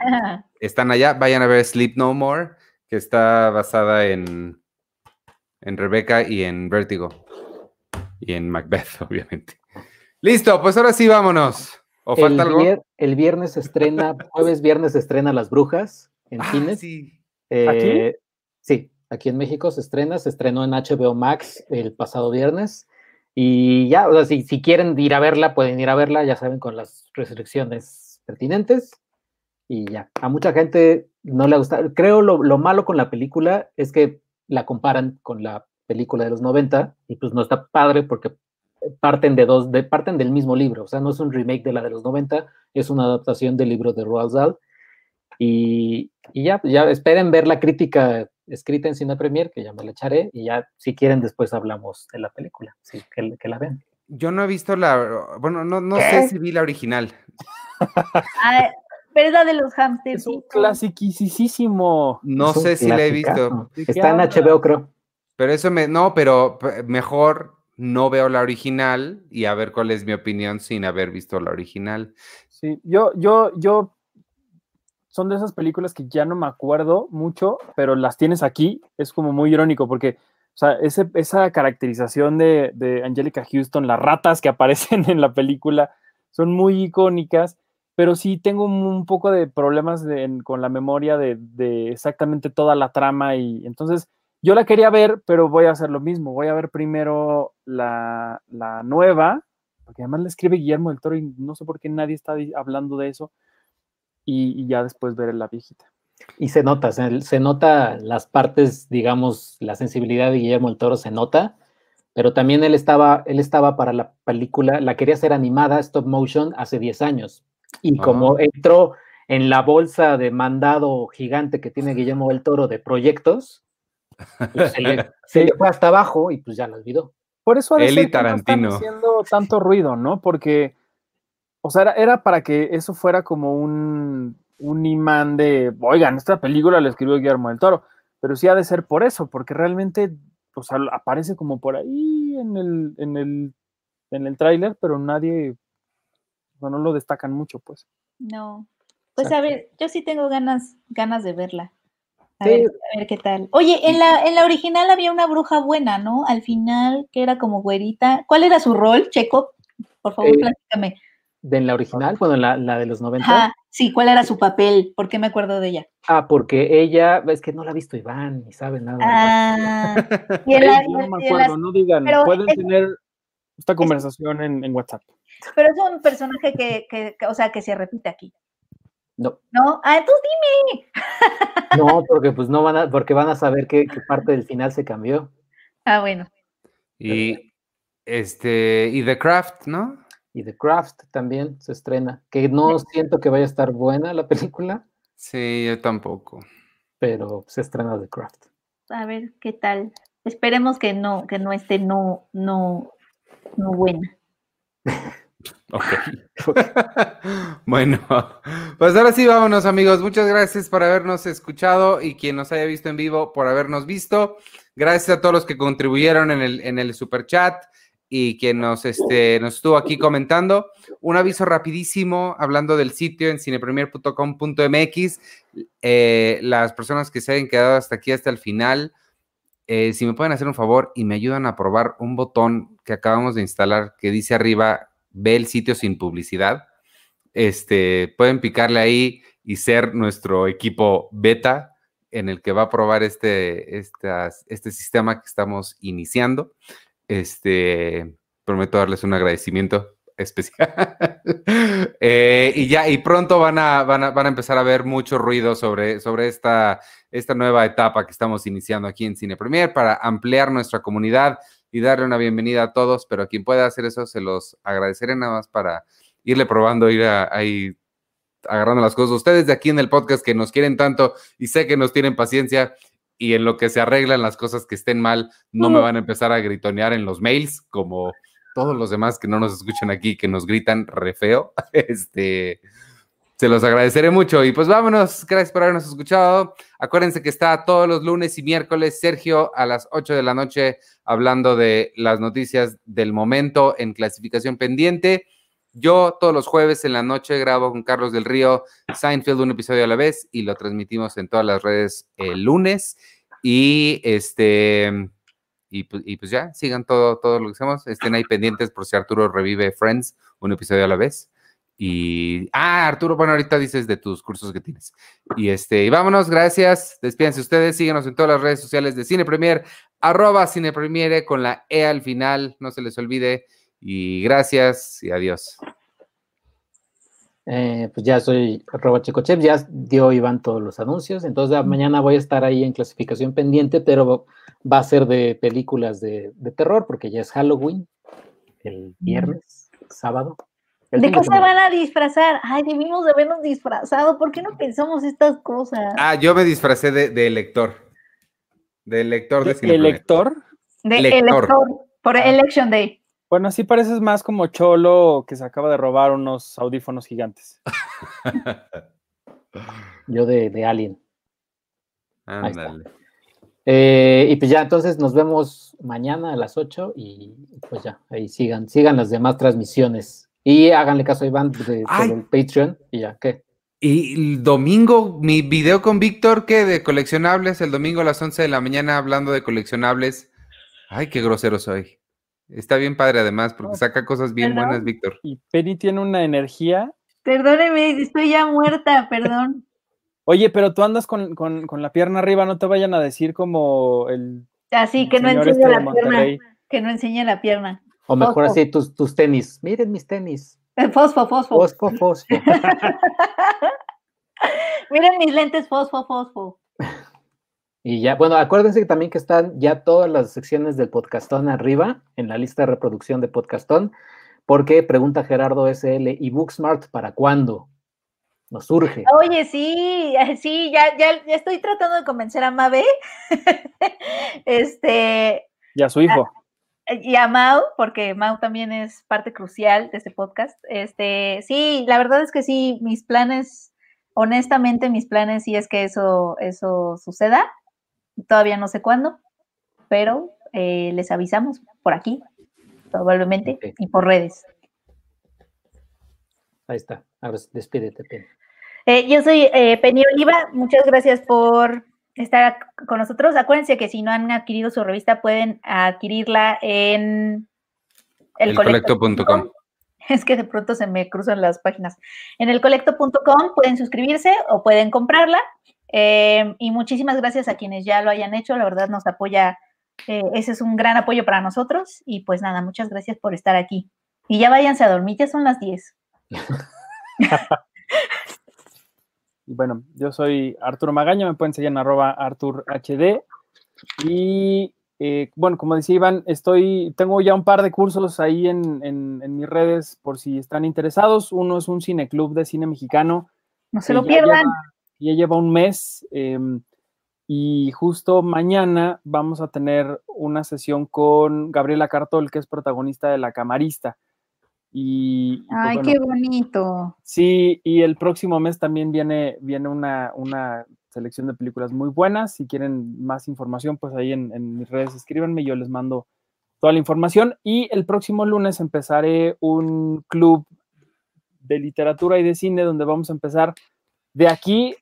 están allá, vayan a ver Sleep No More, que está basada en, en Rebecca y en Vértigo. Y en Macbeth, obviamente. Listo, pues ahora sí vámonos. ¿O El, falta algo? vier- el viernes se estrena, jueves viernes se estrena Las Brujas en Ah, cines. sí. Eh, Sí, aquí en México se estrena, se estrenó en HBO Max el pasado viernes. Y ya, o sea, si, si quieren ir a verla, pueden ir a verla, ya saben, con las restricciones pertinentes. Y ya, a mucha gente no le gusta. Creo lo, lo malo con la película es que la comparan con la película de los 90 y pues no está padre porque parten de dos, parten del mismo libro. O sea, no es un remake de la de los 90, es una adaptación del libro de Roald Dahl. Y, y ya, ya esperen ver la crítica escrita en Cine Premier, que ya me la echaré, y ya, si quieren, después hablamos de la película, sí, que, que la vean. Yo no he visto la. Bueno, no, no sé si vi la original. Ah, pero es la de los hamsters. Es un clasiquísimo. No Es sé si la he visto. clasicazo. ¿De qué Está en? HBO, creo. Pero eso me. No, pero mejor no veo la original y a ver cuál es mi opinión sin haber visto la original. Sí, yo, yo, yo. Son de esas películas que ya no me acuerdo mucho, pero las tienes aquí. Es como muy irónico porque, o sea, ese- esa caracterización de, Angelica Houston, las ratas que aparecen en la película, son muy icónicas, pero sí tengo un, poco de problemas con la memoria de, exactamente toda la trama y entonces yo la quería ver, pero voy a hacer lo mismo. Voy a ver primero la, la nueva, porque además la escribe Guillermo del Toro y no sé por qué nadie está hablando de eso, y, y ya después ver la viejita. Y se nota, se, se nota las partes, digamos, la sensibilidad de Guillermo el Toro se nota, pero también él estaba, él estaba para la película, la quería hacer animada, stop motion, hace 10 años. Y como entró en la bolsa de mandado gigante que tiene Guillermo del Toro de proyectos, pues se, le, se le fue hasta abajo y pues ya la olvidó. Por eso ha de Él y ser que no están Tarantino. haciendo tanto ruido, ¿no? Porque, o sea, era, era para que eso fuera como un, un imán de, oigan, esta película la escribió Guillermo del Toro, pero sí ha de ser por eso, porque realmente, o sea, aparece como por ahí en el, en el, en el tráiler, pero nadie, o sea, no lo destacan mucho, pues. No. Pues a ver, yo sí tengo ganas, ganas de verla. A, Sí. ver, a ver qué tal. Oye, en la, en la original había una bruja buena, ¿no? Al final, que era como güerita. ¿Cuál era su rol, Checo? Por favor, Eh, platícame. De la original, bueno, la, la de los 90. Ajá, sí, ¿cuál era su papel? ¿Por qué me acuerdo de ella? Ah, porque ella, es que no la ha visto Iván, ni sabe nada. Ah, y en la- Ey, no me en acuerdo, no digan, pueden es- tener esta conversación en, en WhatsApp. pero es un personaje que, que, que, o sea, que se repite aquí, No, ¿no? Ah, entonces dime. no, porque pues no van a, porque van a saber qué, qué parte del final se cambió. Ah, bueno. Y este, y The Craft, ¿no? Y The Craft también se estrena, que no siento que vaya a estar buena la película, Sí, yo tampoco. pero se estrena The Craft. A ver qué tal. Esperemos que no, que no esté no, no, no buena. Ok. bueno, pues ahora sí, vámonos, amigos. Muchas gracias por habernos escuchado y quien nos haya visto en vivo por habernos visto. Gracias a todos los que contribuyeron en el, en el super chat y quien nos, este, nos estuvo aquí comentando. Un aviso rapidísimo hablando del sitio en cinepremier.com.mx. Eh, las personas que se hayan quedado hasta aquí, hasta el final, eh, si me pueden hacer un favor y me ayudan a probar un botón que acabamos de instalar que dice arriba, ve el sitio sin publicidad. Este, pueden picarle ahí y ser nuestro equipo beta en el que va a probar este, estas- este sistema que estamos iniciando. Este, prometo darles un agradecimiento especial. Eh, y ya, y pronto van a, van a, van a empezar a ver mucho ruido sobre, sobre esta, esta nueva etapa que estamos iniciando aquí en Cine Premier para ampliar nuestra comunidad y darle una bienvenida a todos, pero a quien pueda hacer eso se los agradeceré nada más para irle probando, ir ahí agarrando las cosas. Ustedes de aquí en el podcast que nos quieren tanto y sé que nos tienen paciencia y en lo que se arreglan las cosas que estén mal, no me van a empezar a gritonear en los mails como todos los demás que no nos escuchan aquí, que nos gritan re feo. Este, se los agradeceré mucho. Y pues vámonos. Gracias por habernos escuchado. Acuérdense que está todos los lunes y miércoles Sergio a las 8 de la noche hablando de las noticias del momento en clasificación pendiente. Yo todos los jueves en la noche grabo con Carlos del Río Seinfeld un episodio a la vez y lo transmitimos en todas las redes el lunes. Y este y, y pues ya, sigan todo, todo lo que hacemos. Estén ahí pendientes por si Arturo revive Friends un episodio a la vez. Y ah, Arturo, bueno, ahorita dices de tus cursos que tienes. Y este, y vámonos, gracias. Despídense ustedes, síganos en todas las redes sociales de Cine Premier, arroba Cine Premiere con la E al final, no se les olvide. Y gracias y adiós. Eh, pues ya soy arroba chicochef, ya dio Iván todos los anuncios, entonces mañana voy a estar ahí en clasificación pendiente, pero va a ser de películas de, de terror, porque ya es Halloween, el viernes, sábado. El ¿De qué se van a disfrazar? Ay, debimos de habernos disfrazado. ¿Por qué no pensamos estas cosas? Ah, yo me disfracé de, de lector. De lector de El lector, De lector. elector, por Ah. Election Day. Bueno, así pareces más como Cholo que se acaba de robar unos audífonos gigantes. Yo de, de Alien. Ándale. Eh, y pues ya, entonces nos vemos mañana a las 8 y pues ya, ahí sigan, sigan las demás transmisiones. Y háganle caso a Iván de, por el Patreon y ya, ¿qué? Y el domingo, mi video con Víctor, que de coleccionables, el domingo a las 11 de la mañana hablando de coleccionables. Ay, qué grosero soy. Está bien padre además, porque saca cosas bien Perdón. buenas, Víctor. Y Penny tiene una energía. Perdóneme, estoy ya muerta, perdón. Oye, pero tú andas con, con- con la pierna arriba, no te vayan a decir como el Así que no enseña este la pierna. Que no enseña la pierna. O mejor Fosfo. así tus, tus tenis. Miren mis tenis. Eh, Fosfo, fosfo. Fosfo, fosfo. Miren mis lentes fosfo, fosfo. Y ya, bueno, acuérdense que también que están ya todas las secciones del podcastón arriba, en la lista de reproducción de podcastón, porque pregunta Gerardo SL, ¿y Booksmart para cuándo? Nos surge. Oye, sí, sí, ya, ya, ya estoy tratando de convencer a Mabe. este, Y a su hijo. y a Mau, porque Mau también es parte crucial de este podcast. Este, sí, la verdad es que sí, mis planes, honestamente, mis planes sí es que eso, eso suceda. Todavía no sé cuándo, pero eh, les avisamos por aquí, probablemente, y por redes. Ahí está. Ahora despídete, Penny. Eh, yo soy eh, Penny Oliva, muchas gracias por estar con nosotros. Acuérdense que si no han adquirido su revista, pueden adquirirla en Elcolecto.com. Es que de pronto se me cruzan las páginas. En elcolecto.com pueden suscribirse o pueden comprarla. Eh, y muchísimas gracias a quienes ya lo hayan hecho. La verdad nos apoya. eh, ese es un gran apoyo para nosotros. Y pues nada, muchas gracias por estar aquí. Y ya váyanse a dormir, ya son las 10. Y bueno, yo soy Arturo Magaña, me pueden seguir en arroba ArturHD. Y eh, bueno, como decía Iván, estoy, tengo ya un par de cursos ahí en, en- en mis redes por si están interesados. Uno es un cineclub de cine mexicano. No se lo pierdan. lleva- ya lleva un mes em, y justo mañana vamos a tener una sesión con Gabriela Cartol, que es protagonista de La Camarista. Y, pues, Ay, bueno, qué bonito. Sí, y el próximo mes también viene, viene una, una selección de películas muy buenas. Si quieren más información, pues ahí en, en mis redes escríbanme, yo les mando toda la información. Y el próximo lunes empezaré un club de literatura y de cine donde vamos a empezar de aquí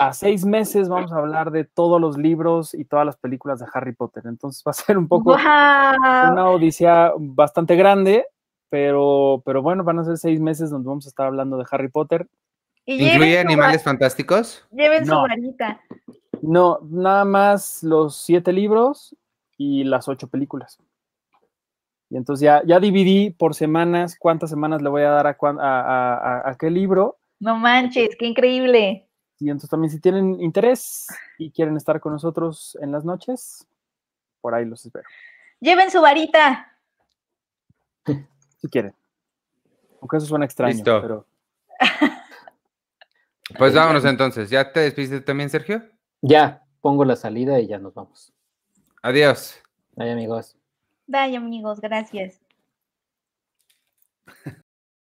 a seis meses. Vamos a hablar de todos los libros y todas las películas de Harry Potter. Entonces va a ser un poco una odisea bastante grande, pero, pero bueno, van a ser seis meses donde vamos a estar hablando de Harry Potter. Y ¿Incluye su animales fantásticos? Lleven su No. varita. No, nada más los siete libros y las ocho películas. Y entonces ya, ya dividí por semanas cuántas semanas le voy a dar a, cuán- a, a- a- a qué libro. No manches, qué increíble. Y entonces también si tienen interés y quieren estar con nosotros en las noches, por ahí los espero. Lleven su varita. Si quieren. Aunque eso suena extraño, Listo. pero Pues vámonos entonces. ¿Ya te despidiste también, Sergio? Ya, pongo la salida y ya nos vamos. Adiós. Ay, amigos. Bye, amigos, gracias.